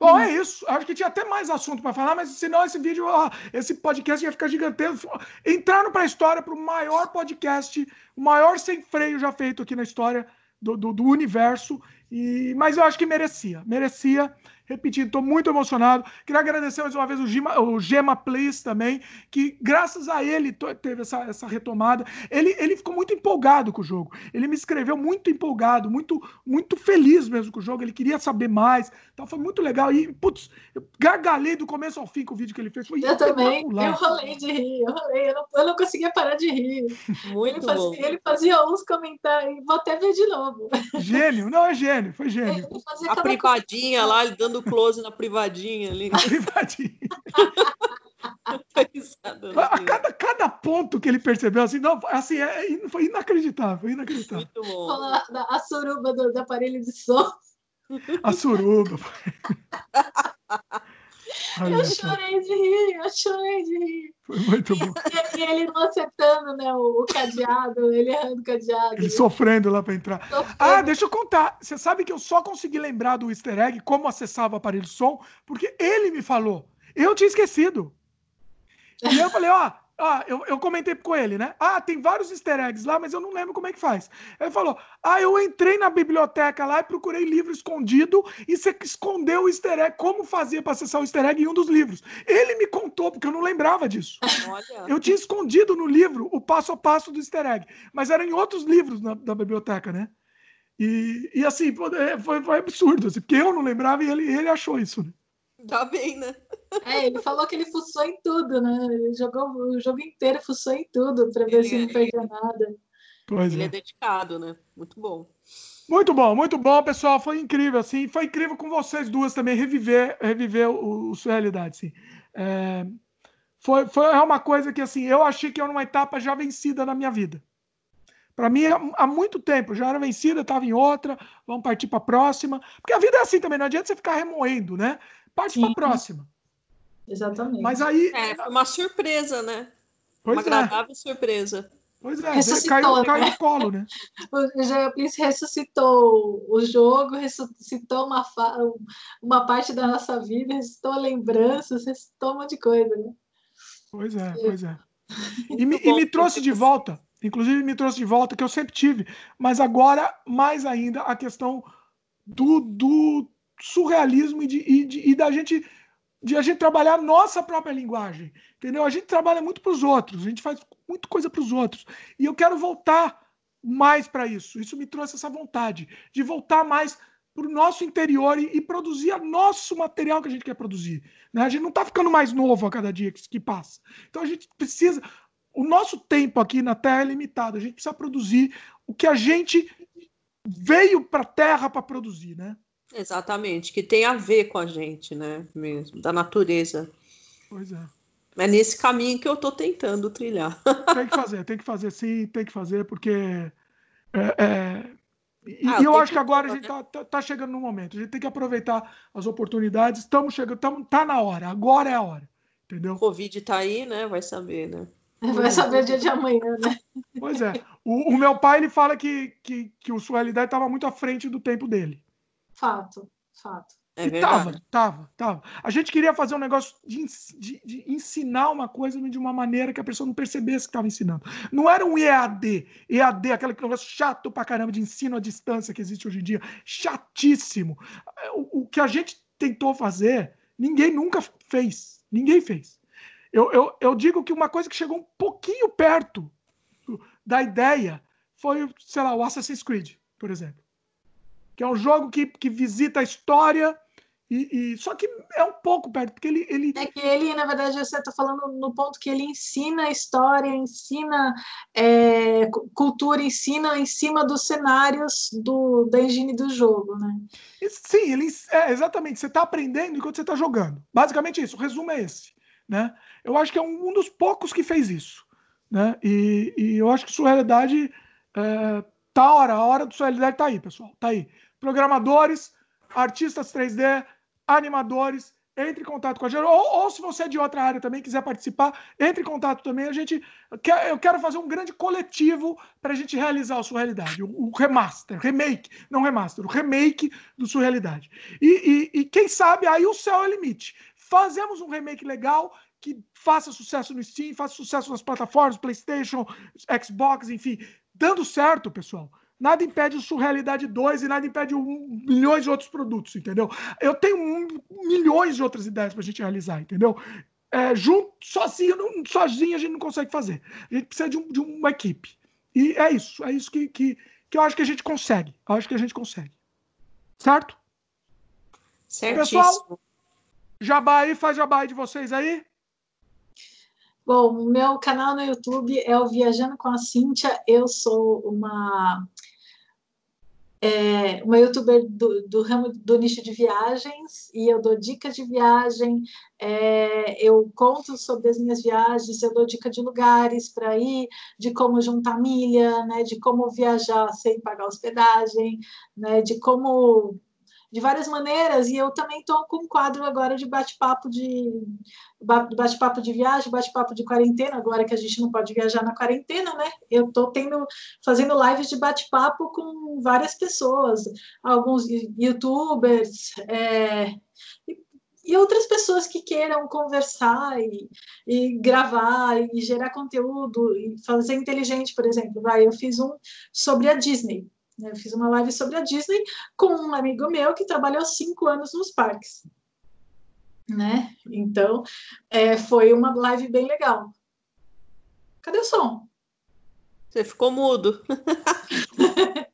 Bom, é isso. Acho que tinha até mais assunto para falar, mas senão esse vídeo, ó, esse podcast ia ficar gigantesco. Entrando para a história, para o maior podcast, o maior sem freio já feito aqui na história do, do, do universo. E, mas eu acho que merecia. Merecia repetindo, estou muito emocionado. Queria agradecer mais uma vez o Gema, o Gema Place também, que graças a ele teve essa, essa retomada. Ele, ele ficou muito empolgado com o jogo. Ele me escreveu muito empolgado, muito, muito feliz mesmo com o jogo. Ele queria saber mais. Então foi muito legal. E, putz, eu gargalhei do começo ao fim com o vídeo que ele fez. Foi eu também. Eu rolei de rir. Eu rolei. Eu não, eu não conseguia parar de rir. Muito ele, fazia, ele fazia uns comentários. Vou até ver de novo. Gênio. Não, é gênio. Foi gênio. A privadinha lá, ele dando close na privadinha ali. [LAUGHS] A privadinha. a cada, cada ponto que ele percebeu, assim, não, assim, é, é foi inacreditável, inacreditável. Muito bom. A, a suruba do, do aparelho de som. A suruba. [LAUGHS] eu chorei de rir, eu chorei de rir. Foi muito bom. E, e ele não acertando né, o, o, cadeado, ele errando o cadeado. Ele sofrendo lá para entrar. Sofrendo. Ah, deixa eu contar. Você sabe que eu só consegui lembrar do easter egg, como acessava o aparelho de som, porque ele me falou. Eu tinha esquecido. E eu falei, ó, ah, eu, eu comentei com ele, né? Ah, tem vários easter eggs lá, mas eu não lembro como é que faz. Ele falou: Ah, eu entrei na biblioteca lá e procurei livro escondido e você escondeu o easter egg. Como fazia para acessar o easter egg em um dos livros? Ele me contou, porque eu não lembrava disso. Olha. Eu tinha escondido no livro o passo a passo do easter egg, mas era em outros livros na, da biblioteca, né? E, e assim, é, foi, foi absurdo, assim, porque eu não lembrava e ele, ele achou isso, né? Tá bem, né? É, ele falou que ele fuçou em tudo, né? Ele jogou o jogo inteiro, fuçou em tudo para ver ele se não é, perdia nada. Pois ele é. é dedicado, né? Muito bom. Muito bom, muito bom, pessoal. Foi incrível, assim. Foi incrível com vocês duas também reviver, reviver o, o sua realidade, sim. É, foi, foi uma coisa que, assim, eu achei que era uma etapa já vencida na minha vida. Para mim, há muito tempo, já era vencida, estava em outra, vamos partir para a próxima. Porque a vida é assim também, não adianta você ficar remoendo, né? Parte para a próxima. Exatamente. Mas aí. É, uma surpresa, né? Pois uma é. agradável surpresa. Pois é, caiu, né? caiu no colo, né? [LAUGHS] O Geoplice ressuscitou o jogo, ressuscitou uma, uma parte da nossa vida, ressuscitou lembranças, ressuscitou um monte de coisa, né? Pois é, pois é. [LAUGHS] E me, e me trouxe de volta, inclusive me trouxe de volta, que eu sempre tive, mas agora, mais ainda, a questão do, do surrealismo e, de, e, de, e da gente de a gente trabalhar a nossa própria linguagem, entendeu? A gente trabalha muito para os outros, a gente faz muita coisa para os outros. E eu quero voltar mais para isso. Isso me trouxe essa vontade de voltar mais para o nosso interior e, e, produzir o nosso material que a gente quer produzir. Né? A gente não está ficando mais novo a cada dia que, que passa. Então a gente precisa. O nosso tempo aqui na Terra é limitado. A gente precisa produzir o que a gente veio para a Terra para produzir, né? Exatamente, que tem a ver com a gente, né? Mesmo, da natureza. Pois é. É nesse caminho que eu estou tentando trilhar. [LAUGHS] Tem que fazer, tem que fazer sim, tem que fazer, porque. É, é... E, ah, eu acho que, que agora a gente está tá, tá, chegando no momento. A gente tem que aproveitar as oportunidades. Estamos chegando, tamo, tá na hora. Agora é a hora. Entendeu? O Covid está aí, né? Vai saber, né? [LAUGHS] Vai saber o dia de amanhã, né? Pois é. O, o meu pai ele fala que, que, que o Suelidade estava muito à frente do tempo dele. Fato, fato. É e tava, tava, tava. A gente queria fazer um negócio de, de, de, ensinar uma coisa de uma maneira que a pessoa não percebesse que estava ensinando. Não era um EAD, EAD, aquele negócio chato pra caramba de ensino à distância que existe hoje em dia. Chatíssimo. O, o que a gente tentou fazer, ninguém nunca fez. Ninguém fez. Eu, eu, eu digo que uma coisa que chegou um pouquinho perto da ideia foi, sei lá, o Assassin's Creed, por exemplo que é um jogo que, que visita a história E, e, só que é um pouco perto, porque ele, ele. É que ele, na verdade, você está falando no ponto que ele ensina história, ensina é, cultura, ensina em cima dos cenários do, da engine do jogo, né? Sim, ele, é, exatamente. Você está aprendendo enquanto você está jogando. Basicamente isso, o resumo é esse. Né? Eu acho que é um, um dos poucos que fez isso. Né? E, e eu acho que sua realidade é, tá a hora, a hora do sua realidade tá aí, pessoal. Tá aí. Programadores, artistas 3D, animadores, entre em contato com a gente. Ou, ou, se você é de outra área também quiser participar, entre em contato também. A gente quer, eu quero fazer um grande coletivo para a gente realizar a sua realidade, o, o, remaster, remake, não remaster, o remake do sua realidade. E, e, e quem sabe aí o céu é o limite. Fazemos um remake legal que faça sucesso no Steam, faça sucesso nas plataformas, PlayStation, Xbox, enfim, dando certo, pessoal nada impede o Surrealidade 2 e nada impede um, milhões de outros produtos, entendeu? Eu tenho um, milhões de outras ideias para a gente realizar, entendeu? É, junto, sozinho, não, sozinho a gente não consegue fazer. A gente precisa de, um, de uma equipe. E é isso, é isso que, que, que eu acho que a gente consegue. Eu acho que a gente consegue. Certo? Certíssimo. Pessoal, jabá aí, faz jabá aí de vocês aí. Bom, o meu canal no YouTube é o Viajando com a Cíntia. Eu sou uma é, uma youtuber do, do, ramo do nicho de viagens e eu dou dicas de viagem, é, eu conto sobre as minhas viagens, eu dou dica de lugares para ir, de como juntar milha, né, de como viajar sem pagar hospedagem, né, de como de várias maneiras, e eu também estou com um quadro agora de bate-papo de bate-papo de viagem, bate-papo de quarentena, agora que a gente não pode viajar na quarentena, né? Eu estou tendo fazendo lives de bate-papo com várias pessoas, alguns youtubers, é, e, outras pessoas que queiram conversar e, e, gravar e gerar conteúdo e fazer inteligente, por exemplo. Vai, eu fiz um sobre a Disney. Né? Eu fiz uma live sobre a Disney com um amigo meu que trabalhou cinco anos nos parques. Né? Então, é, foi uma live bem legal. Cadê o som? Você ficou mudo. [LAUGHS]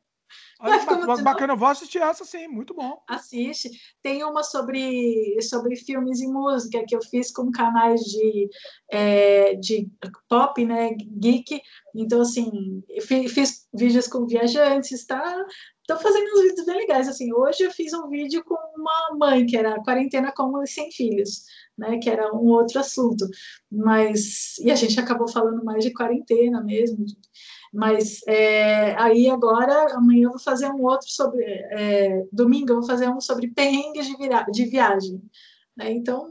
Olha, bacana, eu vou assistir essa sim, muito bom. Assiste. Tem uma sobre, sobre filmes e música que eu fiz com canais de, é, de pop, né, geek. Então, assim, fiz vídeos com viajantes, tá? Estou fazendo uns vídeos bem legais. Assim, hoje eu fiz um vídeo com uma mãe, que era quarentena com e sem filhos, né? Que era um outro assunto. Mas, e a gente acabou falando mais de quarentena mesmo. Mas é, aí agora, amanhã eu vou fazer um outro sobre. É, domingo eu vou fazer um sobre perrengues de, de viagem. Né? Então,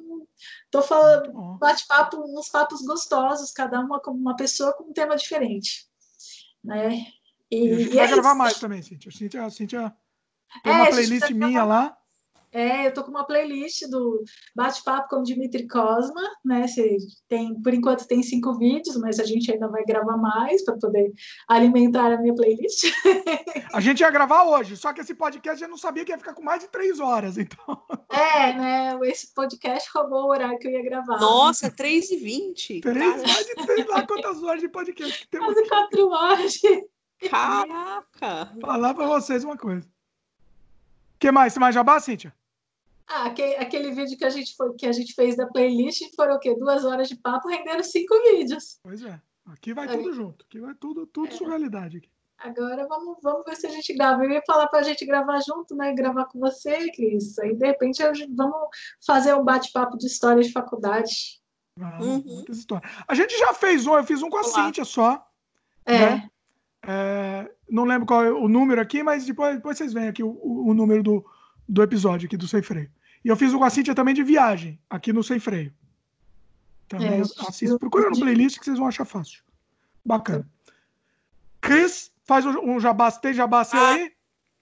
estou falando, bate-papo, uns papos gostosos, cada uma com uma pessoa com um tema diferente. Né? E, e a gente vai é gravar isso. mais também, Cíntia. Cíntia, Cíntia tem é, uma playlist minha lá. É, eu tô com uma playlist do Bate-Papo com Dimitri Cosma, né? Você tem, por enquanto tem cinco vídeos, mas a gente ainda vai gravar mais para poder alimentar a minha playlist. [LAUGHS] A gente ia gravar hoje, só que esse podcast eu não sabia que ia ficar com mais de três horas, então. É, né? Esse podcast roubou o horário que eu ia gravar. Nossa, três e vinte. Três, mais de três, lá quantas horas de podcast que temos. Quase quatro horas. Caraca! Falar para vocês uma coisa. O que mais? Você mais jabá, Cíntia? Ah, aquele, aquele vídeo que a, gente foi, que a gente fez da playlist foram o quê? Duas horas de papo, renderam cinco vídeos. Pois é. Aqui vai Aí. tudo junto. Aqui vai tudo, tudo é. surrealidade. Aqui. Agora vamos, vamos ver se a gente grava. Eu ia falar para a gente gravar junto, né? Gravar com você, Cris. Aí, de repente, vamos fazer um bate-papo de história de faculdade. Ah, uhum. A gente já fez um, eu fiz um com a Olá. Cíntia só. É. Né? É, não lembro qual é o número aqui, mas depois, depois vocês veem aqui o, o, número do, do episódio aqui do Sem Freio. E eu fiz o com a Cintia também de viagem, aqui no Sem Freio. Também é, assista. Procura no playlist que vocês vão achar fácil. Bacana. Cris, faz um jabá. Tem jabá seu ah, aí?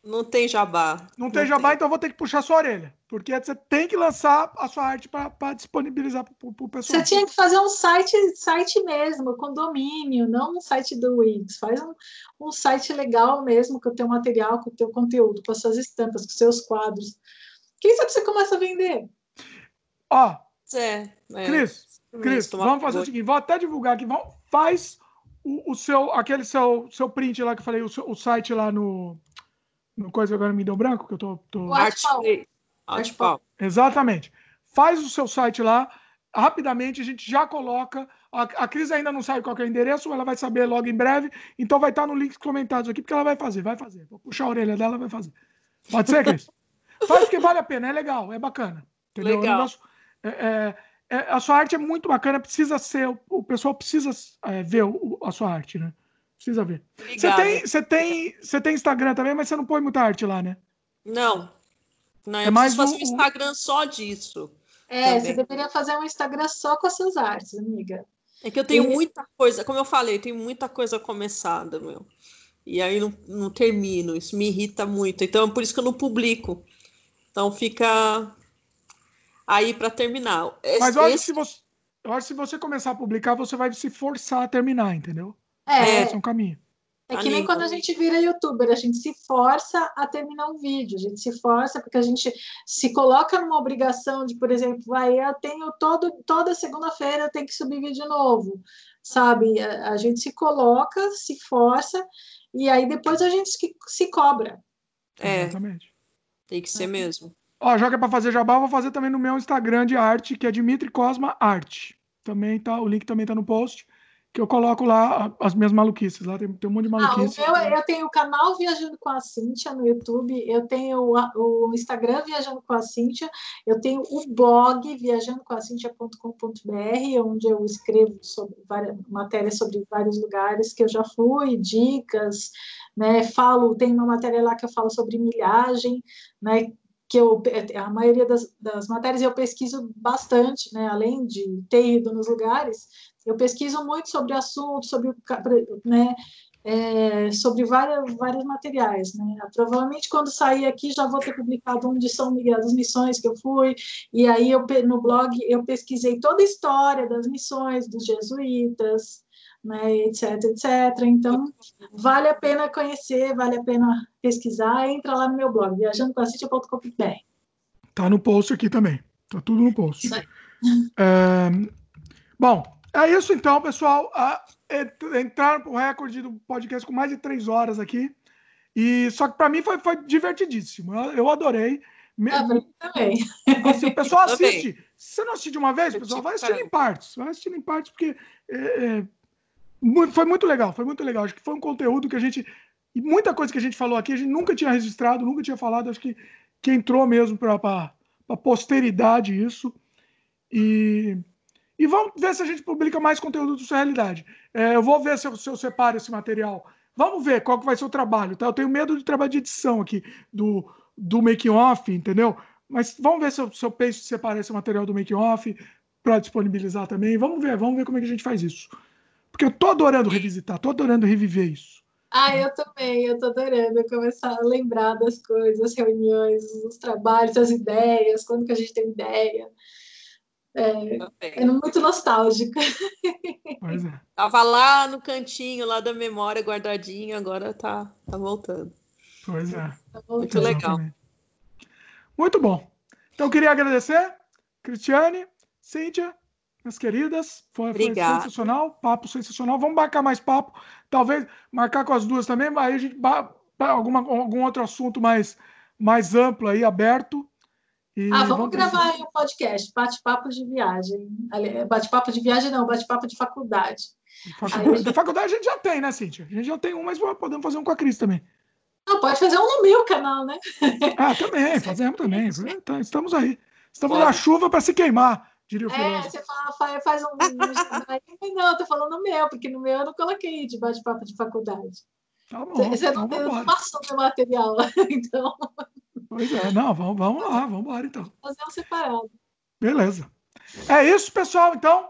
Não tem jabá. Não tem não jabá, tem. então eu vou ter que puxar sua orelha. Porque você tem que lançar a sua arte para disponibilizar para o pessoal. Você tinha que fazer um site, site mesmo, com domínio, não um site do Wix. Faz um, um site legal mesmo, com o teu material, com o teu conteúdo, com as suas estampas, com os seus quadros. Quem sabe você começa a vender? Ó, é, é, Cris, Cris vamos fazer o seguinte, vou até divulgar aqui, vamos, faz o, o, seu, aquele seu, seu print lá que eu falei, o, seu, o site lá no, no coisa agora me deu branco, que eu tô... tô... O Arte Pau. Exatamente. Faz o seu site lá, rapidamente, a gente já coloca. A, a Cris ainda não sabe qual é o endereço, ela vai saber logo em breve, então vai estar no link comentados aqui, porque ela vai fazer, vai fazer. Vou puxar a orelha dela, vai fazer. Pode ser, Cris? [LAUGHS] Faz porque vale a pena, é legal, é bacana. Entendeu? Legal. Negócio, é, é, é, a sua arte é muito bacana, precisa ser, o, o pessoal precisa é, ver o, a sua arte, né? Precisa ver. Você tem, você, tem, você tem Instagram também, mas você não põe muita arte lá, né? Não. Não, é eu mais fazer um Instagram só disso. É, também. você deveria fazer um Instagram só com as suas artes, amiga. É que eu tenho muita coisa, como eu falei, tem muita coisa começada, meu. E aí não, não termino, isso me irrita muito. Então, é por isso que eu não publico. Então fica aí para terminar. Esse, Mas olha, esse... se você, eu acho que se você começar a publicar, você vai se forçar a terminar, entendeu? É, esse é um caminho. É que nem quando a gente vira youtuber, a gente se força a terminar um vídeo, a gente se força porque a gente se coloca numa obrigação de, por exemplo, vai, eu tenho todo, toda segunda-feira eu tenho que subir vídeo novo, sabe? A, a, gente se coloca, se força, e aí depois a gente se, se cobra. É, Exatamente. Tem que ser mesmo. Ó, já que é para fazer jabá, vou fazer também no meu Instagram de arte, que é Dimitri Cosma Arte. Também tá, o link também tá no post que eu coloco lá as minhas maluquices. Lá tem, tem um monte de maluquices. Ah, eu, eu, tenho o canal Viajando com a Cíntia no YouTube, eu tenho o, o Instagram Viajando com a Cíntia, eu tenho o blog viajandocomacintia.com.br, onde eu escrevo sobre várias, matérias sobre vários lugares que eu já fui, dicas, né? Falo, tem uma matéria lá que eu falo sobre milhagem, né? Que eu, a maioria das, das matérias eu pesquiso bastante, né? além de ter ido nos lugares, eu pesquiso muito sobre o assunto, sobre, né, é, sobre várias, vários materiais. Né? Provavelmente, quando sair aqui, já vou ter publicado um de São Miguel, das missões que eu fui, e aí eu, no blog eu pesquisei toda a história das missões, dos jesuítas, né, etc, etc. Então, vale a pena conhecer, vale a pena pesquisar, entra lá no meu blog, viajandocomacintia.com.br. Tá no post aqui também, tá tudo no post. É, bom, é isso então, pessoal. Entraram para o recorde do podcast com mais de três horas aqui. E só que para mim foi, foi divertidíssimo. Eu, adorei. Ah, também. Assim, o pessoal [LAUGHS] assiste. Se você não assiste de uma vez, pessoal, vai assistindo em partes. Vai assistindo em partes, porque é, é, foi muito legal. Foi muito legal. Acho que foi um conteúdo que a gente. E muita coisa que a gente falou aqui, a gente nunca tinha registrado, nunca tinha falado. Acho que, que entrou mesmo para a posteridade isso. E e vamos ver se a gente publica mais conteúdo do sua realidade. É, eu vou ver se eu, se eu, separo esse material. Vamos ver qual que vai ser o trabalho, tá? Eu tenho medo de trabalho de edição aqui, do, do making off, entendeu? Mas vamos ver se eu, se eu penso separar esse material do making off para disponibilizar também. Vamos ver, vamos ver como é que a gente faz isso. Porque eu tô adorando revisitar, tô adorando reviver isso. Ah, eu também, eu tô adorando começar a lembrar das coisas, as reuniões, os trabalhos, as ideias, quando que a gente tem ideia. É, é muito nostálgica. Pois é. Tava lá no cantinho, lá da memória, guardadinho, agora tá, tá voltando. Pois é. Tá muito legal. Muito bom. Então, queria agradecer, Cristiane, Cíntia, minhas queridas. Foi, foi, sensacional, papo sensacional. Vamos marcar mais papo. Talvez marcar com as duas também, aí a gente alguma, algum outro assunto mais, mais amplo aí, aberto. E ah, vamos, vamos gravar aí um podcast, bate-papo de viagem. Bate-papo de viagem não, bate-papo de faculdade. Faculdade, gente... faculdade a gente já tem, né, Cíntia? A gente já tem um, mas podemos fazer um com a Cris também. Não, pode fazer um no meu canal, né? Ah, também, fazemos também. [LAUGHS] Então, estamos aí. Estamos pode. na chuva para se queimar, diria o É, você fala, faz um. [LAUGHS] não, tô falando no meu, porque no meu eu não coloquei de bate-papo de faculdade. Tá bom, você não, então, não passou meu material, [LAUGHS] então. Pois é, não, vamos, vamos lá, vamos embora então. Fazer um separado. Beleza. É isso, pessoal, então.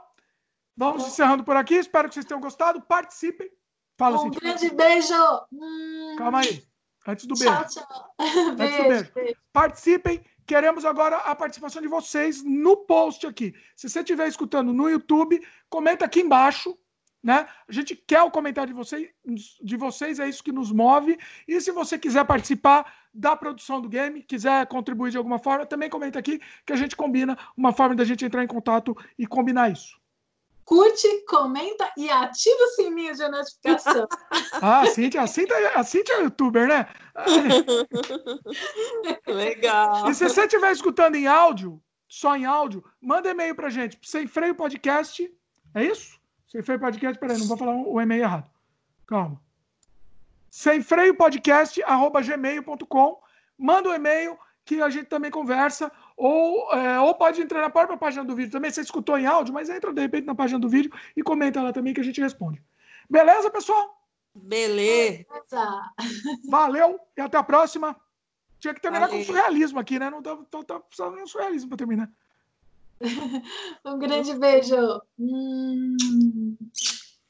Vamos encerrando por aqui. Espero que vocês tenham gostado. Participem. Fala, Um grande beijo. Calma aí. Antes do beijo. Tchau, tchau. Antes beijo, do beijo. beijo. Participem. Queremos agora a participação de vocês no post aqui. Se você estiver escutando no YouTube, comenta aqui embaixo né? A gente quer o comentário de vocês, de vocês, é isso que nos move. E se você quiser participar da produção do game, quiser contribuir de alguma forma, também comenta aqui que a gente combina uma forma da gente entrar em contato e combinar isso. Curte, comenta e ativa o sininho de notificação. [LAUGHS] ah, a Cintia, a Cintia, a Cintia é youtuber, né? [LAUGHS] Legal. E se você estiver escutando em áudio, só em áudio, manda e-mail pra gente, sem freio podcast, é isso? Sem freio podcast, peraí, não vou falar o e-mail errado. Calma. Sem freio podcast, arroba gmail.com, manda o um e-mail que a gente também conversa, ou, é, ou pode entrar na própria página do vídeo também. Você escutou em áudio, mas entra de repente na página do vídeo e comenta lá também que a gente responde. Beleza, pessoal? Beleza. Valeu e até a próxima. Tinha que terminar Valeu. com surrealismo aqui, né? Não tá, tá, tá precisando de um surrealismo para terminar. [LAUGHS] um grande beijo. Hum.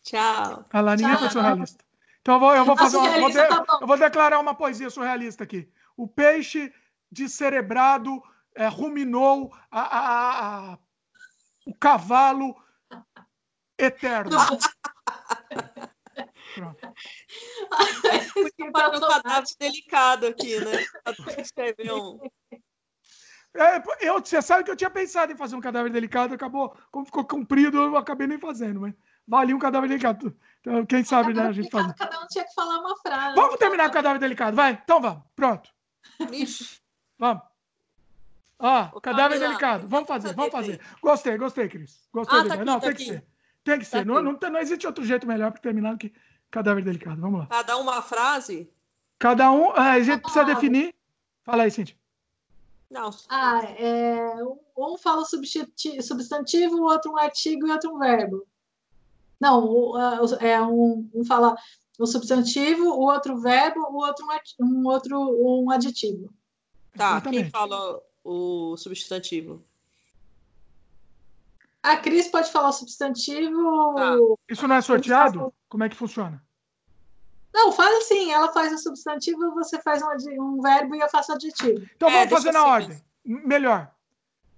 Tchau. A Laninha foi surrealista. Então eu vou, eu vou fazer uma, vou de, tá eu vou declarar uma poesia surrealista aqui. O peixe descerebrado é, ruminou a, a, a, o cavalo eterno. [LAUGHS] Pronto. Porque para um cadáver delicado aqui, né? Escrever um. É, eu, você sabe que eu tinha pensado em fazer um cadáver delicado, acabou, como ficou comprido, eu acabei nem fazendo, mas vale um cadáver delicado. Então, quem sabe, né, a gente faz. Cada um tinha que falar uma frase. Vamos terminar com o cadáver delicado, vai? Então vamos, pronto. Ixi. Vamos. Ó, o cadáver delicado. Vamos fazer, vamos fazer. Gostei, gostei, Cris. Gostei. Ah, tá aqui, não, tá tem aqui. que ser. Tem que ser. Tá não, não, não, existe outro jeito melhor para terminar do que cadáver delicado. Vamos lá. Cada uma frase? Cada um. Ah, a gente precisa definir. Fala aí, Cintia. Não. Ah, é, um fala o substantivo, o outro um artigo e outro um verbo. Não, é um, um fala um substantivo, o outro verbo, o outro um, um outro um adjetivo. Tá, Exatamente. quem fala o substantivo? A Cris pode falar o substantivo. Ah. Isso não é sorteado? Como é que funciona? Não, faz assim, ela faz o substantivo, você faz um, um verbo e eu faço adjetivo. Então é, vamos fazer na ordem. Melhor.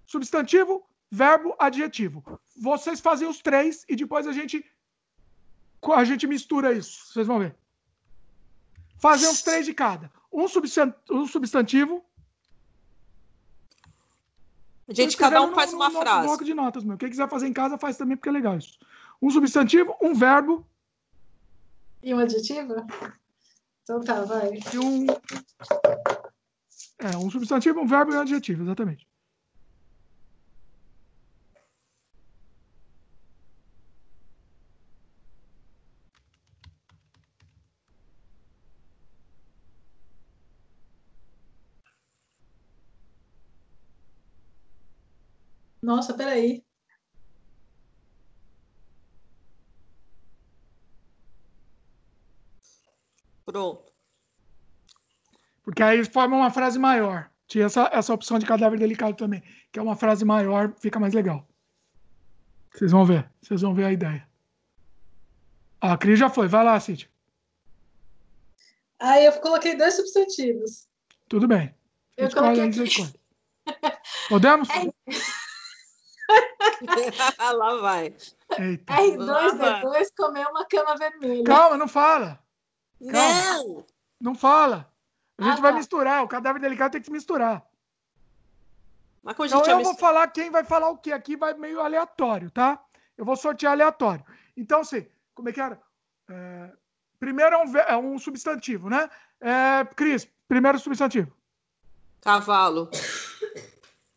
Substantivo, verbo, adjetivo. Vocês fazem os três e depois a gente a gente mistura isso. Vocês vão ver. Fazer os três de cada. Um substantivo, Gente, cada um faz no, uma no frase. bloco de notas, meu. Quem quiser fazer em casa, faz também, porque é legal isso. Um substantivo, um verbo. E um adjetivo? Então tá, vai. E um. É, um substantivo, um verbo e um adjetivo, exatamente. Nossa, peraí. Pronto. Porque aí forma uma frase maior. Tinha essa, essa opção de cadáver delicado também, que é uma frase maior, fica mais legal. Vocês vão ver, vocês vão ver a ideia. Ah, a Cris já foi, vai lá, Cid. Aí eu coloquei dois substantivos. Tudo bem. Eu coloquei aqui... Podemos? É... [LAUGHS] Lá vai. Eita. R2 depois comeu uma cama vermelha. Calma, não fala. Calma. Não. Não fala. A gente ah, vai tá. misturar. O cadáver delicado tem que se misturar. Mas então eu mistura... vou falar quem vai falar o que aqui, vai meio aleatório, tá? Eu vou sortear aleatório. Então, assim, como é que era? É... Primeiro é um, é um substantivo, né? É... Cris, primeiro substantivo. Cavalo.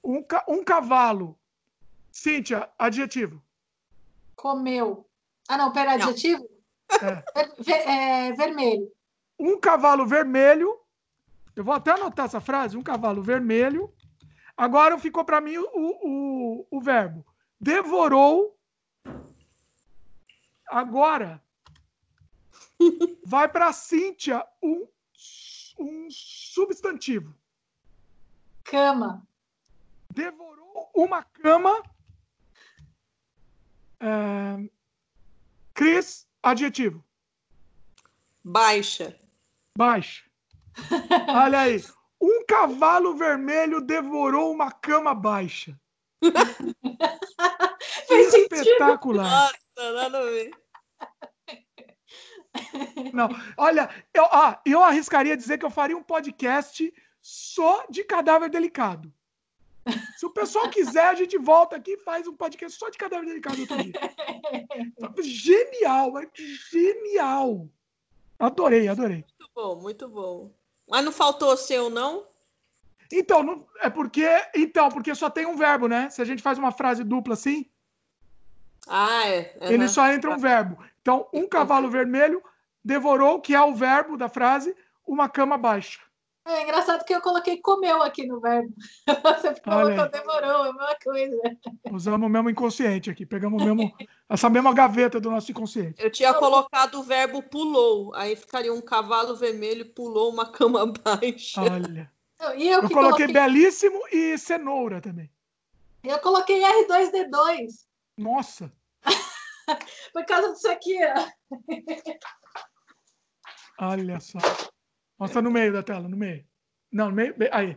Um, ca... um cavalo Cíntia, adjetivo. Comeu. Ah, não, pera, não. adjetivo? É. [LAUGHS] Ver, é, vermelho. Um cavalo vermelho. Eu vou até anotar essa frase. Um cavalo vermelho. Agora ficou para mim o, o, o verbo. Devorou. Agora [LAUGHS] vai para Cíntia um, um substantivo. Cama. Devorou uma cama é... Cris, adjetivo. Baixa. Baixa. Olha aí. Um cavalo vermelho devorou uma cama baixa. [LAUGHS] Fez Espetacular. Nossa, nada a ver. Não, olha, eu, ah, eu arriscaria dizer que eu faria um podcast só de cadáver delicado. Se o pessoal quiser, a gente volta aqui e faz um podcast só de cadáver delicado outro dia. [LAUGHS] Genial, genial. Adorei, adorei. Muito bom, muito bom. Mas não faltou seu, não? Então, não, é porque. Então, porque só tem um verbo, né? Se a gente faz uma frase dupla assim. Ah, é. Uhum. Ele só entra um verbo. Então, um cavalo vermelho devorou, que é o verbo da frase, uma cama baixa. É engraçado que eu coloquei comeu aqui no verbo. [LAUGHS] Você colocou demorou, é a mesma coisa. Usamos o mesmo inconsciente aqui, pegamos mesmo, essa mesma gaveta do nosso inconsciente. Eu tinha colocado o verbo pulou, aí ficaria um cavalo vermelho pulou uma cama [LAUGHS] baixa. Olha. E eu, eu coloquei, coloquei belíssimo e cenoura também. Eu coloquei R2D2. Nossa! [LAUGHS] Por causa disso aqui, ó. Olha só. Mostra no meio da tela, no meio. Não, no meio. Aí.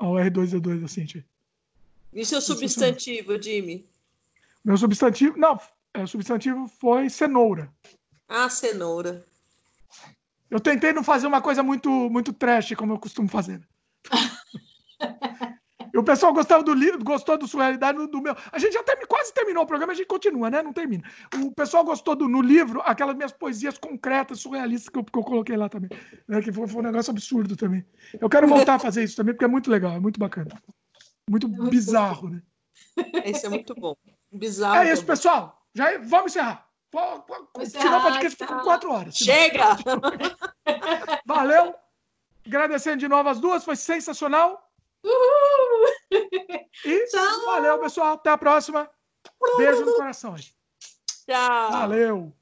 Ó, o R2D2 assim, tia. E seu substantivo, Jimmy? Meu substantivo. Não, é, o substantivo foi cenoura. Ah, cenoura. Eu tentei não fazer uma coisa muito, muito trash, como eu costumo fazer. [LAUGHS] o pessoal gostava do livro, gostou do Surrealidade do, meu. A gente já termi, quase terminou o programa, a gente continua, né? Não termina. O pessoal gostou do no livro, aquelas minhas poesias concretas, surrealistas que eu, que eu coloquei lá também. Né? Que foi, foi, um negócio absurdo também. Eu quero voltar a fazer isso também, porque é muito legal, é muito bacana. Muito bizarro, né? Esse é muito bom. Bizarro. É isso, também. pessoal. Já, vamos encerrar. Senão o podcast fica com quatro horas. Chega! Valeu! Agradecendo de novo as duas, foi sensacional. Uhul. E Tchau. valeu, pessoal. Até a próxima. Beijo no coração. Tchau. Valeu.